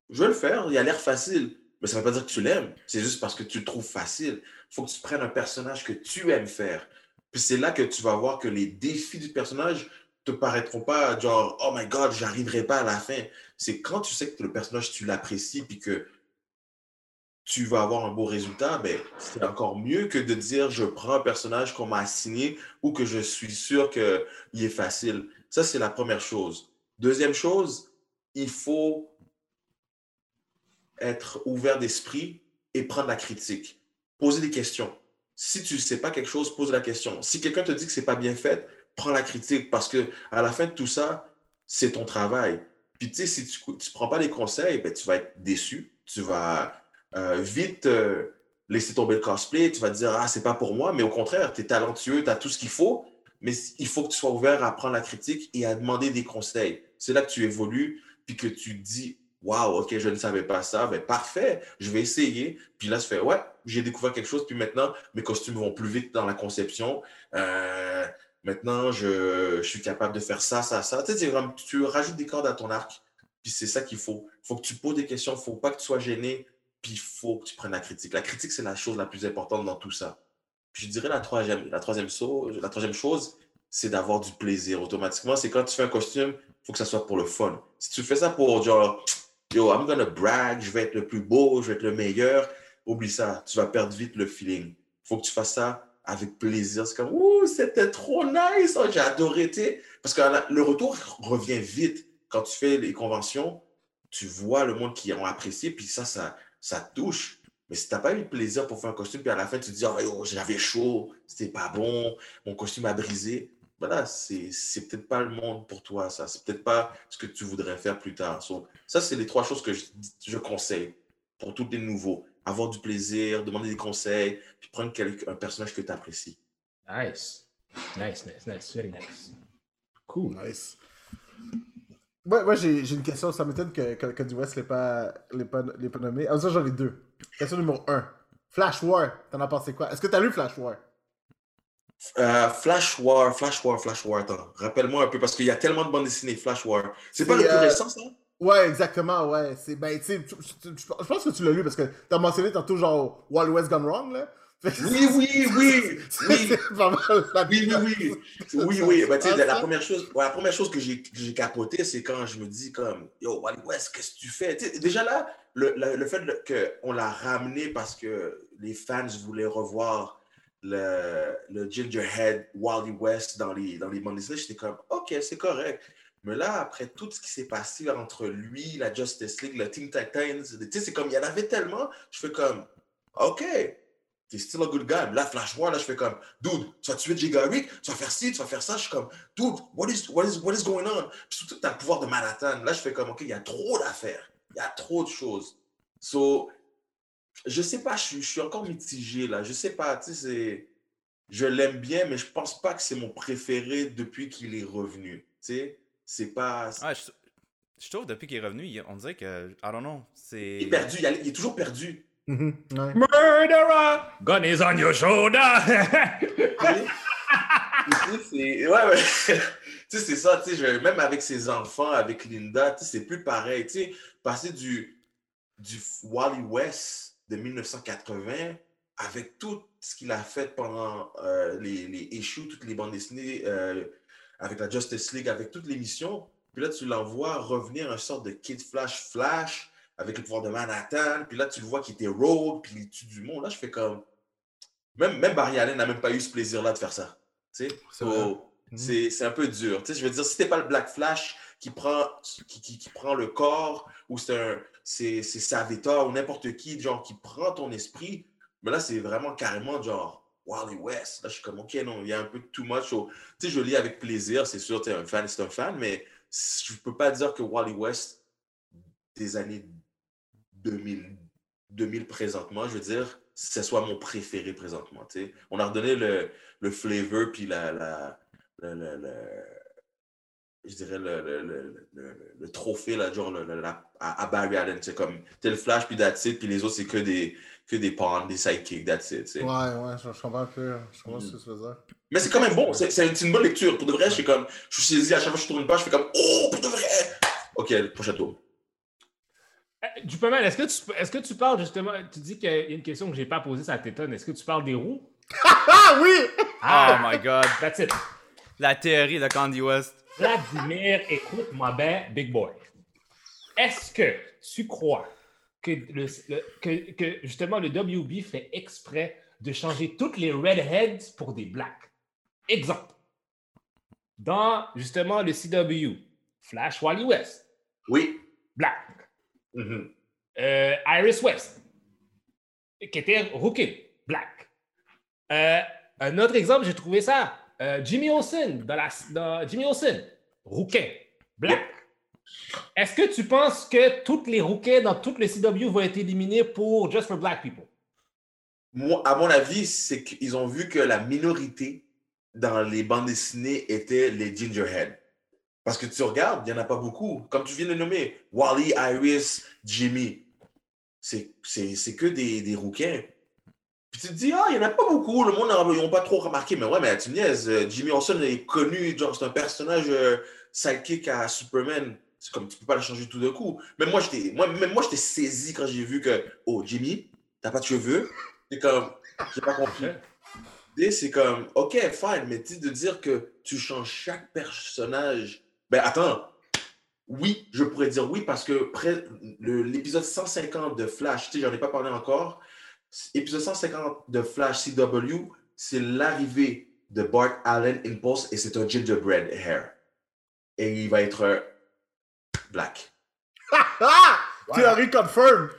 je vais le faire, il a l'air facile. Mais ça ne veut pas dire que tu l'aimes. C'est juste parce que tu le trouves facile. Faut que tu prennes un personnage que tu aimes faire. Puis c'est là que tu vas voir que les défis du personnage te paraîtront pas genre, oh my god, j'arriverai pas à la fin. C'est quand tu sais que le personnage, tu l'apprécies, puis que tu vas avoir un beau résultat, ben, c'est encore mieux que de dire je prends un personnage qu'on m'a assigné ou que je suis sûr qu'il est facile. Ça, c'est la première chose. Deuxième chose, il faut être ouvert d'esprit et prendre la critique. Poser des questions. Si tu ne sais pas quelque chose, pose la question. Si quelqu'un te dit que ce n'est pas bien fait, prends la critique parce que à la fin de tout ça, c'est ton travail. Puis tu sais, si tu ne prends pas les conseils, ben, tu vas être déçu. Tu vas euh, vite euh, laisser tomber le cosplay. Tu vas te dire, ah, c'est pas pour moi. Mais au contraire, tu es talentueux, tu as tout ce qu'il faut. Mais il faut que tu sois ouvert à prendre la critique et à demander des conseils. C'est là que tu évolues, puis que tu dis, Waouh, ok, je ne savais pas ça. Ben, parfait, je vais essayer. Puis là, je fais, ouais, j'ai découvert quelque chose. Puis maintenant, mes costumes vont plus vite dans la conception. Euh, maintenant, je, suis capable de faire ça, ça, ça. Tu rajoutes des cordes à ton arc. Puis c'est ça qu'il faut. Il faut que tu poses des questions. Il ne faut pas que tu sois gêné. Puis il faut que tu prennes la critique. La critique, c'est la chose la plus importante dans tout ça. Puis je dirais la troisième, la troisième, la troisième chose, c'est d'avoir du plaisir automatiquement. C'est quand tu fais un costume, il faut que ça soit pour le fun. Si tu fais ça pour genre, yo, I'm gonna brag, je vais être le plus beau, je vais être le meilleur. Oublie ça, tu vas perdre vite le feeling. Faut que tu fasses ça avec plaisir. C'est comme, ouh, c'était trop nice, oh, j'ai adoré, Parce que le retour revient vite. Quand tu fais les conventions, tu vois le monde qui ont apprécié, puis ça, ça, ça touche. Mais si tu n'as pas eu de plaisir pour faire un costume, puis à la fin, tu te dis, oh, j'avais chaud, c'était pas bon, mon costume a brisé, voilà, c'est peut-être pas le monde pour toi, ça. C'est peut-être pas ce que tu voudrais faire plus tard. ça, c'est les trois choses que je, je, conseille pour tous les nouveaux. Avoir du plaisir, demander des conseils, puis prendre un personnage que tu apprécies. Nice. Nice, nice, nice. Very nice. Cool. Nice. Ouais, moi, j'ai une question. Ça m'étonne que, que, que, du West l'ait pas, pas, pas nommé. Ah, ça, j'en ai deux. Question numéro un. Flash War, t'en as pensé quoi? Est-ce que t'as lu Flash War? Euh, Flash War, Flash War, Flash War, attends. Rappelle-moi un peu, parce qu'il y a tellement de bandes dessinées, Flash War. C'est pas le plus euh, récent, ça? Ouais, exactement, ouais. C'est, ben, tu sais, je pense que tu l'as lu parce que t'as mentionné tantôt genre Wild West Gone Wrong, là. *laughs* *laughs* Oui, oui, oui, oui. pas mal oui, oui, oui. Oui, oui. Ben, tu sais, la première chose, ouais, la première chose que j'ai, j'ai capoté, c'est quand je me dis comme, yo, Wild West, qu'est-ce que tu fais? déjà là, le, le, le fait qu'on l'a ramené parce que les fans voulaient revoir le, le Gingerhead Wally West dans les, dans les bandes dessinées, j'étais comme, OK, c'est correct. Mais là, après tout ce qui s'est passé entre lui, la Justice League, le Team Titans, tu sais, c'est comme, il y en avait tellement, je fais comme, OK, t'es still a good guy. Là, Flash War, là, je fais comme, dude, tu vas tuer Giga Rick, tu vas faire ci, tu vas faire ça. Je suis comme, dude, what is, what is, what is going on? Puis surtout, tu as le pouvoir de Manhattan. Là, je fais comme, OK, il y a trop d'affaires. Il y a trop de choses. So, je sais pas, je, suis encore mitigé là. Je sais pas, tu sais, je l'aime bien, mais je pense pas que c'est mon préféré depuis qu'il est revenu. Tu sais, c'est pas. je, trouve depuis qu'il est revenu, on dirait que, I don't know, c'est. Il est perdu, il, est toujours perdu. Mm-hmm. Murderer, gun is on your shoulder. *laughs* ouais, ouais. *laughs* tu sais, c'est ça, tu sais, même avec ses enfants, avec Linda, tu sais, c'est plus pareil. Tu sais, passer du, du Wally West de 1980, avec tout ce qu'il a fait pendant euh, les, les issues, toutes les bandes dessinées, euh, avec la Justice League, avec toutes les missions. Puis là, tu l'envoies revenir un sorte de Kid Flash Flash avec le pouvoir de Manhattan. Puis là, tu le vois qui était rogue, puis il tue du monde. Là, je fais comme. Même, même Barry Allen n'a même pas eu ce plaisir-là de faire ça. Tu sais? Mhm. C'est un peu dur. Tu sais, je veux dire, si t'es pas le Black Flash qui prend, qui, qui, qui prend le corps, ou c'est Savita ou n'importe qui, genre, qui prend ton esprit. Mais là, c'est vraiment carrément genre Wally West. Là, je suis comme, OK, non, il y a un peu too much. Tu sais, je lis avec plaisir, c'est sûr, tu es un fan, c'est un fan, mais je peux pas dire que Wally West des années 2000, 2000 présentement, je veux dire, ce soit mon préféré présentement. On a redonné le, le flavor puis la, la, la je dirais, le, le, le, le, trophée là, genre, à, à, Barry Allen. C'est comme, t'es le Flash, puis that's it, puis les autres, c'est que des, que des pawns, des sidekicks, that's it. Ouais, ouais, je, je, comprends un peu, je comprends ce que tu veux dire. Mais c'est quand même bon, c'est une, une, bonne lecture. Pour de vrai, je suis comme, je suis saisi à chaque fois que je tourne une page, je fais comme, oh, pour de vrai! Ok, prochain tour. Euh, Duperman, est-ce que, tu, est-ce que tu parles justement, tu dis qu'il y a une question que j'ai pas posée, ça t'étonne. Est-ce que tu parles des roues? *laughs* Ah oui! Oh my god. That's it. La théorie de Candy West. Vladimir, écoute-moi bien, big boy. Est-ce que tu crois que, le- le- que, que justement le WB fait exprès de changer toutes les redheads pour des blacks? Exemple. Dans justement le CW, Flash Wally West, Oui. black. Mhm. Euh, Iris West, qui était rookie, black. Euh, un autre exemple, j'ai trouvé ça. Euh, Jimmy Olsen, dans la, dans Jimmy Olsen, rookie, black. Est-ce que tu penses que toutes les rookies dans tout le CW vont être éliminés pour Just for Black People? Moi, à mon avis, c'est qu'ils ont vu que la minorité dans les bandes dessinées était les Gingerhead. Parce que tu regardes, il n'y en a pas beaucoup. Comme tu viens de nommer, Wally, Iris, Jimmy. C'est que des, des rouquins. Puis tu te dis, ah, il n'y en a pas beaucoup. Le monde n'a pas trop remarqué. Mais ouais, mais tu me niaises. euh, Jimmy Olsen est connu. Genre, c'est un personnage euh, sidekick à Superman. C'est comme, tu peux pas le changer tout d'un coup. Même moi, j'étais moi, même moi, j'étais saisi quand j'ai vu que, oh, Jimmy, t'as pas de cheveux? C'est comme, j'ai pas compris. C'est comme, ok, fine, mais tu de dire que tu changes chaque personnage. Ben attends, oui, je pourrais dire oui parce que l'épisode 150 de Flash, tu sais, j'en ai pas parlé encore. Épisode 150 de Flash CW, c'est l'arrivée de Bart Allen Impulse et c'est un gingerbread hair. Et il va être black. Ah! *laughs* Théorie confirmed!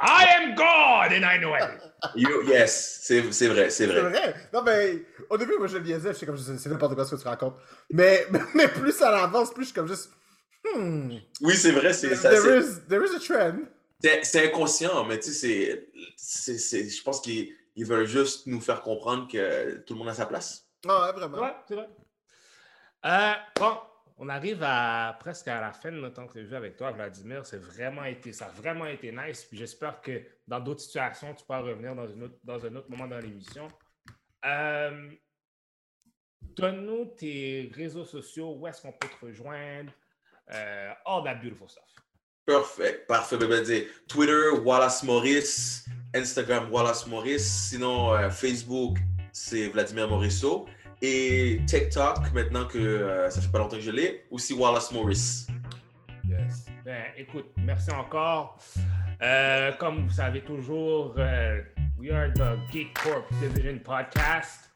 I am God and I know everything. *laughs* You- yes, c'est c'est vrai, c'est vrai. vrai. Non, mais au début, moi, je le liaisais, je sais comme, c'est n'importe quoi ce que tu racontes. *laughs* Mais, mais plus ça avance, plus je suis comme juste. Hmm. Oui, c'est vrai, c'est ça. There c'est- is, there is a trend. C'est c'est inconscient, mais tu sais, c'est- c'est- c'est- je pense qu'ils ils veulent juste nous faire comprendre que tout le monde a sa place. Ah, ouais, vraiment. Ouais, c'est vrai. Euh, bon, on arrive à presque à la fin de notre entrevue avec toi, Vladimir. C'est vraiment été, ça a vraiment été nice. Puis j'espère que dans d'autres situations, tu pourras revenir dans, une autre- dans un autre moment dans l'émission. Euh, Donne-nous tes réseaux sociaux, où est-ce qu'on peut te rejoindre, euh, all that beautiful stuff. Parfait, parfait. Ben, ben, dire, Twitter, Wallace Morris, Instagram, Wallace Morris. Sinon, euh, Facebook, c'est Vladimir Morisseau. Et TikTok, maintenant que euh, ça fait pas longtemps que je l'ai, aussi Wallace Morris. Yes. Ben, écoute, merci encore. Euh, comme vous savez toujours, we are the Geek Corp Division Podcast.